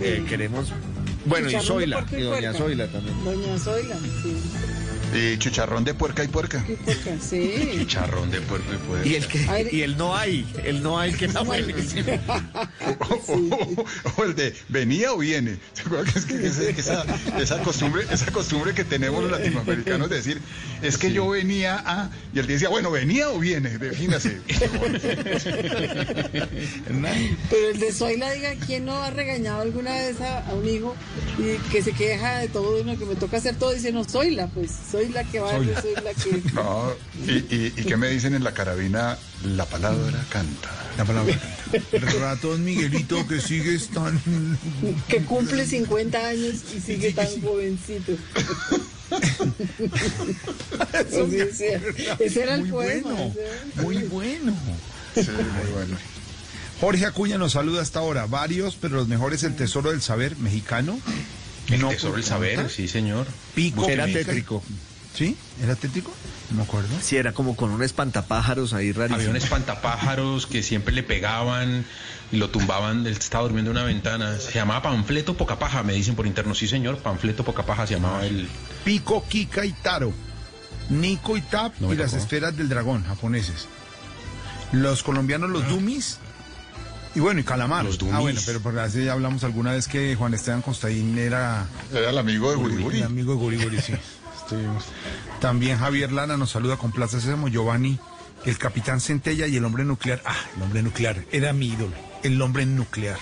Eh, queremos. Bueno, y Zoila. Y doña. Zoila también. Doña Zoila, sí. Y chicharrón de puerca y puerca. Qué puerca, sí. *laughs* Chicharrón de puerca y puerca. Y el que, y el no hay, el no hay que *laughs* está buenísimo. *laughs* o el de venía o viene. ¿Se acuerdan que es que ese- esa, esa costumbre, esa costumbre que tenemos los latinoamericanos de decir, es que yo venía a, y él decía, bueno, venía o viene, defínase. Pero el de Zoila, diga, ¿quién no ha regañado alguna vez a, a un hijo y que se queja de todo, uno que me toca hacer todo? Dice, no, soy la, pues, soy la que va, Zoila. soy la que... *laughs* No, y, y, y qué me dicen en la carabina, la palabra canta. La palabra. Ratón Miguelito que sigues tan. *laughs* que cumple 50 años y sigue tan jovencito. *laughs* Sí, sí, ese era el Muy poema. bueno, Muy bueno. Sí, muy bueno. Jorge Acuña nos saluda hasta ahora. Varios, pero los mejores el Tesoro del Saber mexicano. El No, tesoro del saber, sí, señor. Pico. Era tétrico. ¿Sí? ¿Era tétrico? No me acuerdo. Sí, era como con un espantapájaros ahí rarísimo. Había un espantapájaros que siempre le pegaban y lo tumbaban, él estaba durmiendo en una ventana. Se llamaba Panfleto Pocapaja, me dicen por interno. Sí, señor, Panfleto Pocapaja se llamaba el... Pico, Kika y Taro. Nico y Tap No y las esferas del dragón japoneses. Los colombianos, los Dumis. Y bueno, y Calamar. Ah, bueno, pero por así ya hablamos alguna vez que Juan Esteban Constaín era... Era el amigo de Guriguri. El amigo de Guriguri, sí. Estuvimos. También Javier Lana nos saluda con placer, Sésamo Giovanni, el capitán Centella y el hombre nuclear. Ah, el hombre nuclear, era mi ídolo, el hombre nuclear.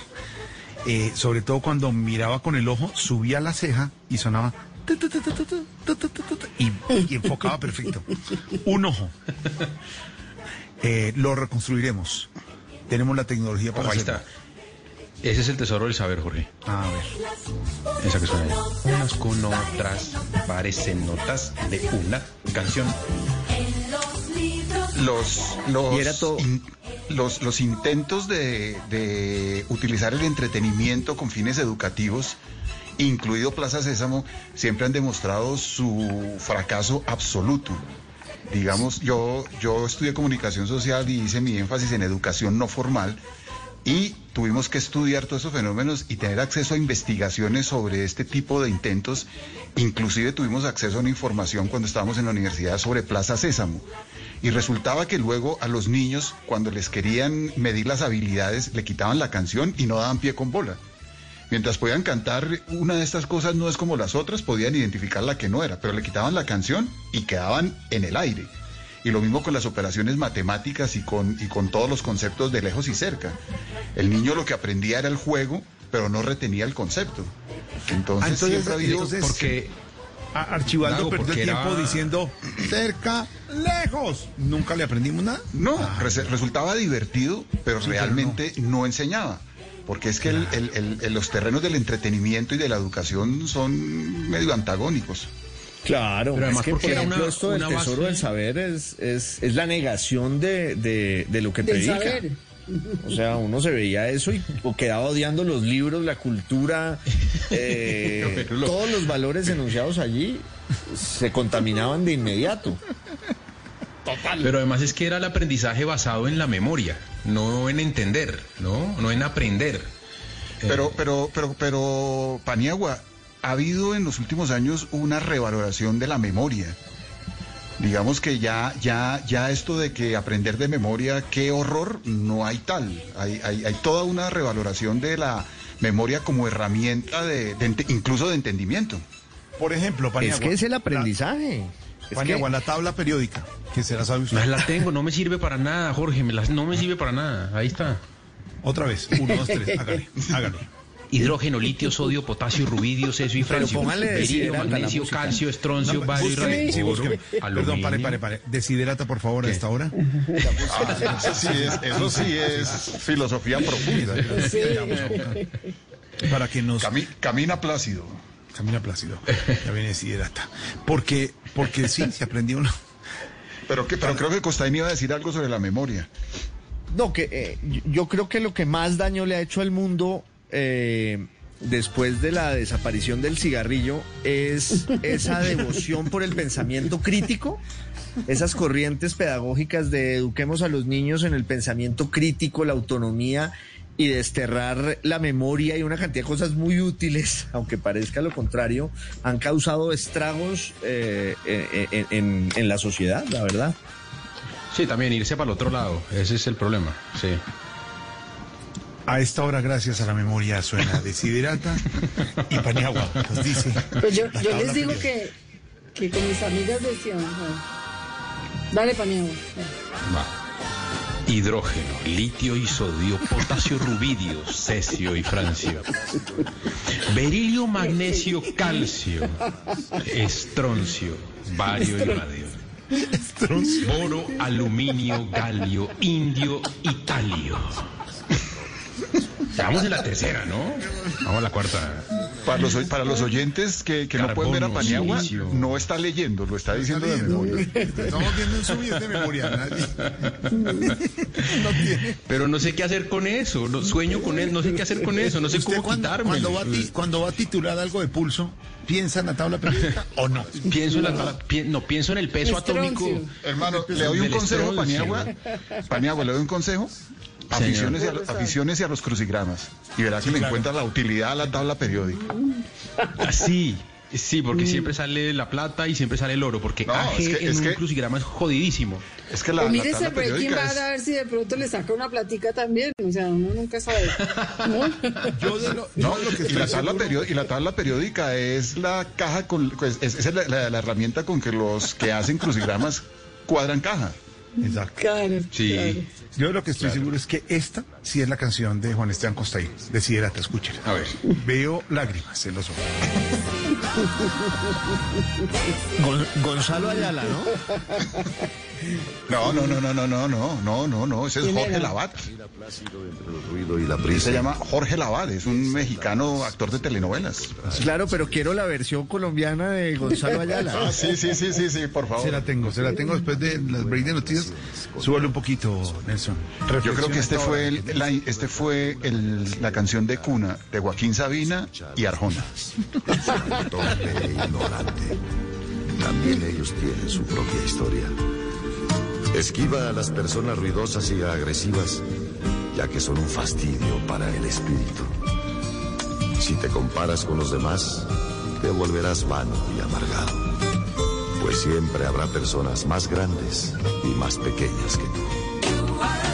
Sobre todo cuando miraba con el ojo, subía la ceja y sonaba... Y, enfocaba perfecto. Un ojo. Lo reconstruiremos. Tenemos la tecnología para Ojo, ahí hacerlo. está. Ese es el tesoro del saber, Jorge. A ver. Esa que suena ahí. Unas con otras parecen notas de una canción. Los, los, Y era todo- in- los, los intentos de, de utilizar el entretenimiento con fines educativos, incluido Plaza Sésamo, siempre han demostrado su fracaso absoluto. Digamos, yo, yo estudié comunicación social y hice mi énfasis en educación no formal y tuvimos que estudiar todos esos fenómenos y tener acceso a investigaciones sobre este tipo de intentos. Inclusive tuvimos acceso a una información cuando estábamos en la universidad sobre Plaza Sésamo. Y resultaba que luego a los niños, cuando les querían medir las habilidades, le quitaban la canción y no daban pie con bola. Mientras podían cantar una de estas cosas no es como las otras, podían identificar la que no era, pero le quitaban la canción y quedaban en el aire. Y lo mismo con las operaciones matemáticas y con, y con todos los conceptos de lejos y cerca. El niño lo que aprendía era el juego, pero no retenía el concepto. Entonces, Ah, entonces, siempre ha habido... entonces- Porque A- Archibaldo Dago, perdió porque tiempo era- diciendo cerca, lejos. Nunca le aprendimos nada. No, Ah, res- resultaba divertido, pero Sí, pero realmente no. enseñaba. Porque es que el- el- el- el- los terrenos del entretenimiento y de la educación son medio antagónicos. Claro, Pero además es que porque por era ejemplo una- esto del una tesoro base- del saber es, es, es la negación de, de, de lo que Del predica. saber. O sea, uno se veía eso y o quedaba odiando los libros, la cultura, eh, *laughs* Pero todos los valores enunciados allí se contaminaban de inmediato. Pero además es que era el aprendizaje basado en la memoria, no en entender, ¿no? No en aprender. Pero, pero, pero, pero, Paniagua, ha habido en los últimos años una revaloración de la memoria. digamos que ya, ya, ya esto de que aprender de memoria, qué horror, no hay tal. Hay, hay, hay toda una revaloración de la memoria como herramienta de, incluso de entendimiento. Por ejemplo, Paniagua. Es que es el aprendizaje. Paniagua, que- la tabla periódica, que se la sabe usted. No la tengo, no me sirve para nada, Jorge, me la- no me sirve para nada. Ahí está. Otra vez, uno, dos, tres, *laughs* hágale, hágale. Hidrógeno, litio, sodio, potasio, rubidio, cesio y francio. la magnesio, calcio, estroncio, No, bario y búsqueme, sí, búsqueme. Perdón, pare, pare, pare. Desiderata, por favor, a esta hora. Ah, eso sí es, eso sí es filosofía profunda. Para que nos... camina plácido. Camina plácido. Ya viene Desiderata. Porque, porque sí, se aprendió uno. Pero, que, pero creo que Costaín iba a decir algo sobre la memoria. No, que eh, yo- yo creo que lo que más daño le ha hecho al mundo eh, después de la desaparición del cigarrillo es esa devoción por el pensamiento crítico, esas corrientes pedagógicas de eduquemos a los niños en el pensamiento crítico, la autonomía y desterrar la memoria y una cantidad de cosas muy útiles, *laughs* aunque parezca lo contrario, han causado estragos eh, eh, en- en- en la sociedad, la verdad. Sí, también irse para el otro lado, ese es el problema, sí. A esta hora, gracias a la memoria, suena *laughs* Desiderata y Paniagua. Nos dice. Pues yo, les digo que, que con mis amigas decían, "Bueno, dale Paniagua. Hidrógeno, litio y sodio, potasio, rubidio, cesio y francio. Berilio, magnesio, calcio, estroncio, bario y radio. Boro, aluminio, galio, indio y talio. Vamos en la tercera, ¿no? Vamos a la cuarta. Para los, para los oyentes que, que no pueden ver a Paniagua, silicio. no está leyendo, lo está diciendo de memoria. Estamos viendo un subido de memoria. Nadie. Pero no sé qué hacer con eso, no, sueño con él, no sé qué hacer con eso, no sé ¿Usted cómo cuando, quitarme. cuando, va a ti- cuando va a titular algo de pulso, piensa en la tabla periódica o no? Pienso en la, pi- no, pienso en el peso atómico. Hermano, le doy un consejo, estroncio. Paniagua. Paniagua, le doy un consejo. Aficiones a, aficiones a los crucigramas. Y verá que Sí, le claro. encuentra la utilidad a la tabla periódica. Ah, sí, sí, porque siempre sale la plata y siempre sale el oro, porque No, AG es que- en es un que- crucigrama es jodidísimo. Es que Pues mire ese Breaking Bad a ver si de pronto le saca una platica también. O sea, uno nunca sabe. *laughs* Yo de lo, No, yo lo que y, la tabla seguro- y la tabla periódica es la caja con pues, es, es la, la- la herramienta con que los que hacen crucigramas cuadran caja. Exacto. Claro. Sí. claro. Yo lo que estoy seguro es que esta sí es la canción de Juan Esteban Costaín. Desiderata, escúchela. A ver. Veo lágrimas en los ojos. Gon- Gonzalo Ayala, ¿no? *laughs* No, no, no, no, no, no, no, no, no, no, ese es ¿Quién Jorge? Lavat. se llama Jorge Lavat, es un mexicano actor de telenovelas. Claro, pero quiero la versión colombiana de Gonzalo Ayala. Ah, sí, sí, sí, sí, sí, por favor. Se la tengo, se la tengo después de las break de noticias. Súbale un poquito, Nelson. Yo creo que este fue, el, la, este fue el- la canción de cuna de Joaquín Sabina y Arjona. También ellos tienen su propia historia. Esquiva a las personas ruidosas y agresivas, ya que son un fastidio para el espíritu. Si te comparas con los demás, te volverás vano y amargado. Pues siempre habrá personas más grandes y más pequeñas que tú.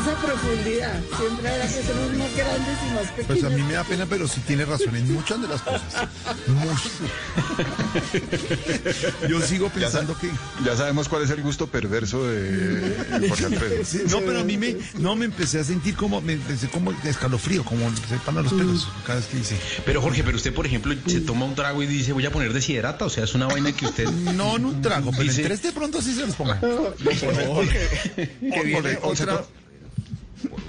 Esa profundidad. Siempre habrá personas más grandes y más pequeñas. Pues a mí me da pena, pero sí tiene razón en muchas de las cosas. Muchas. Yo sigo Ya, pensando que... ya sabemos cuál es el gusto perverso de Jorge Alfredo. Sí, no, pero a mí me, no me empecé a sentir como, me empecé como escalofrío, como se paran los pelos cada vez que dice. Pero Jorge, pero usted, por ejemplo, se toma un trago y dice, voy a poner desiderata, o sea, es una vaina que usted... *laughs* No, no un trago, pero Dice- en tres de pronto sí se los ponga. O- o le- o se to-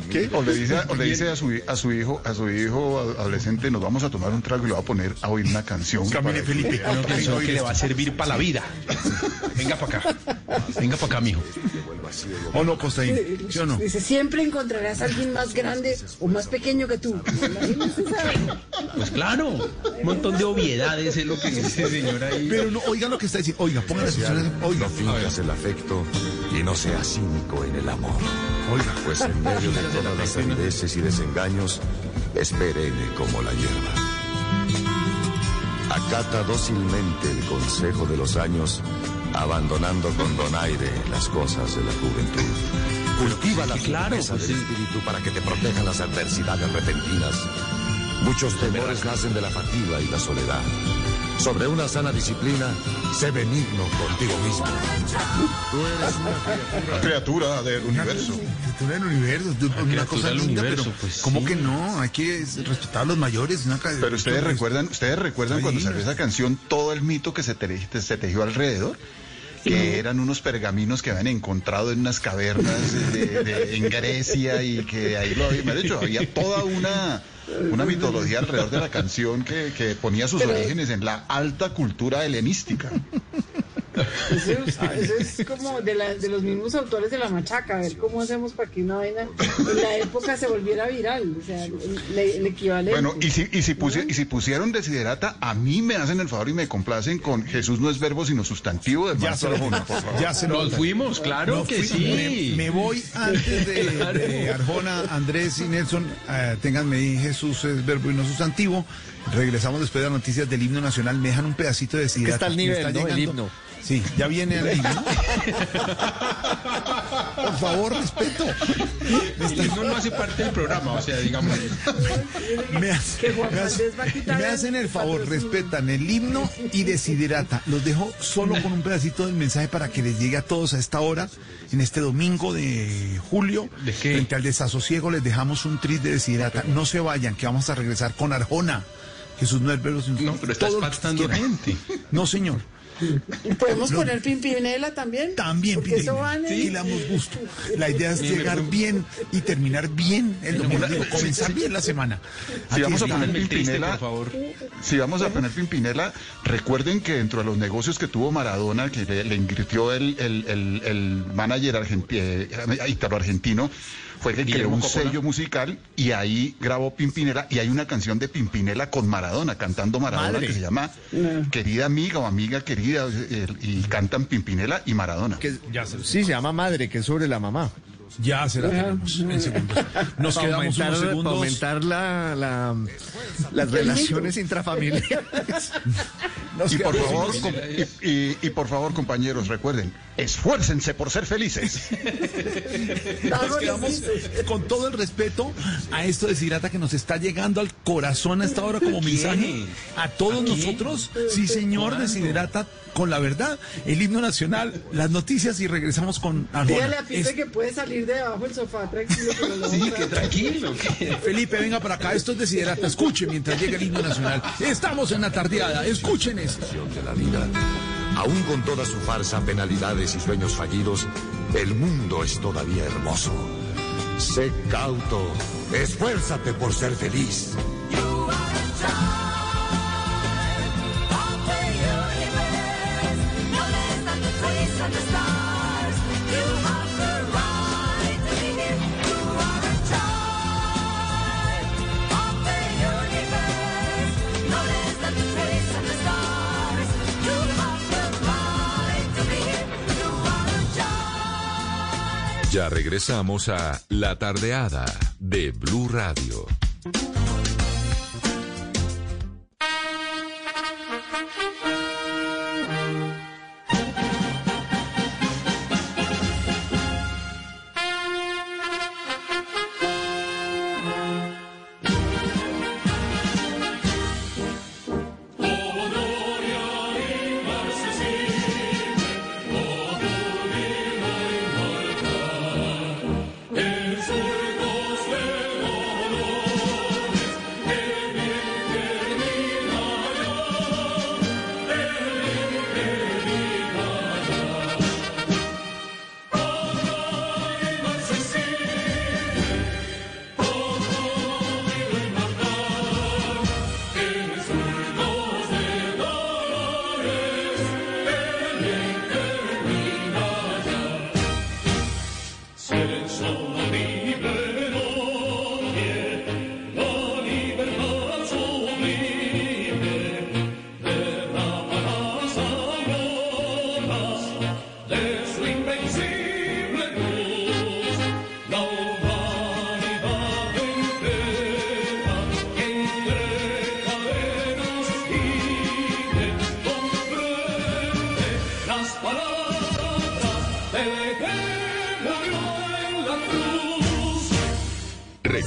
¿Qué? O le dice, o le dice a, su, hi- a su hijo, a su hijo adolescente, nos vamos a tomar un trago y lo va a poner a oír una canción. Camine, para- Felipe. Canción que le va a servir para la vida. Venga para acá. Venga para acá, mijo. ¿O no, Costaín? ¿Sí o no? Dice, siempre encontrarás a alguien más grande o más pequeño que tú. Pues claro, un montón de obviedades es lo que dice ese señor ahí. Pero no, oiga lo que está diciendo. Oiga, pongan las. Oiga, No fincas el afecto y no seas cínico en el amor. oiga. Pues en medio de *laughs* todas las arideces y desengaños, es perenne como la hierba. Acata dócilmente el consejo de los años abandonando con donaire las cosas de la juventud. Cultiva la claro, firmeza pues del sí. espíritu para que te protejan las adversidades repentinas. Muchos temores nacen de la fatiga y la soledad. Sobre una sana disciplina, sé benigno contigo mismo. Tú eres una criatura del universo. Criatura del universo, una criatura cosa del linda, universo, pero pues, ¿cómo sí. que no? Hay que respetar a los mayores. Una Pero ustedes recuerdan, ustedes recuerdan cuando salió esa canción, todo el mito que se, te- se tejió alrededor, que eran unos pergaminos que habían encontrado en unas cavernas de- de- en Grecia y que ahí lo habían hecho, había toda una una mitología alrededor de la canción que, que ponía sus Pero- orígenes en la alta cultura helenística. Eso es, eso es como de, la- de los mismos autores de la machaca, a ver cómo hacemos para que una vaina en la época se volviera viral, o sea, el, el equivalente. Bueno, y si, y si, pusi- y si pusieron desiderata, a mí me hacen el favor y me complacen con Jesús no es verbo sino sustantivo de Ya se lo Arjona, por favor. Ya se Nos fuimos, claro Nos que fui- sí. Me, me voy antes de, Claro. de Arjona, Andrés y Nelson. eh, ténganme ahí, Jesús es verbo y no sustantivo. Regresamos después de las noticias del himno nacional. Me dejan un pedacito de que está al Me nivel, ¿no? El himno. Sí, ya viene himno. Por favor, respeto. El himno no hace parte del programa, o sea, digamos. Me, hace- hace- hacen el favor, respetan el himno y desiderata. Los dejo solo con un pedacito del mensaje para que les llegue a todos a esta hora, en este domingo de julio. ¿De qué? Frente al desasosiego les dejamos un tris de desiderata. No se vayan, que vamos a regresar con Arjona. Jesús no es sino No, pero pactando quieran. gente. No, señor. ¿Y podemos No. poner Pimpinela también? También, Porque eso Pimpinela. van Sí, en- le damos gusto. La idea es llegar bien. y terminar bien el domingo. Comenzar bien la semana. Si Aquí vamos a poner Pimpinela, por favor. si vamos a poner Pimpinela, recuerden que dentro de los negocios que tuvo Maradona, que le, le invirtió el, el, el, el manager eh, italo-argentino, fue que creó un sello musical y ahí grabó Pimpinela y hay una canción de Pimpinela con Maradona, cantando Maradona Madre. que se llama Querida Amiga o Amiga Querida eh, y cantan Pimpinela y Maradona. Que- sí, se llama madre, que es sobre la mamá. Ya se la tenemos en segundos. Nos Para quedamos aumentar, unos para segundos. aumentar la, la- las relaciones intrafamiliares. Nos Y por favor, y, y- y por favor, compañeros, recuerden, esfuércense por ser felices. *laughs* Nos quedamos con todo el respeto a esto de Cirata que nos está llegando al corazón a esta hora como mensaje a todos nosotros. Sí, señor, Desiderata, con la verdad, el himno nacional, las noticias y regresamos con Dígale Arjona. a Pipe que puede salir de debajo del sofá, tranquilo. Lo Sí, que tranquilo. que- Felipe, venga para acá, esto es Desiderata, escuche mientras llega el himno nacional. Estamos en la tardeada, escuchen esto. de la vida. Aún con toda su farsa, penalidades y sueños fallidos, el mundo es todavía hermoso. Sé cauto, esfuérzate por ser feliz. Ya regresamos a La Tardeada de Blue Radio.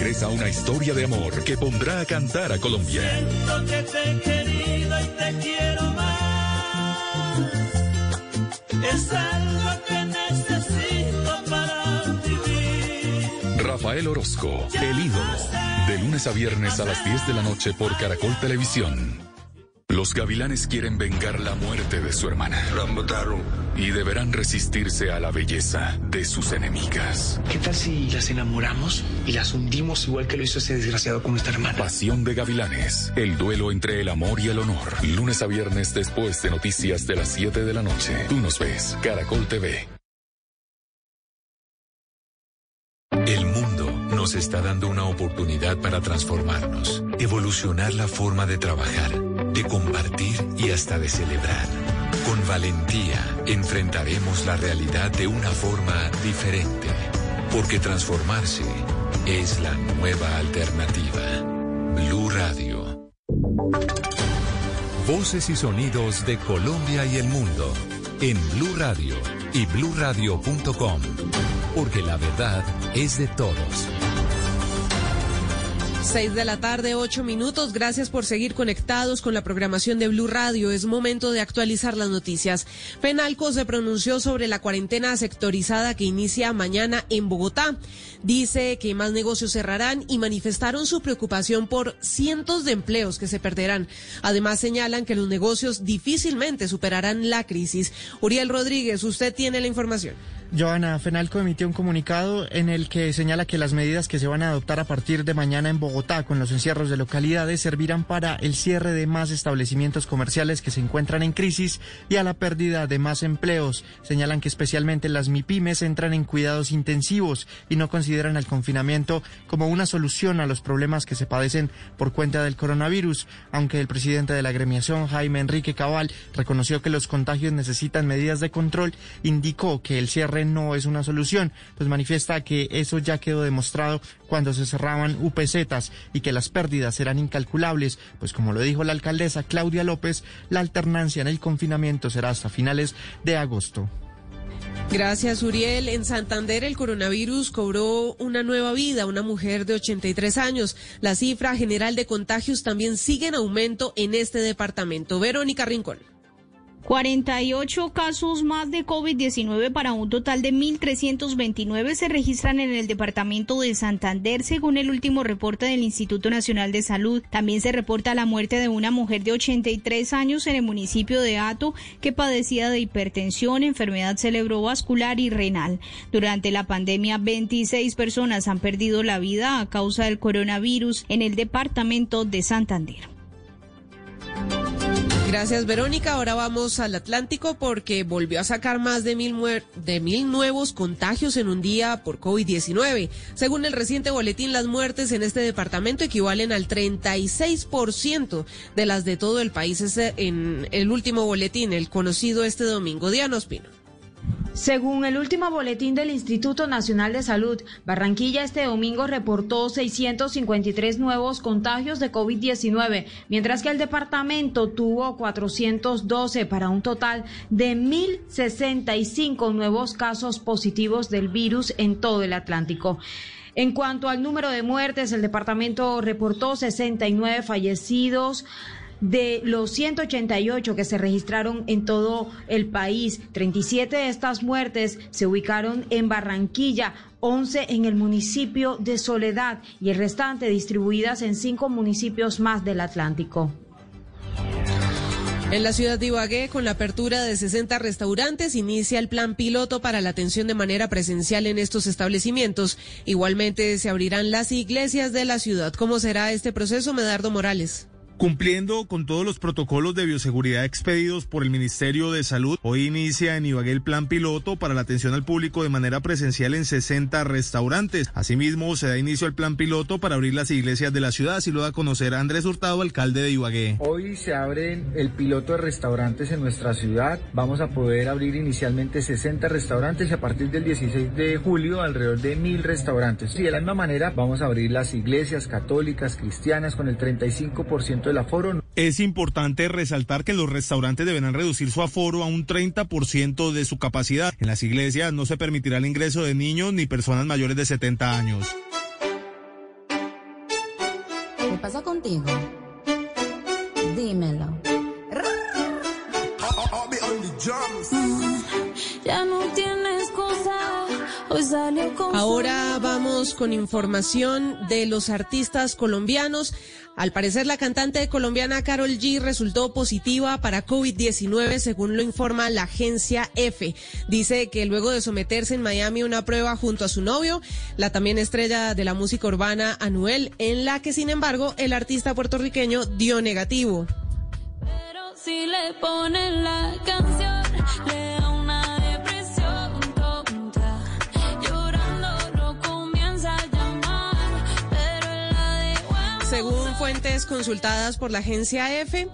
Regresa una historia de amor que pondrá a cantar a Colombia. Siento que te he querido y te quiero más. Es algo que necesito para vivir. Rafael Orozco, el ídolo. De lunes a viernes a las 10 de la noche por Caracol Televisión. Los gavilanes quieren vengar la muerte de su hermana. Y deberán resistirse a la belleza de sus enemigas. ¿Qué tal si las enamoramos y las hundimos igual que lo hizo ese desgraciado con nuestra hermana? Pasión de Gavilanes. El duelo entre el amor y el honor. Lunes a viernes después de noticias de las 7 de la noche. Tú nos ves. Caracol TV. Está dando una oportunidad para transformarnos, evolucionar la forma de trabajar, de compartir y hasta de celebrar. Con valentía enfrentaremos la realidad de una forma diferente, porque transformarse es la nueva alternativa. Blue Radio. Voces y sonidos de Colombia y el mundo en Blue Radio y bluradio.com, porque la verdad es de todos. Seis de la tarde, ocho minutos. Gracias por seguir conectados con la programación de Blue Radio. Es momento de actualizar las noticias. Penalco se pronunció sobre la cuarentena sectorizada que inicia mañana en Bogotá. Dice que más negocios cerrarán y manifestaron su preocupación por cientos de empleos que se perderán. Además señalan que los negocios difícilmente superarán la crisis. Uriel Rodríguez, usted tiene la información. Joana, Fenalco emitió un comunicado en el que señala que las medidas que se van a adoptar a partir de mañana en Bogotá con los encierros de localidades servirán para el cierre de más establecimientos comerciales que se encuentran en crisis y a la pérdida de más empleos. Señalan que especialmente las MIPIMES entran en cuidados intensivos y no consideran el confinamiento como una solución a los problemas que se padecen por cuenta del coronavirus, aunque el presidente de la agremiación, Jaime Enrique Cabal, reconoció que los contagios necesitan medidas de control, indicó que el cierre no es una solución, pues manifiesta que eso ya quedó demostrado cuando se cerraban UPZs y que las pérdidas serán incalculables, pues como lo dijo la alcaldesa Claudia López, la alternancia en el confinamiento será hasta finales de agosto. Gracias, Uriel. En Santander el coronavirus cobró una nueva vida, una mujer de 83 años. La cifra general de contagios también sigue en aumento en este departamento. Verónica Rincón. 48 casos más de COVID-19 para un total de 1.329 se registran en el departamento de Santander, según el último reporte del Instituto Nacional de Salud. También se reporta la muerte de una mujer de 83 años en el municipio de Ato que padecía de hipertensión, enfermedad cerebrovascular y renal. Durante la pandemia, 26 personas han perdido la vida a causa del coronavirus en el departamento de Santander. Gracias, Verónica. Ahora vamos al Atlántico porque volvió a sacar más de mil, muer- de mil nuevos contagios en un día por COVID-19. Según el reciente boletín, las muertes en este departamento equivalen al 36% de las de todo el país. En el último boletín, el conocido este domingo. Diana Ospino. Según el último boletín del Instituto Nacional de Salud, Barranquilla este domingo reportó 653 nuevos contagios de COVID-19, mientras que el departamento tuvo 412 para un total de 1.065 nuevos casos positivos del virus en todo el Atlántico. En cuanto al número de muertes, el departamento reportó 69 fallecidos. De los 188 que se registraron en todo el país, 37 de estas muertes se ubicaron en Barranquilla, 11 en el municipio de Soledad y el restante distribuidas en cinco municipios más del Atlántico. En la ciudad de Ibagué, con la apertura de 60 restaurantes, inicia el plan piloto para la atención de manera presencial en estos establecimientos. Igualmente se abrirán las iglesias de la ciudad. ¿Cómo será este proceso, Medardo Morales? Cumpliendo con todos los protocolos de bioseguridad expedidos por el Ministerio de Salud, hoy inicia en Ibagué el plan piloto para la atención al público de manera presencial en 60 restaurantes. Asimismo, se da inicio al plan piloto para abrir las iglesias de la ciudad, así lo da a conocer Andrés Hurtado, alcalde de Ibagué. Hoy se abre el piloto de restaurantes en nuestra ciudad. Vamos a poder abrir inicialmente 60 restaurantes y a partir del 16 de julio alrededor de mil restaurantes. Y de la misma manera vamos a abrir las iglesias católicas, cristianas con el 35% aforo. Es importante resaltar que los restaurantes deberán reducir su aforo a un 30% de su capacidad. En las iglesias no se permitirá el ingreso de niños ni personas mayores de 70 años. pasa contigo? Dímelo. Mm, Ya no Ahora vamos con información de los artistas colombianos. Al parecer, la cantante colombiana Carol G resultó positiva para COVID-19, según lo informa la agencia F. Dice que luego de someterse en Miami a una prueba junto a su novio, la también estrella de la música urbana Anuel, en la que, sin embargo, el artista puertorriqueño dio negativo. Pero si le ponen la canción, le consultadas por la agencia F,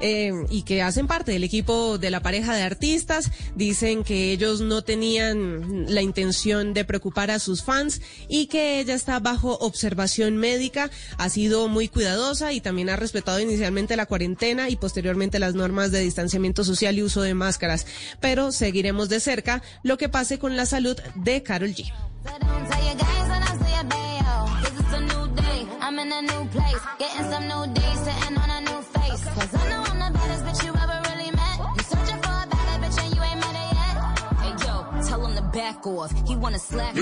eh, y que hacen parte del equipo de la pareja de artistas, dicen que ellos no tenían la intención de preocupar a sus fans y que ella está bajo observación médica, ha sido muy cuidadosa y también ha respetado inicialmente la cuarentena y posteriormente las normas de distanciamiento social y uso de máscaras. Pero seguiremos de cerca lo que pase con la salud de Carol G. I'm in a new place. Getting some new days, sitting on a new face. Cause I know I'm the baddest bitch you ever really met. You searching for a bad bitch and you ain't met it yet. Hey yo, tell him to back off. He wanna slack.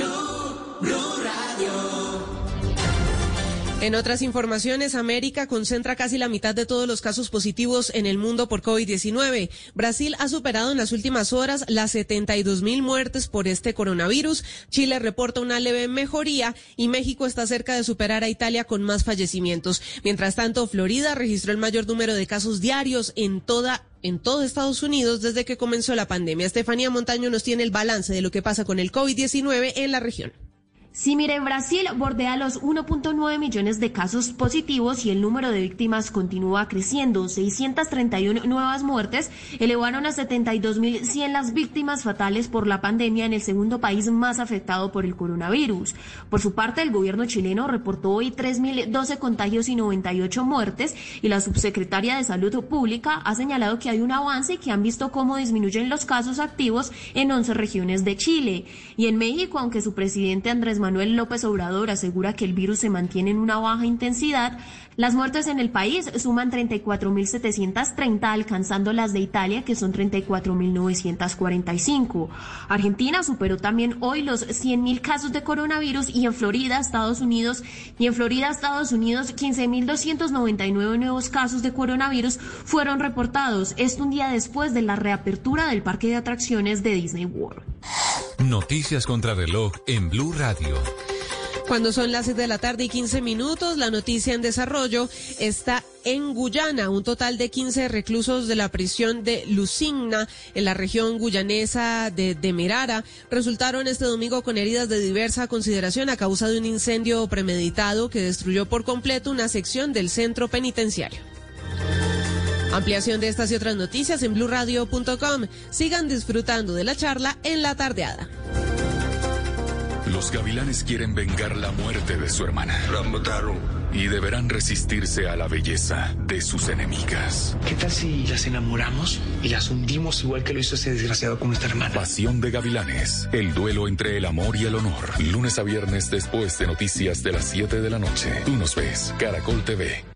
En otras informaciones, América concentra casi la mitad de todos los casos positivos en el mundo por COVID-19. Brasil ha superado en las últimas horas las 72 mil muertes por este coronavirus. Chile reporta una leve mejoría y México está cerca de superar a Italia con más fallecimientos. Mientras tanto, Florida registró el mayor número de casos diarios en toda en todo Estados Unidos desde que comenzó la pandemia. Estefanía Montaño nos tiene el balance de lo que pasa con el COVID-19 en la región. Sí, mire, Brasil bordea los 1.9 millones de casos positivos y el número de víctimas continúa creciendo. 631 nuevas muertes elevaron a 72.100 las víctimas fatales por la pandemia en el segundo país más afectado por el coronavirus. Por su parte, el gobierno chileno reportó hoy 3.012 contagios y 98 muertes y la subsecretaria de Salud Pública ha señalado que hay un avance y que han visto cómo disminuyen los casos activos en 11 regiones de Chile. Y en México, aunque su presidente Andrés Manuel López Obrador asegura que el virus se mantiene en una baja intensidad, las muertes en el país suman 34.730, alcanzando las de Italia, que son 34.945. Argentina superó también hoy los 100.000 casos de coronavirus y en Florida, Estados Unidos, y en Florida, Estados Unidos, 15.299 nuevos casos de coronavirus fueron reportados. Esto un día después de la reapertura del parque de atracciones de Disney World. Noticias contra reloj en Blue Radio. Cuando son las 6 de la tarde y 15 minutos, la noticia en desarrollo está en Guyana. Un total de 15 reclusos de la prisión de Lusigna, en la región guyanesa de Demerara, resultaron este domingo con heridas de diversa consideración a causa de un incendio premeditado que destruyó por completo una sección del centro penitenciario. Ampliación de estas y otras noticias en blurradio.com. Sigan disfrutando de la charla en la tardeada. Los gavilanes quieren vengar la muerte de su hermana. Y deberán resistirse a la belleza de sus enemigas. ¿Qué tal si las enamoramos y las hundimos igual que lo hizo ese desgraciado con nuestra hermana? Pasión de gavilanes. El duelo entre el amor y el honor. Lunes a viernes después de noticias de las 7 de la noche. Tú nos ves. Caracol TV.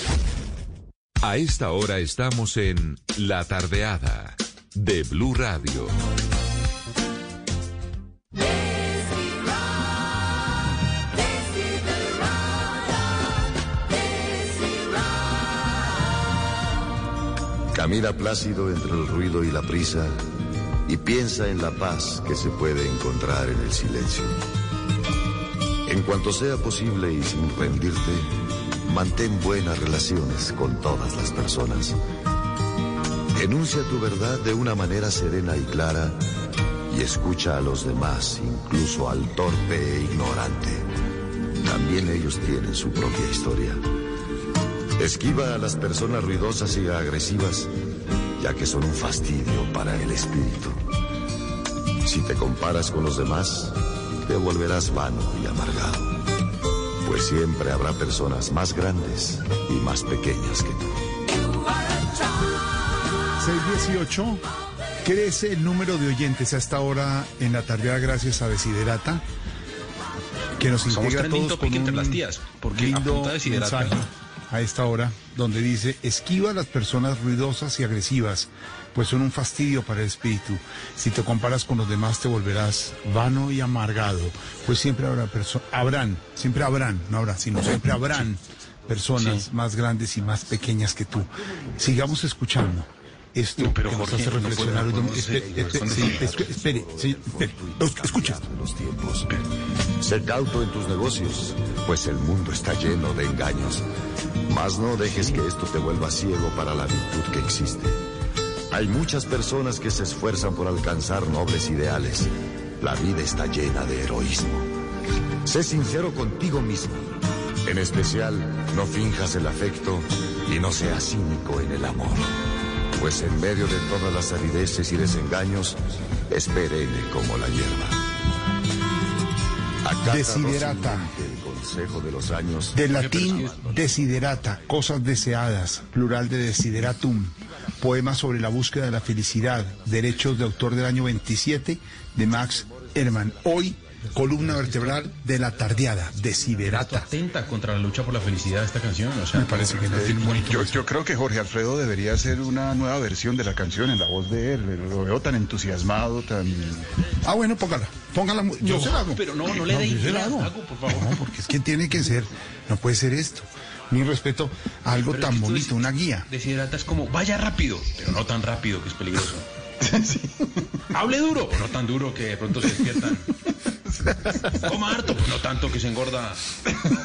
A esta hora estamos en La Tardeada de Blue Radio. Camina plácido entre el ruido y la prisa y piensa en la paz que se puede encontrar en el silencio. En cuanto sea posible y sin rendirte, mantén buenas relaciones con todas las personas. Enuncia tu verdad de una manera serena y clara y escucha a los demás, incluso al torpe e ignorante. También ellos tienen su propia historia. Esquiva a las personas ruidosas y agresivas, ya que son un fastidio para el espíritu. Si te comparas con los demás, te volverás vano y amargado. Pues siempre habrá personas más grandes y más pequeñas que tú. 618. Crece el número de oyentes a esta hora en la tarde gracias a Desiderata, que nos Somos integra a trending todos con entre un las tías, porque a lindo punta de Desiderata. mensaje a esta hora donde dice esquiva a las personas ruidosas y agresivas, pues son un fastidio para el espíritu. Si te comparas con los demás te volverás vano y amargado, pues siempre habrá perso- habrán, siempre habrán, no habrá, sino siempre habrán personas más grandes y más pequeñas que tú. Sigamos escuchando. Esto pero que nos Jorge, hace no reflexionar. podemos- Espere, espere, podemos espere, seguir sí, espere, sí, espere. Escucha. Los tiempos. Sé cauto en tus negocios, pues el mundo está lleno de engaños. Mas no dejes que esto te vuelva ciego para la virtud que existe. Hay muchas personas que se esfuerzan por alcanzar nobles ideales. La vida está llena de heroísmo. Sé sincero contigo mismo. En especial, no finjas el afecto y no seas cínico en el amor. Pues en medio de todas las arideces y desengaños, es perenne como la hierba. Acata Desiderata. el consejo de los años. Del latín desiderata, cosas deseadas, plural de desideratum, poema sobre la búsqueda de la felicidad, derechos de autor del año 27 de Max Herman. Hoy, columna vertebral de la tardeada, desiderata. Atenta contra la lucha por la felicidad de esta canción. O sea, Me parece que no tiene bonito. yo, yo creo que Jorge Alfredo debería hacer una nueva versión de la canción en la voz de él. Lo veo tan entusiasmado, tan... Ah, bueno, póngala. Póngala. Yo No, se la hago. pero no, no le dé yo se la ideas, hago. hago, por favor. No, porque es que tiene que ser. No puede ser esto. Mi respeto a algo Pero tan bonito, una guía. Desiderata es como, vaya rápido, pero no tan rápido que es peligroso. *laughs* Hable duro, no tan duro que de pronto se despiertan. *laughs* Coma harto, pues no tanto que se engorda.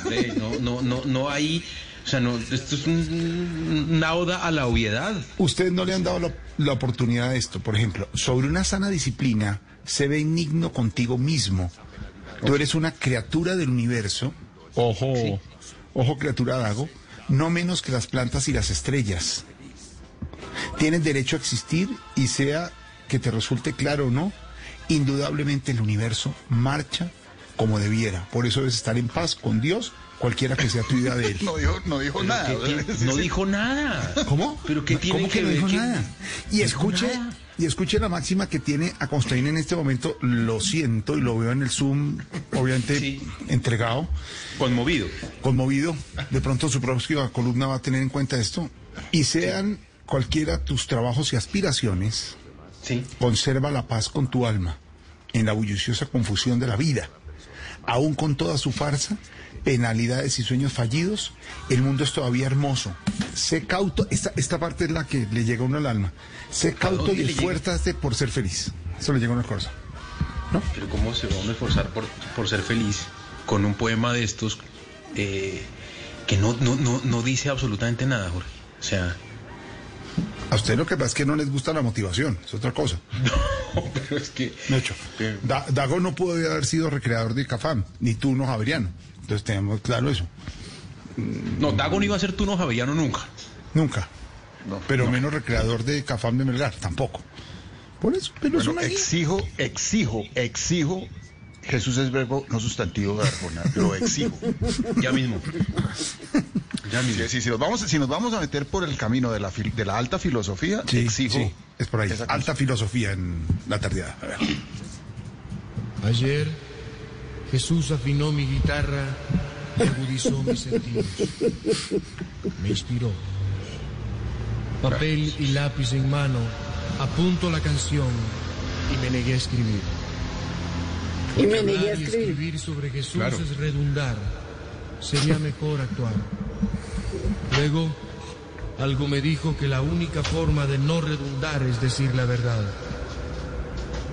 Hombre, no, no, no, no hay. O sea, no, esto es un- una oda a la obviedad. Ustedes no le han dado la, la oportunidad de esto. Por ejemplo, sobre una sana disciplina, se benigno contigo mismo. Tú eres una criatura del universo. Ojo, ojo criatura Dago. No menos que las plantas y las estrellas. Tienes derecho a existir y sea que te resulte claro o no, indudablemente el universo marcha como debiera. Por eso debes estar en paz con Dios, cualquiera que sea tu idea de él. *laughs* No dijo, no dijo nada. *laughs* No dijo nada. ¿Cómo? ¿Pero qué tiene ¿Cómo que no dijo ¿Qué- nada? Y escuche, y escuche la máxima que tiene a Constaín en este momento, lo siento y lo veo en el Zoom, obviamente entregado. Conmovido. Conmovido. De pronto su próxima columna va a tener en cuenta esto. Y sean cualquiera tus trabajos y aspiraciones, conserva la paz con tu alma en la bulliciosa confusión de la vida. Aún con toda su farsa, penalidades y sueños fallidos, el mundo es todavía hermoso. Sé cauto, esta, esta parte es la que le llega a uno al alma. Sé cauto y esfuérzate por ser feliz. Eso le llega a uno al corazón. Pero ¿cómo se va a uno esforzar por, por ser feliz con un poema de estos eh, que no, no, no, no dice absolutamente nada, Jorge? O sea, A usted lo que pasa es que no les gusta la motivación, es otra cosa. *laughs* pero es que... Da- Dago no pudo haber sido recreador de Cafam, ni tú no Javeriano. Entonces tenemos claro eso. No, Dago no iba a ser tú no Javellano nunca. Nunca. pero menos recreador de Cafam de Melgar, tampoco. Por eso, pero es Bueno, exijo, exijo, exijo. Jesús es verbo, no sustantivo de Arjona, lo exijo. Ya mismo. Ya mismo. Sí, sí, si, nos vamos, si nos vamos a meter por el camino de la, fil- de la alta filosofía, Sí, exijo. sí, es por ahí. Alta filosofía en la tardeada. A ver. Ayer Jesús afinó mi guitarra y agudizó mis *laughs* sentidos. Me inspiró. Papel y lápiz en mano, apunto la canción y me negué a escribir. Y me negué a escribir. escribir sobre Jesús Claro. es redundar. Sería mejor actuar. Luego algo me dijo que la única forma de no redundar es decir la verdad.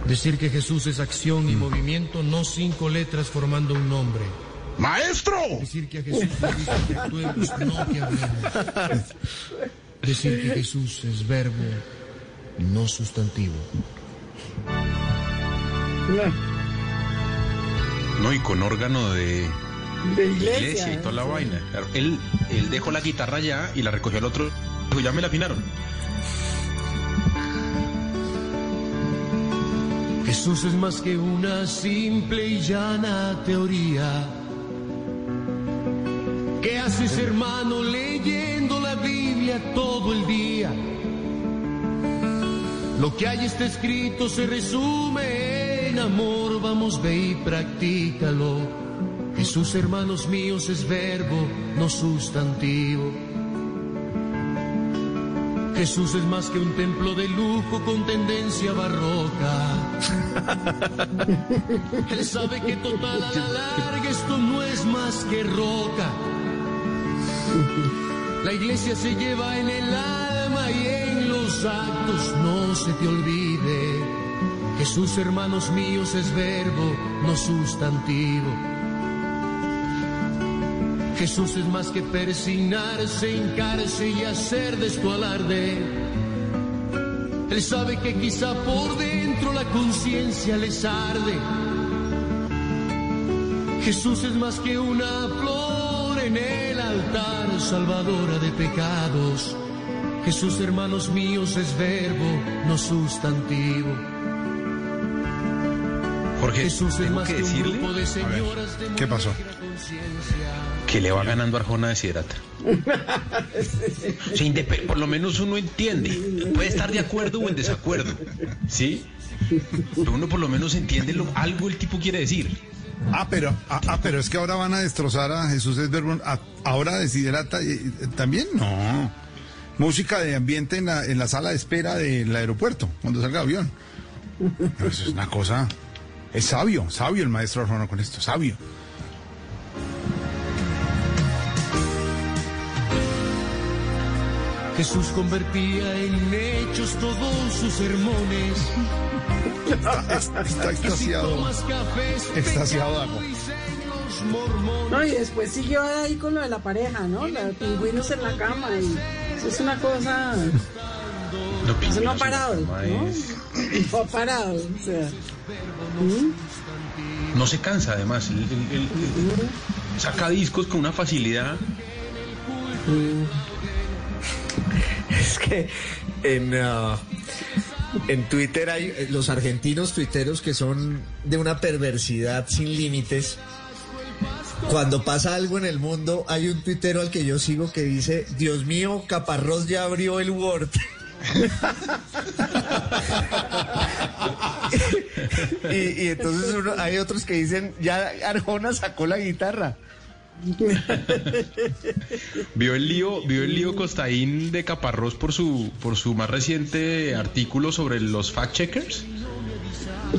Decir que Jesús es acción y movimiento, no cinco letras formando un nombre. ¡Maestro! Decir que a Jesús le dice que actuemos, *laughs* no que hablemos. Decir que Jesús es verbo, no sustantivo. No, y con órgano de, De iglesia, y toda la vaina. Claro, Él, él dejó la guitarra ya y la recogió al otro. Dijo, ya me la afinaron. Jesús es más que una simple y llana teoría. ¿Qué haces, hermano, leyendo la Biblia todo el día? Lo que hay está escrito se resume en amor, vamos, ve y practícalo. Jesús, hermanos míos, es verbo, no sustantivo. Jesús es más que un templo de lujo con tendencia barroca. *laughs* Él sabe que total a la larga esto no es más que roca. La iglesia se lleva en el alma y en los actos, no se te olvide. Jesús, hermanos míos, es verbo, no sustantivo. Jesús es más que persignarse, hincarse y hacer de esto alarde. Él sabe que quizá por dentro la conciencia les arde. Jesús es más que una flor en el altar, salvadora de pecados. Jesús, hermanos míos, es verbo, no sustantivo. Jorge, Jesús es tengo más que decirle grupo de señoras de ¿Qué pasó? Que le va ganando Arjona sea, *laughs* indep- por lo menos uno entiende. Puede estar de acuerdo o en desacuerdo. ¿Sí? Pero uno por lo menos entiende lo, algo el tipo quiere decir. Ah, pero, ah, ah, pero es que ahora van a destrozar a Jesús es verbo. ah, ahora desiderata eh, eh, también no. Música de ambiente en la, en la sala de espera del aeropuerto, cuando salga el avión. Pero eso es una cosa. Es sabio, sabio el maestro Arjona con esto, sabio. Jesús convertía en hechos todos sus sermones. Está, está extasiado. Extasiado, Dago. No, y después siguió ahí con lo de la pareja, ¿no? La de pingüinos en la cama. Y eso es una cosa. Eso no ha parado, ¿no? No ha parado. O sea. ¿Mm? No se cansa además. Él- él saca discos con una facilidad. *laughs* Es que en, ah, en Twitter hay eh, los argentinos tuiteros que son de una perversidad sin límites. Cuando pasa algo en el mundo, hay un tuitero al que yo sigo que dice, Dios mío, Caparrós ya abrió el Word. *laughs* y, y entonces uno- hay otros que dicen, ya Arjona sacó la guitarra. *laughs* Vio el lío, vio el lío Costaín de Caparrós por su, por su más reciente artículo sobre los fact checkers.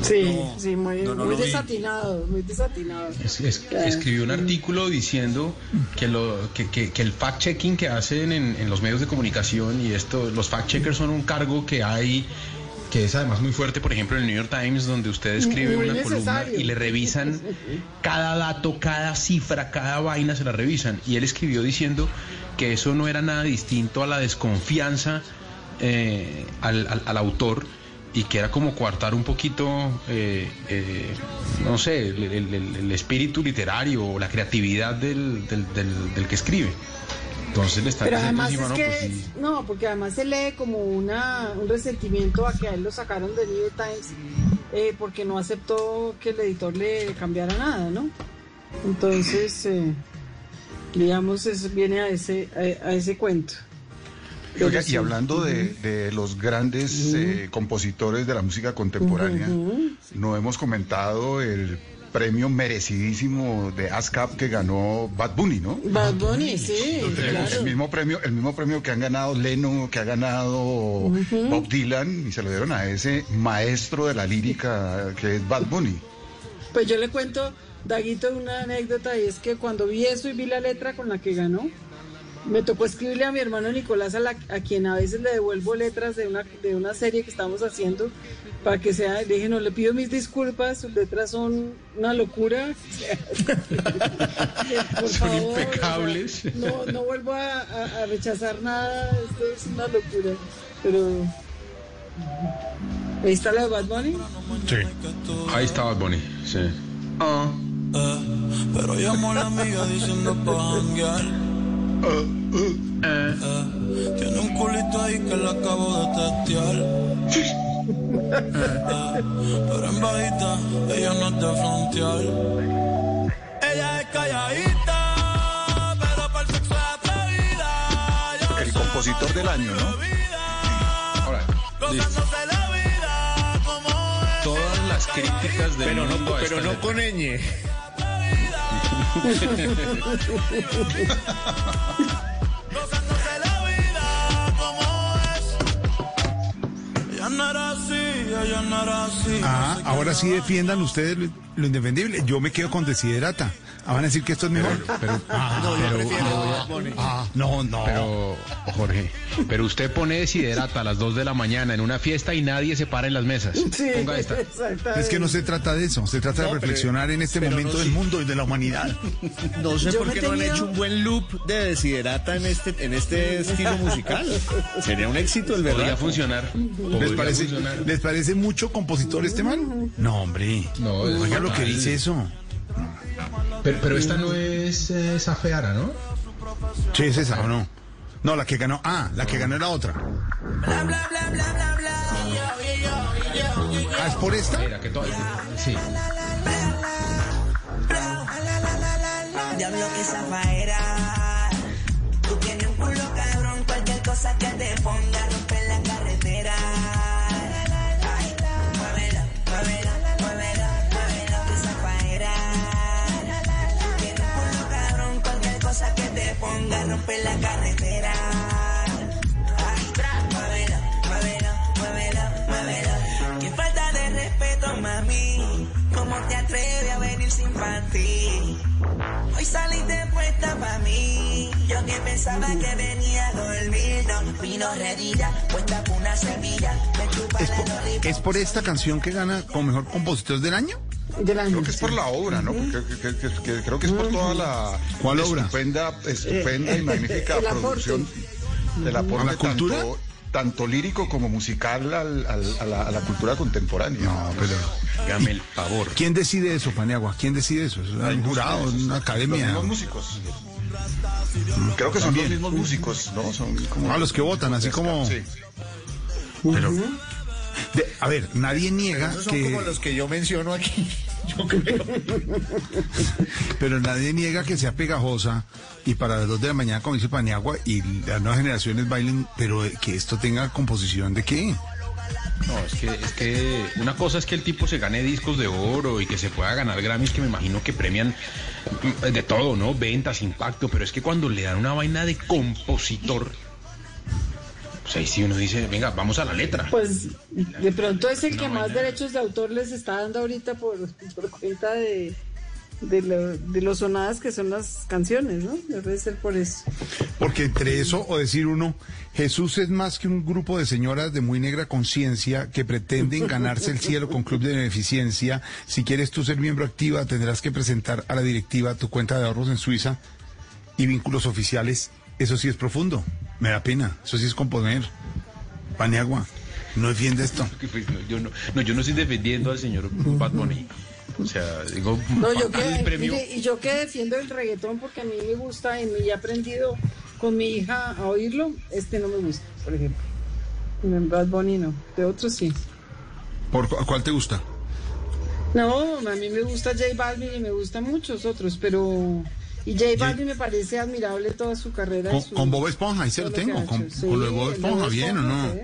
Sí, sí, muy, no, no muy lo vi. desatinado, muy desatinado. Es- es- Claro. escribió un artículo diciendo que, lo, que, que- que el fact-checking que hacen en, en los medios de comunicación y esto, los fact-checkers son un cargo que hay, que es además muy fuerte, por ejemplo, en el New York Times, donde usted escribe Muy una columna y le revisan cada dato, cada cifra, cada vaina se la revisan. Y él escribió diciendo que eso no era nada distinto a la desconfianza eh, al, al- al autor y que era como coartar un poquito, eh, eh, no sé, el, el- el- el espíritu literario o la creatividad del, del- del- del que escribe. Entonces le está Pero diciendo además encima, es no, que, pues sí. no, porque además se lee como una, un resentimiento a que a él lo sacaron de New York Times eh, porque no aceptó que el editor le cambiara nada, ¿no? Entonces, eh, digamos, es- viene a ese, a, a ese cuento. Oiga, y hablando de, de los grandes eh, compositores de la música contemporánea, no hemos comentado el premio merecidísimo de ASCAP que ganó Bad Bunny, ¿no? Bad Bunny, sí, claro. el mismo premio, el mismo premio que han ganado Leno, que ha ganado Bob Dylan, y se lo dieron a ese maestro de la lírica que es Bad Bunny. Pues yo le cuento, Daguito, una anécdota y es que cuando vi eso y vi la letra con la que ganó, Me tocó escribirle a mi hermano Nicolás, a, la- a quien a veces le devuelvo letras de una, de una serie que estamos haciendo, para que sea, le dije, no, le pido mis disculpas, sus letras son una locura. *laughs* Por Son favor, impecables. no, no vuelvo a, a- a rechazar nada, esto es una locura. Pero... Ahí está la de Bad Bunny. Sí. Ahí está Bad Bunny, sí. Ah. Pero llamó a la amiga diciendo pa' janguear. Eh, Tiene un culito ahí que le acabo de testear. Eh, Pero en bajita, ella no es de frontear. Ella es calladita, pero para el sexo es atrevida. El compositor del año, ¿no? Ahora, la. Todas las críticas del Pero no, mundo a pero no con ñ. Gozándose la vida como es. *laughs* Ella no era así, ella no era así. Ah, ahora sí defiendan ustedes lo, lo indefendible. Yo me quedo con Desiderata. Ah, van a decir que esto es mejor. Pero, Ah, No, yo prefiero ah, no, no. Pero, Jorge, pero usted pone desiderata a las 2 de la mañana en una fiesta y nadie se para en las mesas. Sí, Ponga esta. Es que no se trata de eso, se trata No, de pero- reflexionar en este momento no, del sí. mundo y de la humanidad. No sé Yo por me qué no han hecho un buen loop de desiderata en este, en este estilo musical. Sería un éxito el Podría verdad. funcionar. ¿Les Podría parece. ¿Les parece mucho compositor este man? No, hombre. No, es Oiga lo que dice eso. Pero, pero esta no es eh, Safeara, ¿no? Sí, es esa, ¿o no? No, la que ganó. Ah, la que ganó era otra. Ah, ¿es por esta? Mira, que todo. Sí. Diablo que zafaera. Tú tienes un culo cabrón, cualquier cosa que te ponga te ponga romper la carretera. Ay, muévelo, muévelo, muévelo, muévelo. Qué falta de respeto, mami. ¿Cómo te atreves a venir sin panty? Hoy saliste puesta pa' mí. Yo que pensaba que venía a dormir. No, vino redilla, puesta por una semilla. Me chupa ¿Es la por, lollipop. es por esta canción que gana como mejor compositor del año? Del año. Creo que es por la obra, ¿no? Porque que- que- que- creo que es por toda la ¿Cuál obra? estupenda, estupenda y magnífica El aporte. producción del aporte ¿A la cultura? Tanto, tanto lírico como musical al- al- a, la, a la cultura contemporánea. No, pero. Hágame el favor. ¿Quién decide eso, Paniagua? ¿Quién decide eso? ¿Es un jurado, una Los academia? mismos músicos. Creo que son También. los mismos músicos, ¿no? Son como Ah, los que votan, así como- Sí. Pero, de- a ver, nadie niega Esos son que. como los que yo menciono aquí. *laughs* Yo creo. Pero nadie niega que sea pegajosa y para las 2 de la mañana, como dice Paniagua, y las nuevas generaciones bailen, pero que esto tenga composición de qué? No, es que, es que una cosa es que el tipo se gane discos de oro y que se pueda ganar Grammys que me imagino que premian mm, de todo, ¿no? Ventas, impacto, pero es que cuando le dan una vaina de compositor, pues ahí sí uno dice, venga, vamos a la letra. Pues de pronto es el que más derechos de autor les está dando ahorita por, por cuenta de, de, lo, de los sonadas que son las canciones, ¿no? Debe ser por eso. Porque entre eso o decir uno, Jesús es más que un grupo de señoras de muy negra conciencia que pretenden *laughs* ganarse el cielo con club de beneficencia. Si quieres tú ser miembro activa, tendrás que presentar a la directiva tu cuenta de ahorros en Suiza y vínculos oficiales. Eso sí es profundo. Me da pena. Eso sí es componer. Paniagua, no defiende esto. *laughs* Pues, no, yo, no, no, yo no estoy defendiendo al señor Bad Bunny. O sea, digo, No, yo *laughs* para el que, premio. mire, y yo que defiendo el reggaetón porque a mí me gusta y me he aprendido con mi hija a oírlo, este no me gusta, por ejemplo. En Bad Bunny no, de otros sí. ¿Por cu- cuál te gusta? No, a mí me gusta J Balvin y me gustan muchos otros, pero... Y J Balvin me parece admirable toda su carrera. Con, su- con Bob Esponja, ahí se lo tengo. Con, hecho. Sí, con lo de Bob Esponja, ¿bien o no? sí.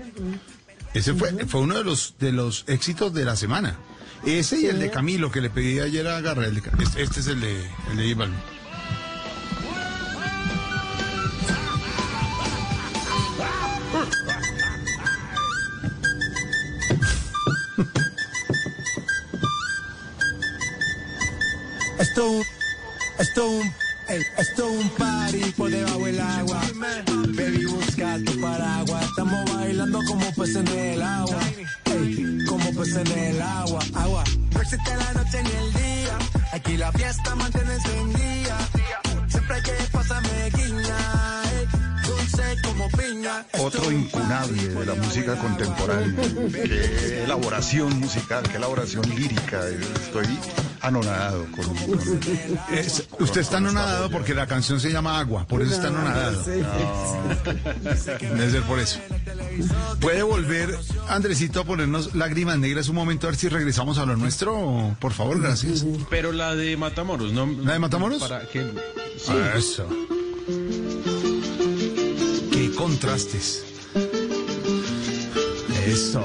Ese fue, fue uno de los de los éxitos de la semana. Ese y el de Camilo que le pedí ayer a Garra. el de Ca- Este, este es el de el de J Balvin. Esto esto un, esto es un party por debajo del agua. Baby, busca tu paraguas. Estamos bailando como peces en el agua. Como peces en el agua. Agua. No existe la noche ni el día. Aquí la fiesta mantiene día. Siempre hay que pasarme guiña. Otro incunable de la música contemporánea. Qué elaboración musical, qué elaboración lírica. Estoy anonadado con... con- Es- usted está anonadado porque la canción se llama Agua, por eso está anonadado. Debe ser por eso. ¿Puede volver, Andresito, a ponernos lágrimas negras un momento a ver si regresamos a lo nuestro? Por favor, gracias. Pero la de Matamoros, ¿no? ¿La de Matamoros? Para que... Sí. Eso. Contrastes. Eso.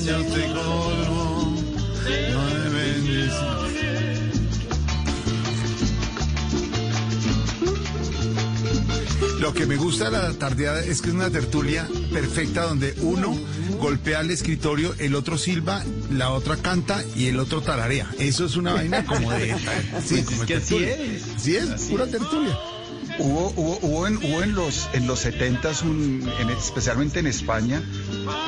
Sueños te colmo, de bendiciones. Lo que me gusta de la tardeada es que es una tertulia perfecta donde uno golpea el escritorio, el otro silba, la otra canta y el otro tararea. Eso es una vaina como de... *laughs* Sí, como de que así es. Sí es, pura tertulia. Hubo, hubo, hubo en, hubo en los en los 70s, un, en- especialmente en España,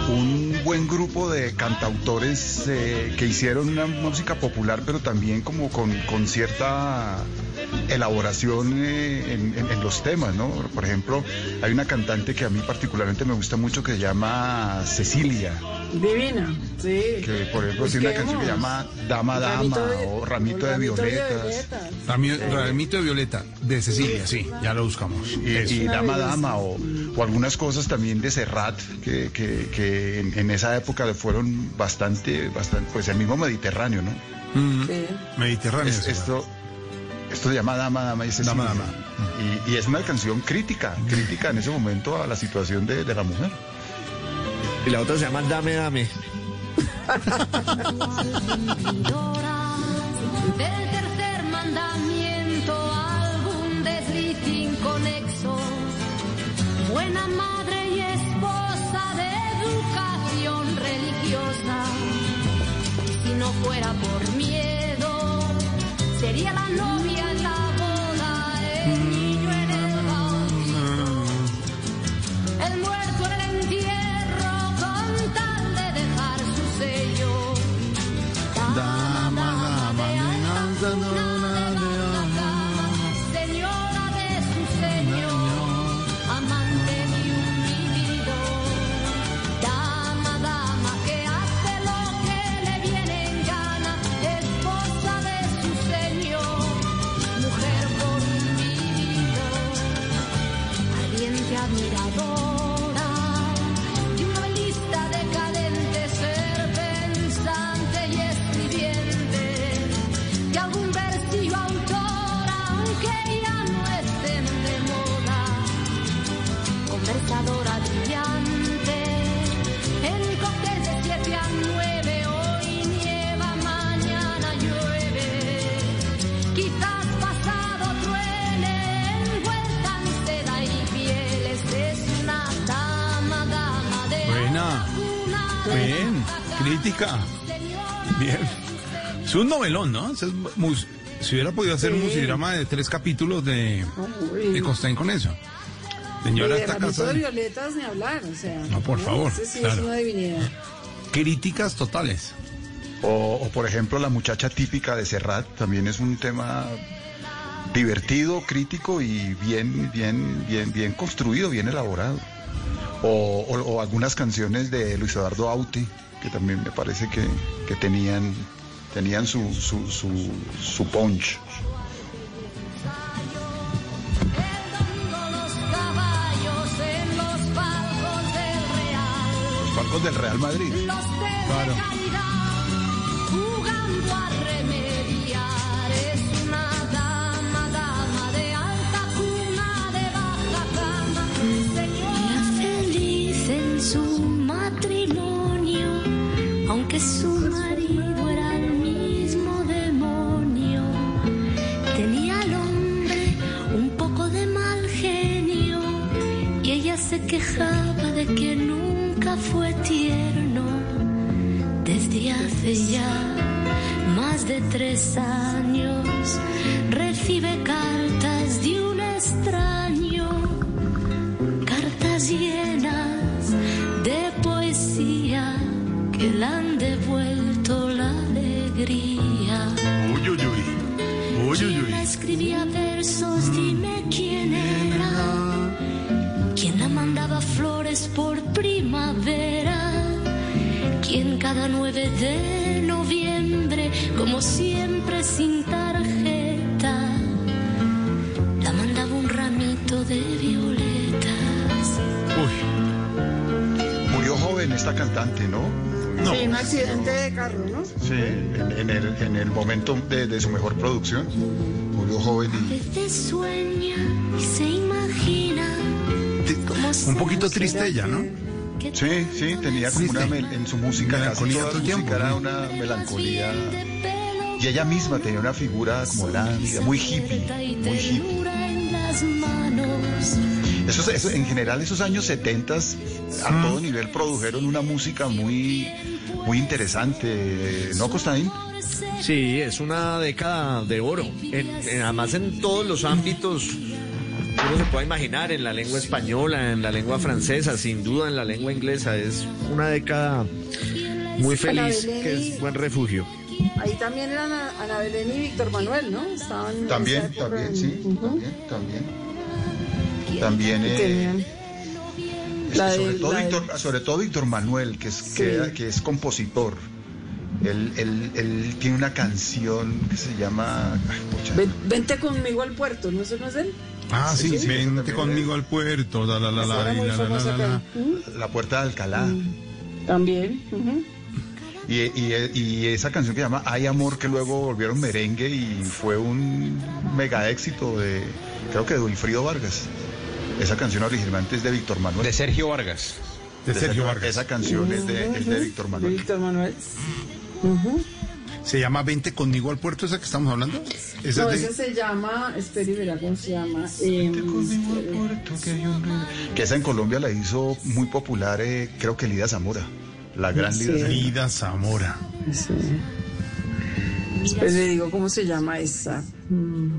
un buen grupo de cantautores eh, que hicieron una música popular, pero también como con, con cierta elaboración eh, en, en- en los temas, ¿no? Por ejemplo, hay una cantante que a mí particularmente me gusta mucho que se llama Cecilia, Divina, sí. que por ejemplo tiene una canción que se llama Dama Dama Ramito de- o Ramito de Ramito de Violetas. violetas. Rami- Ramito de Violeta, de Cecilia, sí, ya lo buscamos. y, Dama Dama o, o algunas cosas también de Serrat que, que- que en, en esa época fueron bastante, bastante, pues el mismo Mediterráneo, ¿no? Mm, Mediterráneo. Es- sí. esto, esto se llama Dama Dama y Cecilia. Dama, Dama. Y, y es una canción crítica, crítica en ese momento a la situación de, de la mujer. Y la otra se llama Dame, Dame. Del tercer mandamiento algún desliz inconexo. Buena madre y esposa de educación religiosa. Y si no fuera por miedo, sería la novia El muerto crítica. Bien. Es un novelón, ¿no? Es mus- si hubiera podido hacer un musidrama de tres capítulos de, de Costain con eso. Señora, Y de esta casa. de violetas ni hablar, o sea. No, por favor, Ese sí claro. es una divinidad. Críticas totales. O, o, por ejemplo la muchacha típica de Serrat también es un tema divertido, crítico y bien, bien, bien, bien construido, bien elaborado. O, o- o algunas canciones de Luis Eduardo Aute, que también me parece que, que tenían, tenían su, su, su, su punch. los palcos del Real. Madrid. Claro. Quejaba de que nunca fue tierno desde hace ya más de tres años. Recibe cartas de un extraño, cartas llenas de poesía que le han devuelto la alegría. Cada 9 de noviembre, como siempre sin tarjeta, la mandaba un ramito de violetas. Murió joven esta cantante, ¿no? Sí, un accidente de carro, ¿no? Sí, en, en el, en el momento de, de su mejor producción. Murió joven A y veces sueña y se imagina. Un poquito triste ella, ¿no? Sí, sí, tenía como una mel- en su música, casi Melancolía toda su música era una melancolía. Y ella misma tenía una figura como lánguida, muy hippie, muy hippie. ternura en las manos. Esos, eso- en general, esos años 70 a todo nivel produjeron una música muy, muy interesante, ¿no, Costaín? Sí, es una década de oro. En- en- además en todos los ámbitos uno se pueda imaginar, en la lengua española, en la lengua francesa, sin duda en la lengua inglesa. Es una década muy feliz, que es buen refugio. Ahí también eran Ana, Belén y Víctor Manuel, ¿no? Estaban También, también, sí, Ujú. también, también. También, Y eh, es que sobre, todo Víctor, sobre todo Víctor Manuel, que es, que, que es compositor. Él, él- él tiene una canción que se llama... ay, Vente conmigo al puerto, ¿no? ¿Eso no es él? Ah, sí, Sí, sí, vente conmigo al puerto, la, la, la, la, la, la, la, famosa la, la. acá. ¿Mm? La Puerta de Alcalá. También. ujú. Y, y- y esa canción que se llama Hay Amor, que luego volvieron merengue y fue un mega éxito de, creo que de Wilfrido Vargas. Esa canción originalmente es de Víctor Manuel. De Sergio Vargas. De Sergio Vargas. Esa canción es de, es de Víctor De Manuel. Víctor Manuel. Ujú. ¿Se llama Vente conmigo al puerto esa que estamos hablando? Esa No, de- ese se llama, espera y verá cómo se llama. em, Que esa en Colombia la hizo muy popular, eh, creo que Lida Zamora. La gran Lida Sí. Zamora. Lida Zamora. sí. Pues le digo cómo se llama esa. Mm.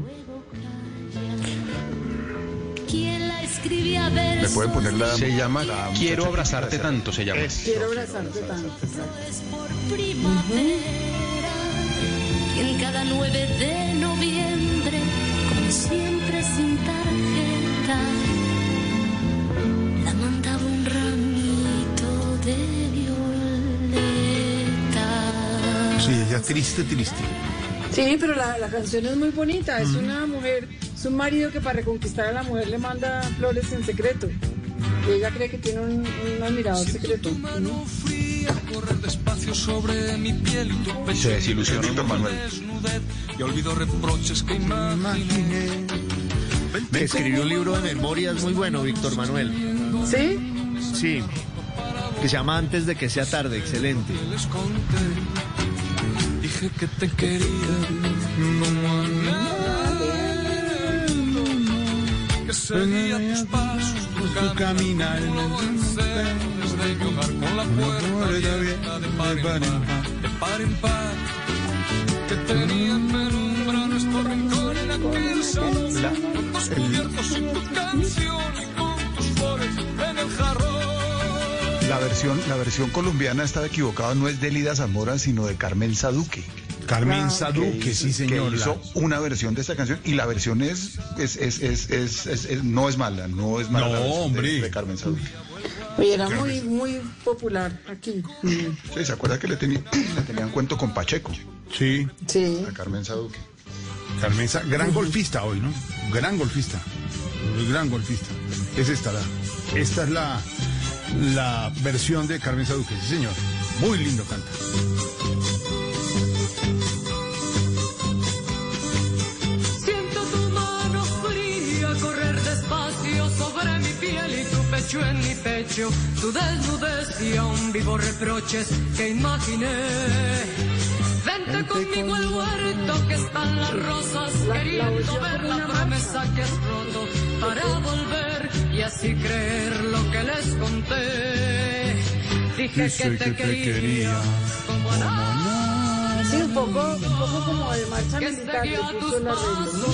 ¿Quién la escribía Me pueden poner la. Se llama la Quiero abrazarte que- tanto, se llama. Quiero abrazarte tanto. por Quien cada 9 de noviembre, como siempre sin tarjeta, la mandaba un ramito de violeta. Sí, ella triste, triste. Sí, pero la, la canción es muy bonita. Es una mujer, es un marido que para reconquistar a la mujer le manda flores en secreto. Y ella cree que tiene un, un admirador secreto. ¿no? correr despacio sobre mi piel y tu pecho. Se desilusionó Víctor Manuel. Desnudez, y olvido reproches que imaginé. Que escribió un libro de memorias muy bueno, Víctor Manuel. ¿Sí? Sí. Que se llama Antes de que sea tarde, excelente. Dije que te quería. No a nadie, que seguía tus pasos, tu caminar. Avancé desde mi hogar con la puerta abierta de par en par, de par en par. Que tenía en penumbra nuestro rincón en aquel salón. Con tus cubiertos y tu canción y con tus flores en el jarrón. La versión, la versión colombiana, estaba equivocada, no es de Lida Zamora, sino de Carmen Saduque. Carmen Saduque, que sí, hizo- señor. Que hizo una versión de esta canción y la versión es, es, es, es, es- es- es- no es mala, no es mala. No, la versión de- hombre. De, Carmen Saduque. Oye, era muy, muy popular aquí. Sí, ¿se acuerda que le, tenía, le tenían cuento con Pacheco? Sí. Sí. A Carmen Saduque. Carmen Sa- gran golfista hoy, ¿no? Gran golfista. Gran golfista. Es esta la. Esta es la, la versión de Carmen Saduque, sí, señor. Muy lindo canta. Pecho en mi pecho. Tu desnudez y aún vivo reproches que imaginé. Vente conmigo al huerto que están las rosas, queriendo ver la promesa que has roto para volver y así creer lo que les conté. Dije que te quería como a nadie. Poco, un poco como de marcha militar, le puso el arreglo.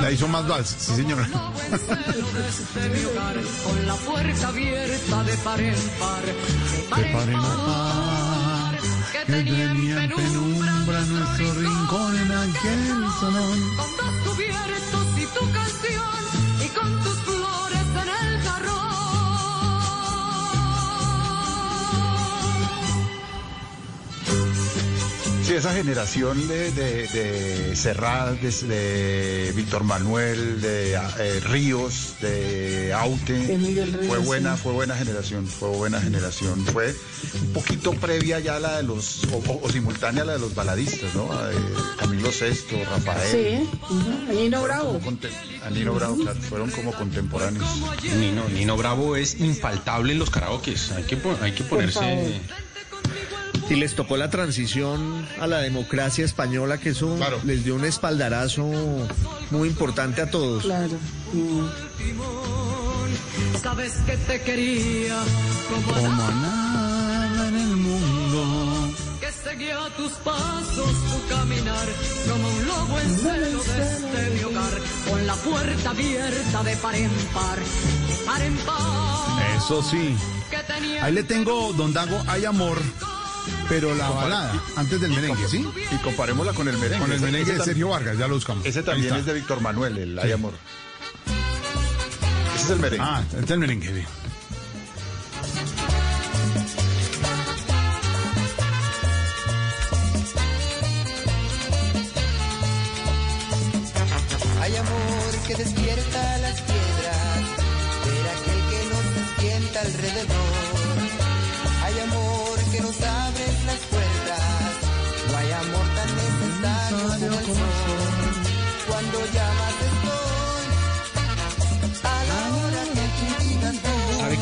La hizo más vals, sí señora. Hogar, con la puerta abierta de par en par, de par De par en par, que tenía en penumbra nuestro rincón en aquel salón. con dos cubiertos y tu canción, y con tus Sí, esa generación de, de, de Serrat, de, de Víctor Manuel, de eh, Ríos, de Aute, Ríos, fue buena, sí. fue buena generación, fue buena generación. Fue un poquito previa ya a la de los, o, o- o simultánea a la de los baladistas, ¿no? A, eh, Camilo Sesto, Rafael. Sí, Nino Bravo. A Nino Bravo, claro, fueron como contemporáneos. Nino, Nino Bravo es infaltable en los karaokes. Hay que, hay que ponerse. Y les tocó la transición a la democracia española, que eso les dio un espaldarazo muy importante a todos. Claro. mm. Sabes que te quería como a Como nada en el mundo. que seguía tus pasos, tu caminar, como un lobo en celo desde mi hogar, con la puerta abierta de par en par, de par en par. Eso sí. Ahí le tengo, don Dago, hay amor, pero la balada, antes del merengue, ¿sí? Y comparémosla con el merengue. Con el merengue ese de Sergio Vargas, ya lo buscamos. Ese también es de Víctor Manuel, el Hay Sí. Amor. Ese es el merengue. Ah, este es el merengue, bien. Hay amor que despierta las piedras, ver aquel que nos sienta alrededor. Hay amor que nos abre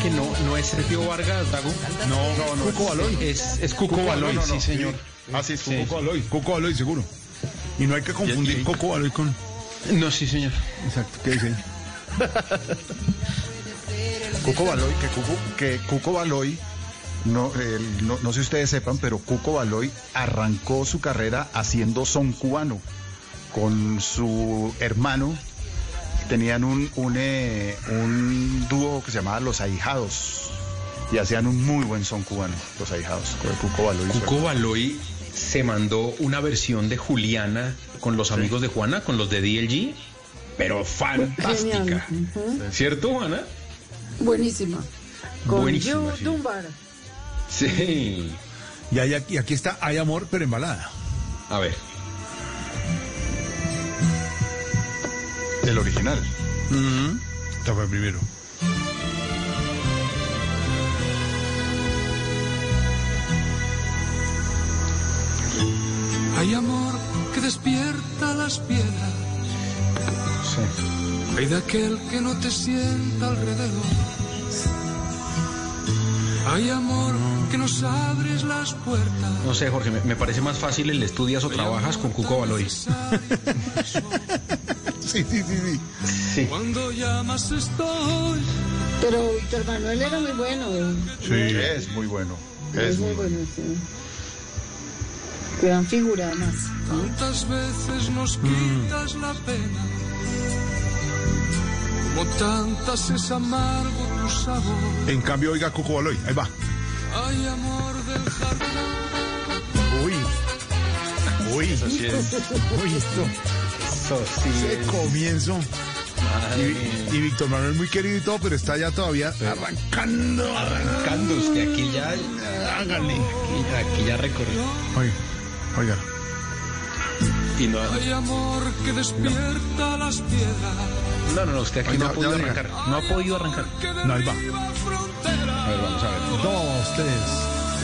que no, no es Sergio Vargas, Dago? No, no, no. Cuco Baloy. Es, es Cuco Cuco Baloy, no, no, sí, señor. Ah, sí, es Sí. Cuco Baloy, Cuco Baloy, seguro. Y no hay que confundir y- Coco Baloy con... No, sí, señor. Exacto, ¿qué dice ahí? *laughs* Cuco Baloy, que Cuco, que Cuco Baloy, no, el- no, no sé si ustedes sepan, pero Cuco Baloy arrancó su carrera haciendo son cubano con su hermano. Tenían un, un, eh, un dúo que se llamaba Los Ahijados y hacían un muy buen son cubano, Los Ahijados, con Cuco Baloy. y Cuco Baloy se mandó una versión de Juliana con los amigos de Juana, con los de DLG, pero fantástica. ¿Cierto, Juana? Buenísima. Con Buenísima, Joe sí. Dunbar. Sí. Y, hay aquí, aquí está Hay amor, pero en balada. A ver. El original. Esta fue primero. Hay amor que despierta las piedras. Hay de aquel que no te sienta alrededor. Hay amor que nos abres las puertas. No sé, Jorge, me, me parece más fácil el estudias o trabajas con Cuco Baloy. *laughs* *laughs* Sí, sí, sí, sí. Cuando llamas estoy. Pero Víctor Manuel era muy bueno. eh. Sí, es muy bueno. Es, Es muy bueno, sí. Gran figura además. Tantas veces nos quitas la pena. Como tantas es amargo tu sabor. En cambio, oiga Coco Baloy, ahí va. Hay amor del jardín. Uy. Uy. Eso sí es. Uy, esto. Eso sí Ese es. comienzo. Madre Y, mía. y Víctor Manuel muy querido y todo, pero está ya todavía arrancando. Arrancando, usted aquí ya. Hágale. Aquí, aquí ya recorrió. Oiga, oiga. Y no, Hay amor que despierta las piedras. no, no, no, usted aquí no ha podido arrancar. No ha podido arrancar. No, ahí va. A ver, vamos a ver. Dos, tres.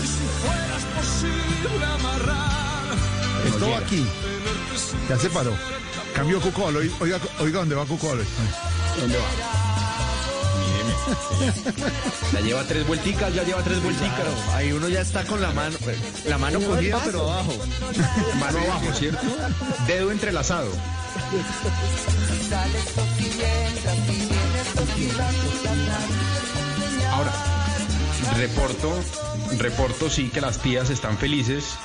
Si fueras posible amarrar. Esto llega. aquí. Ya se paró. Cambio Coco Baloy. Oiga, oiga, ¿dónde va Coco Baloy? ¿Dónde va? Míreme. Ya lleva tres vuelticas, ya lleva tres vuelticas. Ahí uno ya está con la mano, la mano cogida, pero abajo. Mano abajo, ¿cierto? Dedo entrelazado. Ahora, reporto, reporto sí que las tías están felices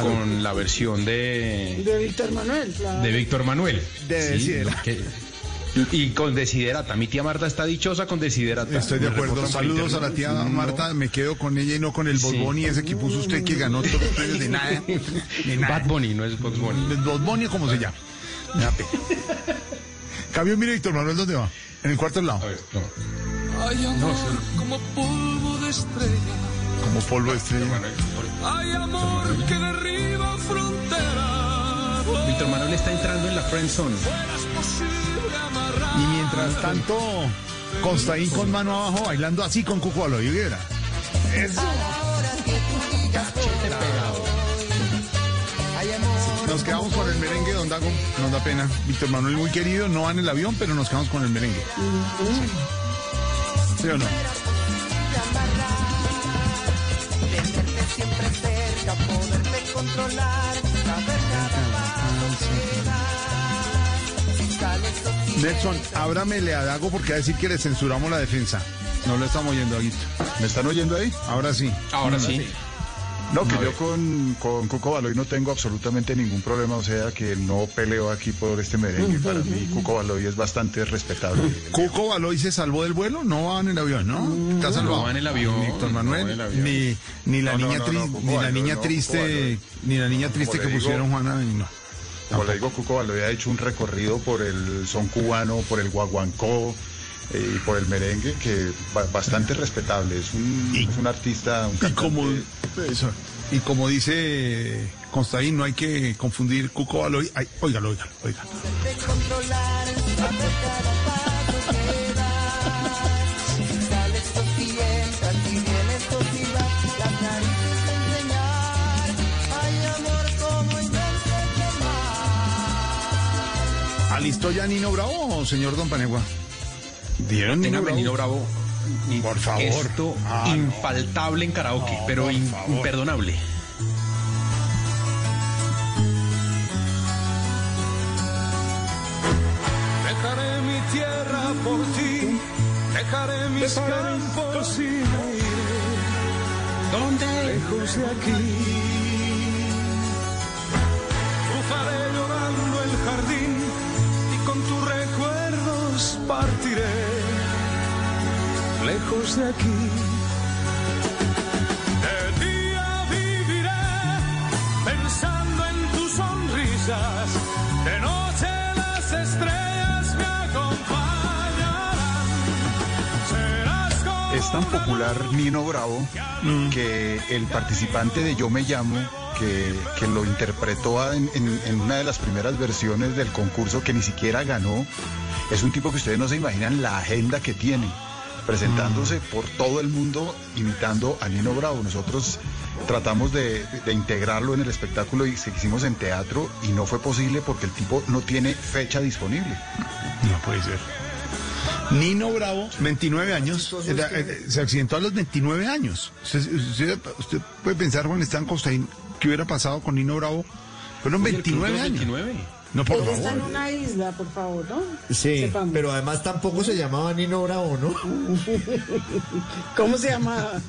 con la versión de, De Víctor Manuel, claro. de Víctor Manuel. De Sí, Desiderata. que- y con Desiderata. Mi tía Marta está dichosa con Desiderata. Estoy de acuerdo. Saludos a la tía No. Marta. Me quedo con ella y no con el Sí. Bosboni ese que puso usted que ganó todos los premios de nada. *laughs* De nada. Bad Bunny, no es Box Bunny. El Bosboni, ¿cómo se llama? Cambio, mire, Víctor Manuel, ¿dónde va? En el cuarto lado. Hay amor como polvo de estrella. Como polvo de estrella. Hay amor que derriba fronteras. Víctor Manuel está entrando en la friend zone. Y mientras tanto, Constaín con mano abajo bailando así con Cuco Aloy Higuera. Eso. Nos quedamos con el merengue, don Dago. Nos da pena. Víctor Manuel, muy querido, no va en el avión, pero nos quedamos con el merengue. ¿Sí o no? Controlar, saber cada paso que Nelson, ábramele a Dago porque va a decir que le censuramos la defensa. No lo estamos oyendo, Aguito. ¿Me están oyendo ahí? Ahora sí. Ahora sí. No, que yo con, con Cuco Baloy no tengo absolutamente ningún problema, o sea que no peleo aquí por este merengue. Para mí Cuco Baloy es bastante respetable. Cuco Baloy se salvó del vuelo, no va en el avión, ¿no? Está salvado. No va en el avión, Ni Víctor Manuel, ni, ni la No, niña, no, tri- no, Cuco ni la niña triste, ni la niña triste que digo- pusieron Juana, y no. Como le digo, Cuco Baloy ha hecho un recorrido por el son cubano, por el guaguancó y por el merengue que ba- bastante respetable. Es un, es un artista, un Y como, cantante- eso, y como dice Constaín, no hay que confundir Cuco Baloy. Ay, óigalo, óigalo, óigalo. ¿Alistó ya Nino Bravo, señor Don Panegua? ¿Dieron Nino Téngame Bravo? Nino Bravo. Por favor. Esto Ah, no. infaltable en karaoke, No, pero in- imperdonable. Dejaré mi tierra por ti, dejaré mis campos y me iré. ¿Dónde? Lejos de aquí. Llorando el jardín y con tus recuerdos partiré. Lejos de aquí. De día viviré pensando en tus sonrisas. De noche las estrellas me acompañarán. Serás como Es tan popular Nino Bravo que el participante de Yo Me Llamo, que, que lo interpretó en, en- en una de las primeras versiones del concurso que ni siquiera ganó, es un tipo que ustedes no se imaginan la agenda que tiene, presentándose por todo el mundo imitando a Nino Bravo. Nosotros tratamos de, de integrarlo en el espectáculo y se hicimos en teatro y no fue posible porque el tipo no tiene fecha disponible. No puede ser. Nino Bravo, 29 años, era- eh, se accidentó a los 29 años. Usted, usted- usted puede pensar, Juan Esteban Costaín, qué hubiera pasado con Nino Bravo. Fueron 29 años. 29. No, por Él está en favor. una isla, por favor, ¿no? Sí, Sepamos. pero además tampoco se llamaba Nino Bravo, ¿no? *laughs* ¿Cómo se llama? *laughs*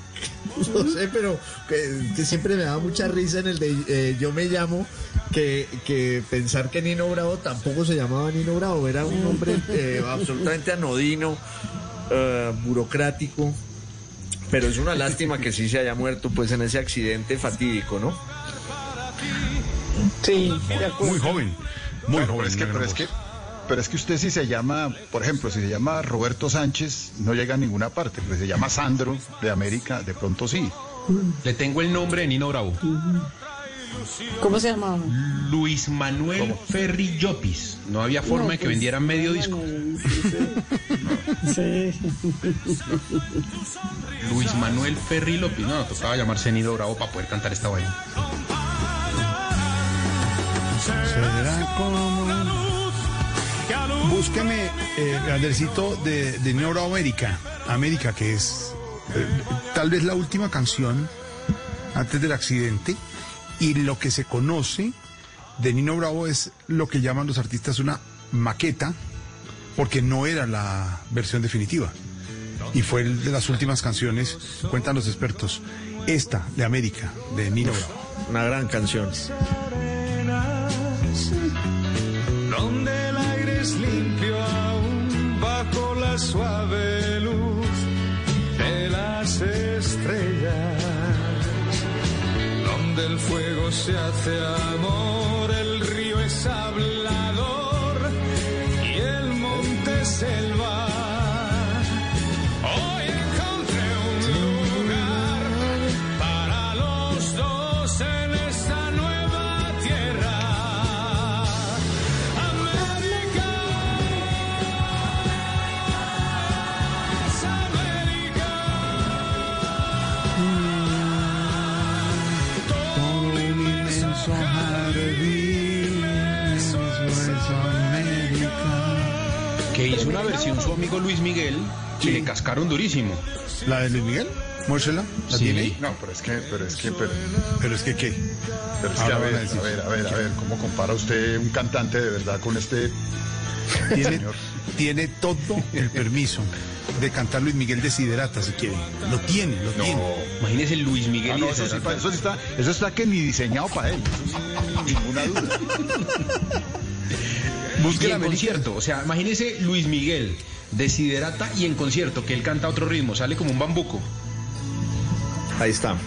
No sé, pero que, que siempre me daba mucha risa en el de eh, Yo me llamo, que, que pensar que Nino Bravo tampoco se llamaba Nino Bravo, era un hombre eh, *laughs* absolutamente anodino, eh, burocrático, pero es una lástima que sí se haya muerto pues en ese accidente fatídico, ¿no? Sí, de acuerdo. Muy joven. Muy joven. pero es que, Nino pero es Bravo. que pero es que usted si se llama, por ejemplo, si se llama Roberto Sánchez, no llega a ninguna parte, pero si se llama Sandro de América, de pronto sí. Le tengo el nombre de Nino Bravo. ¿Cómo se llamaba? Luis Manuel Ferri Llopis. No había forma No, de que pues, vendieran medio disco. Sí. Luis Manuel Ferri López. No, tocaba llamarse Nino Bravo para poder cantar esta vaina. Será como- Búsqueme, eh, Andercito, de, de Nino Bravo América. América, que es eh, tal vez la última canción antes del accidente. Y lo que se conoce de Nino Bravo es lo que llaman los artistas una maqueta porque no era la versión definitiva. Y fue el de las últimas canciones, cuentan los expertos. Esta, de América, de Nino Bravo. Una gran canción. Donde el aire es limpio aún bajo la suave luz de las estrellas, donde el fuego se hace amor, el río es hablador una versión su amigo Luis Miguel y le cascaron durísimo. ¿La de Luis Miguel? ¿Muérsela? ¿La Sí. tiene ahí? No, pero es que, pero es que, pero, Pero es que, ¿qué? pero es que, Ahora a ver, a ver, a ver, a ver, ¿cómo compara usted un cantante de verdad con este Tiene, señor? tiene todo el permiso de cantar Luis Miguel Desiderata, si quiere. Lo tiene, lo No. tiene. Imagínese Luis Miguel Ah, no, eso sí, eso está, eso está que ni diseñado para él, eso sí, ninguna duda. *laughs* Busque en concierto, o sea, imagínese Luis Miguel, Desiderata y en concierto, que él canta otro ritmo, sale como un bambuco. Ahí está.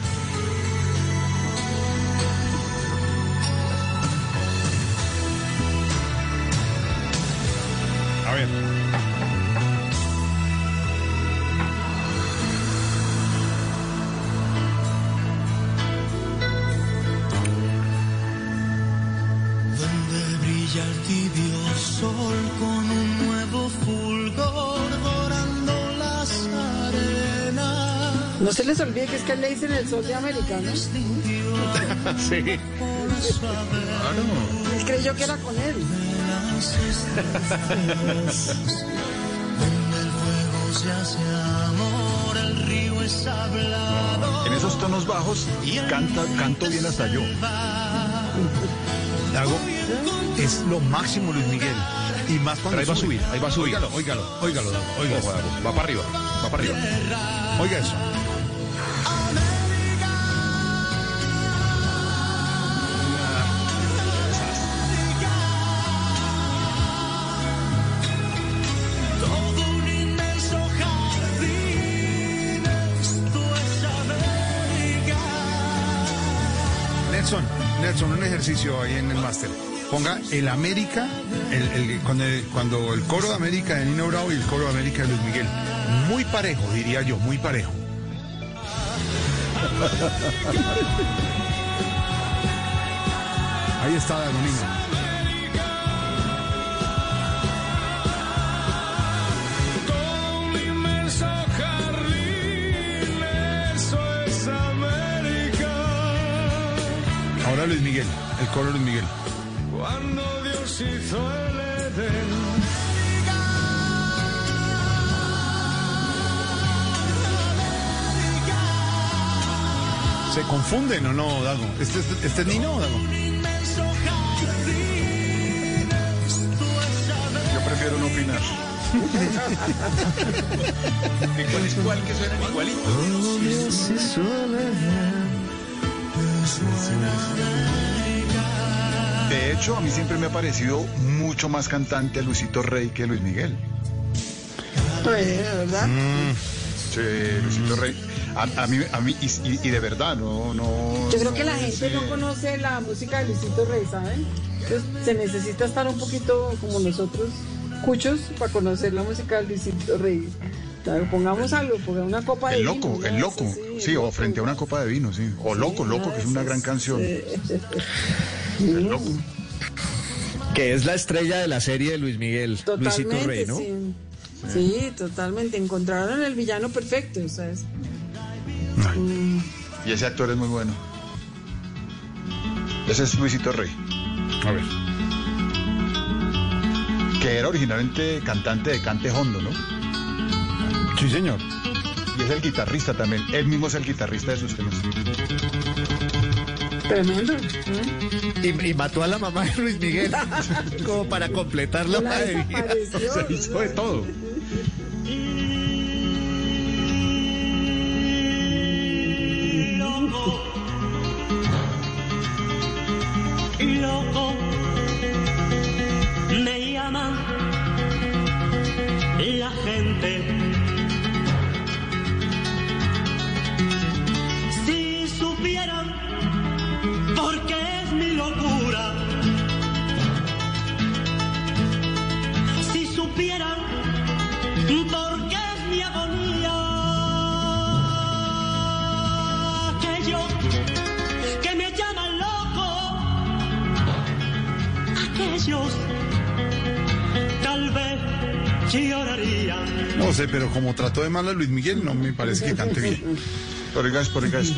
Se les olvide que es que le dicen el sol de América, ¿no? *laughs* sí. Él creyó que era con él. En esos tonos bajos canta, canto bien hasta yo. Dago, es lo máximo Luis Miguel. Y más cuando Pero ahí va a subir, ahí va a subir. Óigalo, óigalo, óigalo, Dago, óigalo. Va para arriba, va para arriba. Oiga eso. Nelson, un ejercicio ahí en el máster. Ponga el América, el, cuando, el, coro de América de Nino Bravo y el coro de América de Luis Miguel. Muy parejo, diría yo, muy parejo. Ahí está Dagonino. Luis Miguel, el coro de Luis Miguel. Cuando Dios hizo el Edén. ¿Se confunden o no, Dago? ¿Este, es- este es Nino o Dago? Yo prefiero no opinar. ¿Cuál es cuál que suenan igualitos? De hecho, a mí siempre me ha parecido mucho más cantante Luisito Rey que Luis Miguel. Pues, ¿verdad? Sí, Luisito Rey. A, a mí, a mí y, y- y de verdad, no, no. Yo creo que la gente sí. no conoce la música de Luisito Rey, ¿saben? Entonces se necesita estar un poquito como nosotros, cuchos, para conocer la música de Luisito Rey. Claro, pongamos algo, pongamos una copa de El vino, loco, ¿no? el loco. Sí, o frente a una copa de vino, sí. O loco, loco, que es una gran canción. El loco. Que es la estrella de la serie de Luis Miguel, Luisito Rey, ¿no? sí. Sí, totalmente. Encontraron el villano perfecto, ¿sabes? Mm, Y ese actor es muy bueno. Ese es Luisito Rey. A ver. Que era originalmente cantante de Cante Hondo, ¿no? Sí, señor. Y es el guitarrista también. Él mismo es el guitarrista de sus temas. Tremendo. Y, y mató a la mamá de Luis Miguel, *laughs* como para completar la desapareció. Se hizo de todo. No sé, pero como trató de mal a Luis Miguel, no me parece que cante bien. Por el gas, por el gas.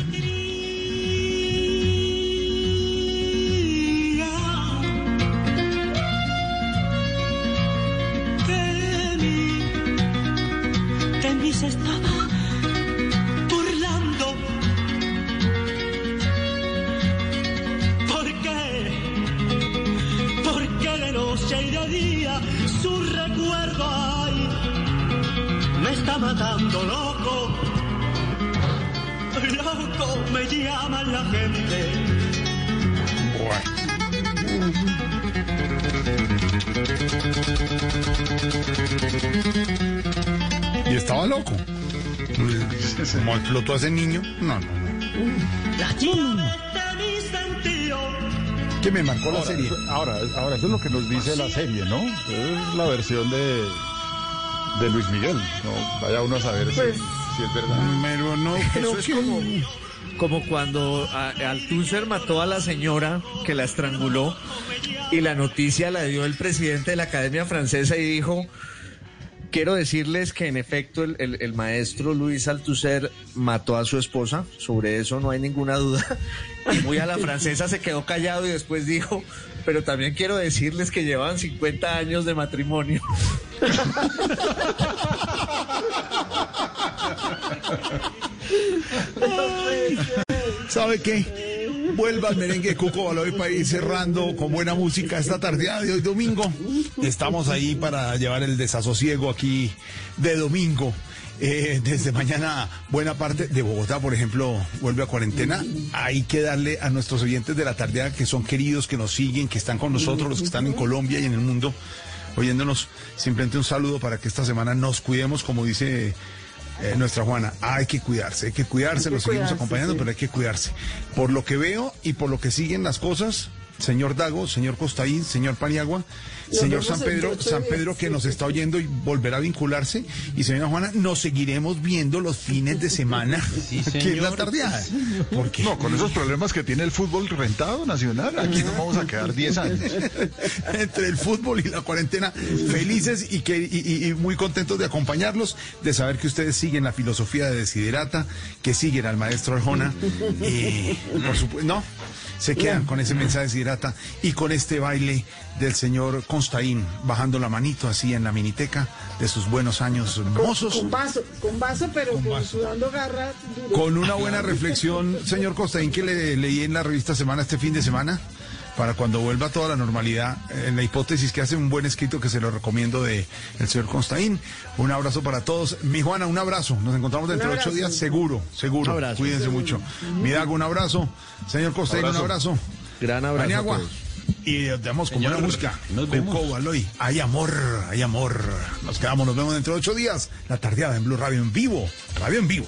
Explotó a ese niño. No, no, no. La llave de mi sentido. Que me marcó la serie. Ahora, ahora, eso es lo que nos dice la serie, ¿no? Es la versión de, de Luis Miguel. No, vaya uno a saber si- Pues- si, es verdad. Pero no *laughs* creo Eso es que... como, como cuando Althusser mató a la señora que la estranguló y la noticia la dio el presidente de la Academia Francesa y dijo, quiero decirles que en efecto el, el- el maestro Luis Althusser mató a su esposa, sobre eso no hay ninguna duda. Y *laughs* muy a la francesa se quedó callado y después dijo, pero también quiero decirles que llevan 50 años de matrimonio. *laughs* ¿Sabe qué? Vuelva al merengue Cuco Baloy para ir cerrando con buena música esta tardeada de hoy domingo. Estamos ahí para llevar el desasosiego aquí de domingo. Eh, desde mañana, buena parte de Bogotá, por ejemplo, vuelve a cuarentena. Hay que darle a nuestros oyentes de la tardeada que son queridos, que nos siguen, que están con nosotros, los que están en Colombia y en el mundo, oyéndonos, simplemente un saludo para que esta semana nos cuidemos, como dice eh, nuestra Juana, hay que cuidarse, hay que cuidarse, Hay que los seguimos cuidarse, acompañando, sí. pero hay que cuidarse. Por lo que veo y por lo que siguen las cosas, señor Dago, señor Costaín, señor Paniagua, Nos señor San Pedro, San. Pedro que nos está oyendo y volverá a vincularse, y señora Juana, nos seguiremos viendo los fines de semana, *laughs* que es la tardeada. Porque No, con esos problemas que tiene el fútbol rentado nacional, aquí nos vamos a quedar 10 años. *laughs* entre el fútbol y la cuarentena, felices y, que, y, muy contentos de acompañarlos, de saber que ustedes siguen la filosofía de Desiderata, que siguen al maestro Arjona, y por supuesto, no, se quedan con ese mensaje de Y con este baile del señor Constaín, bajando la manito así en la miniteca de sus buenos años mozos. Con vaso, con vaso, pero con sudando garra duro. Con una buena reflexión, *laughs* señor Costaín, que le leí en la revista Semana este fin de semana, para cuando vuelva a toda la normalidad, en la hipótesis que hace un buen escrito que se lo recomiendo de el señor Constaín. Un abrazo para todos. Mi Juana, un abrazo. Nos encontramos dentro de ocho abrazo. días, seguro, seguro. Un abrazo. Cuídense mucho. Mi Dago, un abrazo. Señor Costaín, un abrazo. Gran abrazo. a Paniagua. todos. Y damos con buena Señor, música. nos vemos. Hay amor, hay amor. Nos quedamos, nos vemos dentro de ocho días. La tardeada en Blue Radio en vivo. Radio en vivo.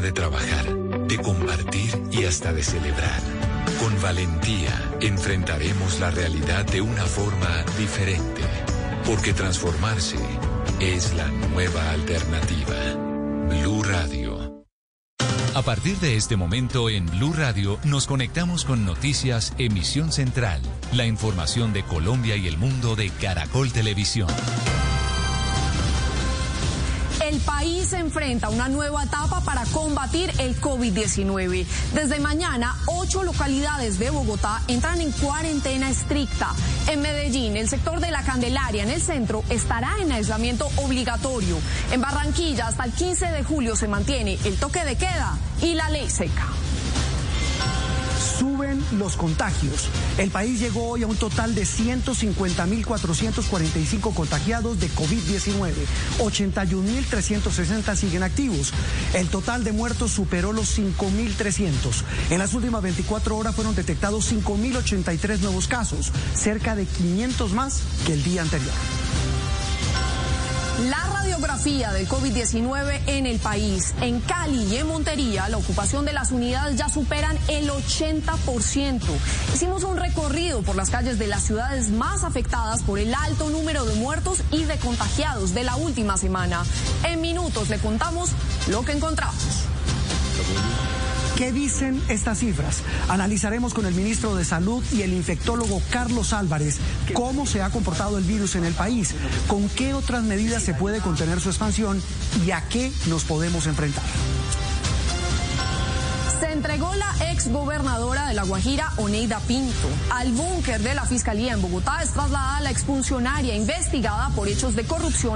De trabajar, de compartir y hasta de celebrar. Con valentía enfrentaremos la realidad de una forma diferente, porque transformarse es la nueva alternativa. Blue Radio. A partir de este momento en Blue Radio nos conectamos con Noticias Emisión Central, la información de Colombia y el mundo de Caracol Televisión. El país se enfrenta a una nueva etapa para combatir el COVID-19. Desde mañana, ocho localidades de Bogotá entran en cuarentena estricta. En Medellín, el sector de la Candelaria en el centro estará en aislamiento obligatorio. En Barranquilla, hasta el 15 de julio se mantiene el toque de queda y la ley seca. Los contagios. El país llegó hoy a un total de 150.445 contagiados de COVID-19. 81.360 siguen activos. El total de muertos superó los 5.300. En las últimas 24 horas fueron detectados 5.083 nuevos casos, cerca de 500 más que el día anterior. Radiografía del COVID-19 en el país. En Cali y en Montería, la ocupación de las unidades ya superan el 80%. Hicimos un recorrido por las calles de las ciudades más afectadas por el alto número de muertos y de contagiados de la última semana. En minutos le contamos lo que encontramos. ¿Qué dicen estas cifras? Analizaremos con el ministro de Salud y el infectólogo Carlos Álvarez cómo se ha comportado el virus en el país, con qué otras medidas se puede contener su expansión y a qué nos podemos enfrentar. Se entregó la ex gobernadora de La Guajira, Oneida Pinto. Al búnker de la Fiscalía en Bogotá es trasladada la expulsionaria investigada por hechos de corrupción.